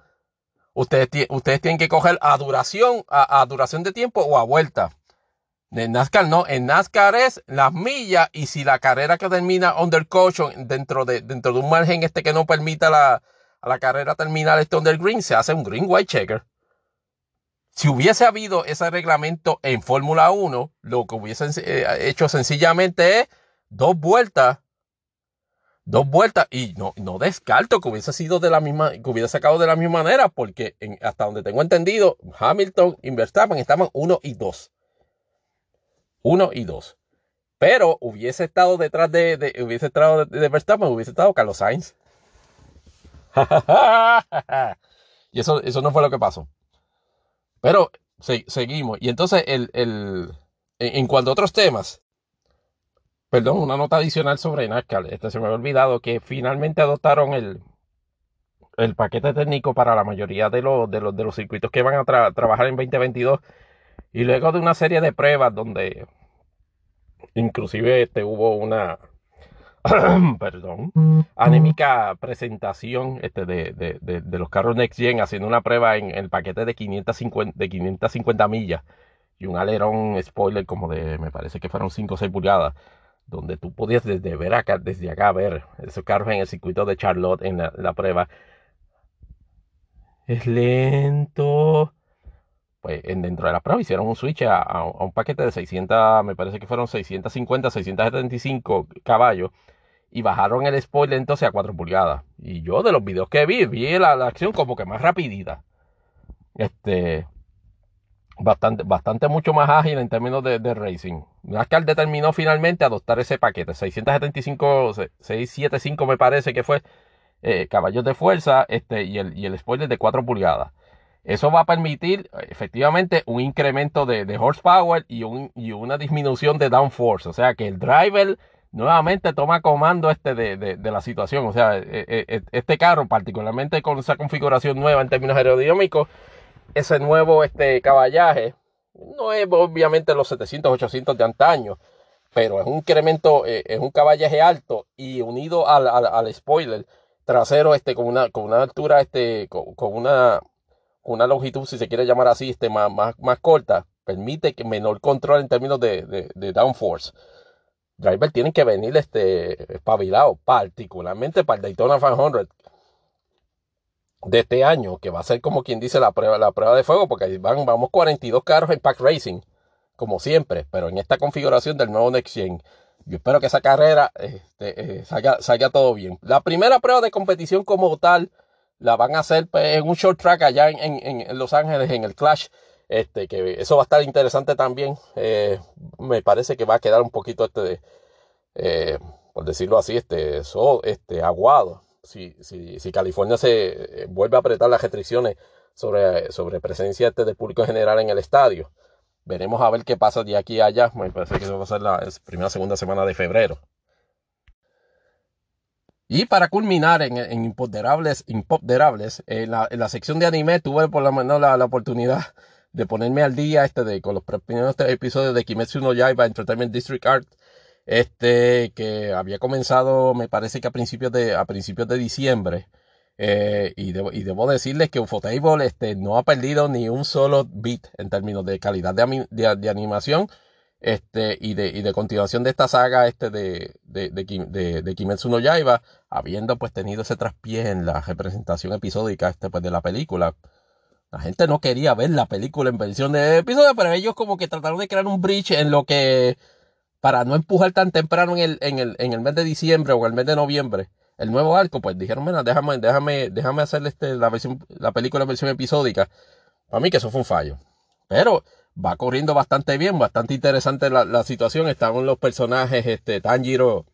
ustedes, ustedes tienen que coger a duración, a, duración de tiempo o a vuelta. En NASCAR no, en NASCAR es las millas y si la carrera que termina under caution dentro de, dentro de un margen este que no permita la, a la carrera terminal este under green, se hace un green white checker. Si hubiese habido ese reglamento en Fórmula 1, lo que hubiesen eh, hecho sencillamente es dos vueltas. Dos vueltas. Y no, no descarto que hubiese sido de la misma, que hubiese sacado de la misma manera, porque hasta donde tengo entendido, Hamilton y Verstappen estaban uno y dos. Uno y dos. Pero hubiese estado detrás de, hubiese estado de, de Verstappen, hubiese estado Carlos Sainz. y eso, eso no fue lo que pasó. Pero seguimos. Y entonces, el, el, en, cuanto a otros temas, perdón, una nota adicional sobre NASCAR. Este, se me había olvidado que finalmente adoptaron el, el paquete técnico para la mayoría de los, de los, de los circuitos que van a trabajar en 2022. Y luego de una serie de pruebas donde inclusive este, hubo una, perdón, anémica presentación este, de, de, de, los carros Next Gen haciendo una prueba en el paquete de 550, de 550 millas y un alerón spoiler como de, me parece que fueron 5 o 6 pulgadas, donde tú podías desde, ver acá, desde acá ver esos carros en el circuito de Charlotte en la, prueba. Es lento. Pues en, dentro de la prueba hicieron un switch a, a, un paquete de 600, me parece que fueron 650, 675 caballos y bajaron el spoiler entonces a 4 pulgadas. Y yo de los videos que vi, vi la, acción como que más rapidita. Este, bastante, bastante mucho más ágil en términos de, racing. NASCAR determinó finalmente adoptar ese paquete, 675, 675 me parece que fue eh, caballos de fuerza este, y, el, y el spoiler de 4 pulgadas. Eso va a permitir efectivamente un incremento de, de horsepower y, un, y, una disminución de downforce. O sea que el driver nuevamente toma comando este de, de, la situación. O sea, e, e, e, este carro, particularmente con esa configuración nueva en términos aerodinámicos, ese nuevo este caballaje, no es obviamente los 700, 800 de antaño, pero es un incremento, eh, es un caballaje alto y unido al, al, al, spoiler trasero este con una, con una altura, este, con, con una, una longitud, si se quiere llamar así, este, más, más, más corta, permite que menor control en términos de, de, de downforce. Driver tienen que venir este, espabilado, particularmente para el Daytona 500 de este año, que va a ser como quien dice la prueba, la prueba de fuego, porque van, vamos 42 carros en Pack Racing, como siempre, pero en esta configuración del nuevo Next Gen. Yo espero que esa carrera este, eh, salga, salga todo bien. La primera prueba de competición como tal la van a hacer pues, en un short track allá en, en, en, Los Ángeles, en el Clash. Este, que eso va a estar interesante también. Eh, me parece que va a quedar un poquito este, eh, por decirlo así, este, so, este, aguado si, si, si California se eh, vuelve a apretar las restricciones sobre, sobre presencia este del público en general en el estadio. Veremos a ver qué pasa de aquí a allá. Me parece que eso va a ser la primera segunda semana de febrero. Y para culminar en, en Imponderables, Imponderables en, la, en la sección de anime tuve por lo menos la, la oportunidad de ponerme al día este de, con los primeros episodios de Kimetsu no Yaiba Entertainment District Art este que había comenzado, me parece que a principios de, a principios de diciembre. Eh, y, debo, y, debo, decirles que Ufotable este, no ha perdido ni un solo bit en términos de calidad de, de, de animación este, y, de, y de continuación de esta saga este de, de, de, de, Kimetsu no Yaiba, habiendo pues tenido ese traspié en la representación episódica este, pues, de la película. La gente no quería ver la película en versión de episodio, pero ellos como que trataron de crear un bridge en lo que para no empujar tan temprano en el, en el, en el mes de diciembre o el mes de noviembre el nuevo arco, pues dijeron, mira, déjame, déjame, déjame hacerle este, la versión, la película en versión episódica. Para mí que eso fue un fallo. Pero va corriendo bastante bien, bastante interesante la, la situación. Estaban los personajes, este, Tanjiro,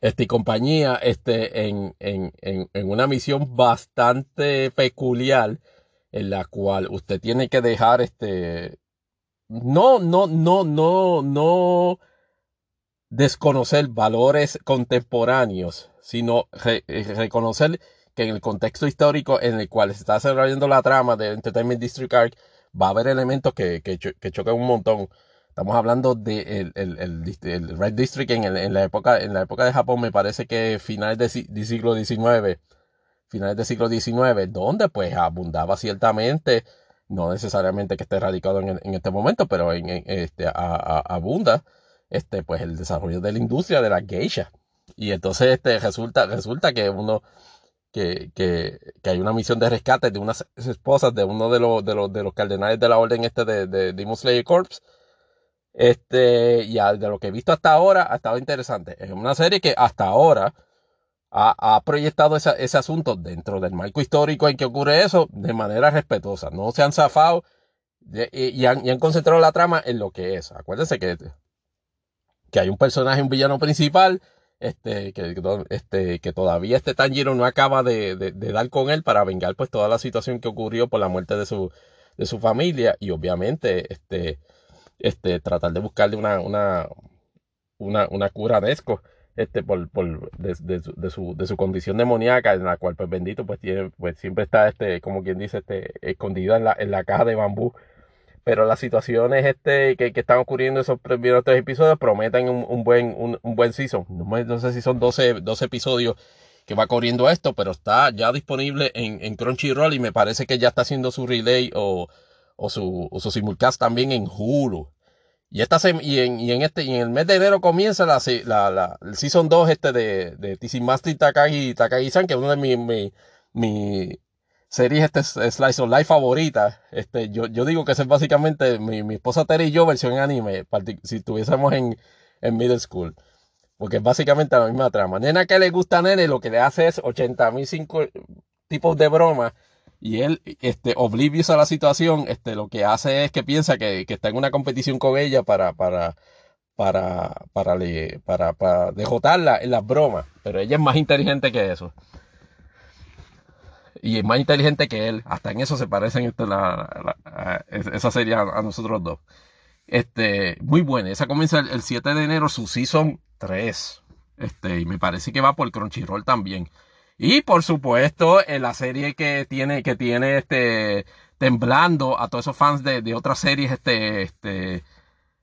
este, y compañía, este, en, en, en, en una misión bastante peculiar, en la cual usted tiene que dejar, este, no, no, no, no, no desconocer valores contemporáneos, sino re, reconocer que en el contexto histórico en el cual se está desarrollando la trama de Entertainment District Arc va a haber elementos que, que, que chocan un montón. Estamos hablando de el, el, el, el Red District en, en, la época, en la época de Japón, me parece que finales de, de siglo XIX, finales del siglo XIX, donde pues abundaba ciertamente no necesariamente que esté radicado en, en este momento, pero en, este, a, a, abunda este, pues el desarrollo de la industria de la geisha. Y entonces este, resulta, resulta que uno, que, que, que, hay una misión de rescate de unas esposas de uno de los, de los, de los cardenales de la orden este de, de Demon Slayer Corps. Este, y de lo que he visto hasta ahora, ha estado interesante. Es una serie que hasta ahora ha, ha proyectado ese asunto dentro del marco histórico en que ocurre eso de manera respetuosa. No se han zafado y, han, y, han, concentrado la trama en lo que es. Acuérdense que, que hay un personaje, un villano principal, este, que, este, que todavía este Tanjiro no acaba de, de, de, dar con él para vengar pues toda la situación que ocurrió por la muerte de su, de su familia y obviamente este, este, tratar de buscarle una, una, una, una cura a Nesco este, por, por de, de, su, de, su, de su condición demoníaca, en la cual, pues bendito, pues, tiene, pues siempre está, este, como quien dice, este, escondida en la, en la caja de bambú. Pero las situaciones este, que, que están ocurriendo en esos primeros tres episodios prometen un, un buen, un, buen season. No, no, sé si son 12, 12 episodios que va corriendo esto, pero está ya disponible en, en Crunchyroll y me parece que ya está haciendo su relay o, o, su, o simulcast también en Hulu. Y, esta y, en, y en este y en el mes de enero comienza la, la, la el Season 2 este de, de TC Master Takagi, Takagi-san, que es una de mis mi, mi series este Slice of Life favorita. Este, yo, yo digo que es básicamente mi, mi esposa Terry y yo versión anime, si estuviésemos en, en middle school. Porque es básicamente la misma trama. Nena que le gusta a nene, lo que le hace es 80 mil tipos de bromas y él, este, oblivious a la situación, este, lo que hace es que piensa que, que está en una competición con ella para, para, para, para, para, para en las bromas. Pero ella es más inteligente que eso. Y es más inteligente que él. Hasta en eso se parecen este, la, esa serie a, nosotros dos. Este, muy buena. Esa comienza el, 7 de enero, su season 3. Este, y me parece que va por Crunchyroll también. Y por supuesto, en la serie que tiene, que tiene este, temblando a todos esos fans de, de otras series, este, este,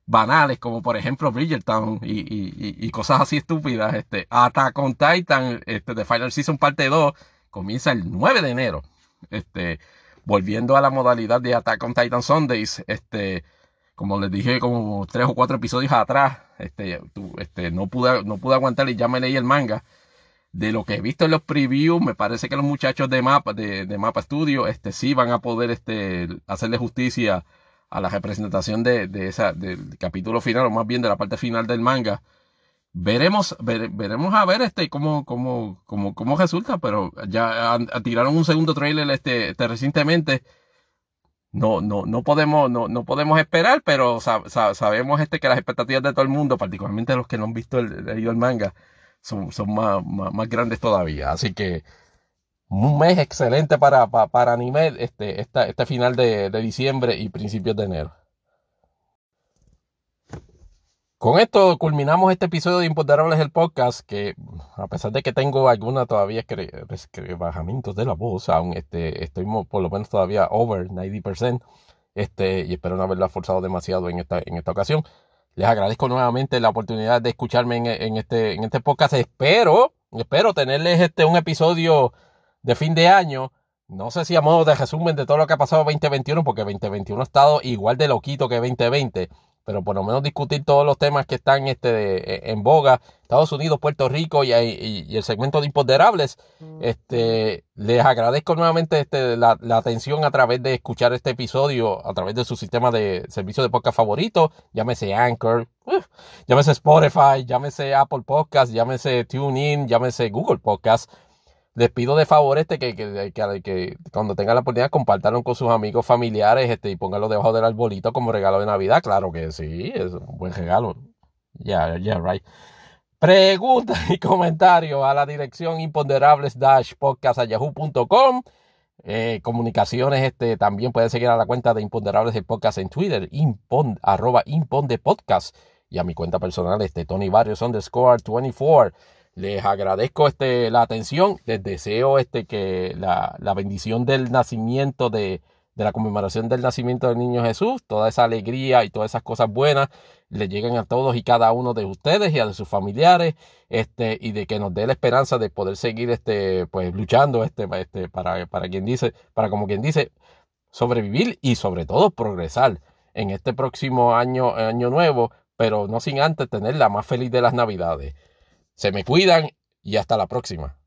banales, como por ejemplo Bridgerton y, y, y, cosas así estúpidas. Este, Attack on Titan, este, The Final Season parte 2, comienza el 9 de enero. Este, volviendo a la modalidad de Attack on Titan Sundays, este, como les dije como tres o cuatro episodios atrás, este, este, no pude, no pude aguantar y ya me leí el manga. De lo que he visto en los previews, me parece que los muchachos de Mapa, de, de Mapa Studio, este, sí van a poder, este, hacerle justicia a la representación de, esa, del capítulo final, o más bien de la parte final del manga. Veremos, veremos a ver este cómo, cómo, cómo, cómo resulta, pero ya tiraron un segundo trailer este, este recientemente. No, no, no podemos, no, no podemos esperar, pero sabemos este que las expectativas de todo el mundo, particularmente los que no han visto el, el manga, son, son más, más grandes todavía. Así que un mes excelente para, para, anime este, este final de, diciembre y principios de enero. Con esto culminamos este episodio de Imponderables del podcast, que a pesar de que tengo alguna todavía bajamientos de la voz, aún este, estoy por lo menos todavía over 90%, este, y espero no haberla forzado demasiado en esta, en esta ocasión. Les agradezco nuevamente la oportunidad de escucharme en, este, en este podcast. Espero, espero tenerles este, un episodio de fin de año. No sé si a modo de resumen de todo lo que ha pasado en 2021, porque 2021 ha estado igual de loquito que 2020, pero por lo menos discutir todos los temas que están este, e, en boga, Estados Unidos, Puerto Rico y, el segmento de imponderables. Este, les agradezco nuevamente este, la, atención a través de escuchar este episodio, a través de su sistema de servicio de podcast favorito, llámese Anchor, llámese Spotify, llámese Apple Podcast, llámese TuneIn, llámese Google Podcast les pido de favor este que, que, que, cuando tengan la oportunidad compartanlo con sus amigos familiares este, y pónganlo debajo del arbolito como regalo de Navidad. Claro que sí, es un buen regalo. Ya, ya, right. Preguntas y comentarios a la dirección imponderables dash podcast yahoo.com. Eh, comunicaciones, este, también pueden seguir a la cuenta de Imponderables del Podcast en Twitter, impond, arroba imponde podcast, y a mi cuenta personal, este, Tony Barrios underscore 24. Les agradezco este, la atención. Les deseo este, que la, la bendición del nacimiento, de, de, la conmemoración del nacimiento del niño Jesús, toda esa alegría y todas esas cosas buenas le lleguen a todos y cada uno de ustedes y a sus familiares, este, y de que nos dé la esperanza de poder seguir este, pues, luchando este, este, para, para quien dice, para como quien dice, sobrevivir y sobre todo progresar en este próximo año, año nuevo, pero no sin antes tener la más feliz de las navidades. Se me cuidan y hasta la próxima.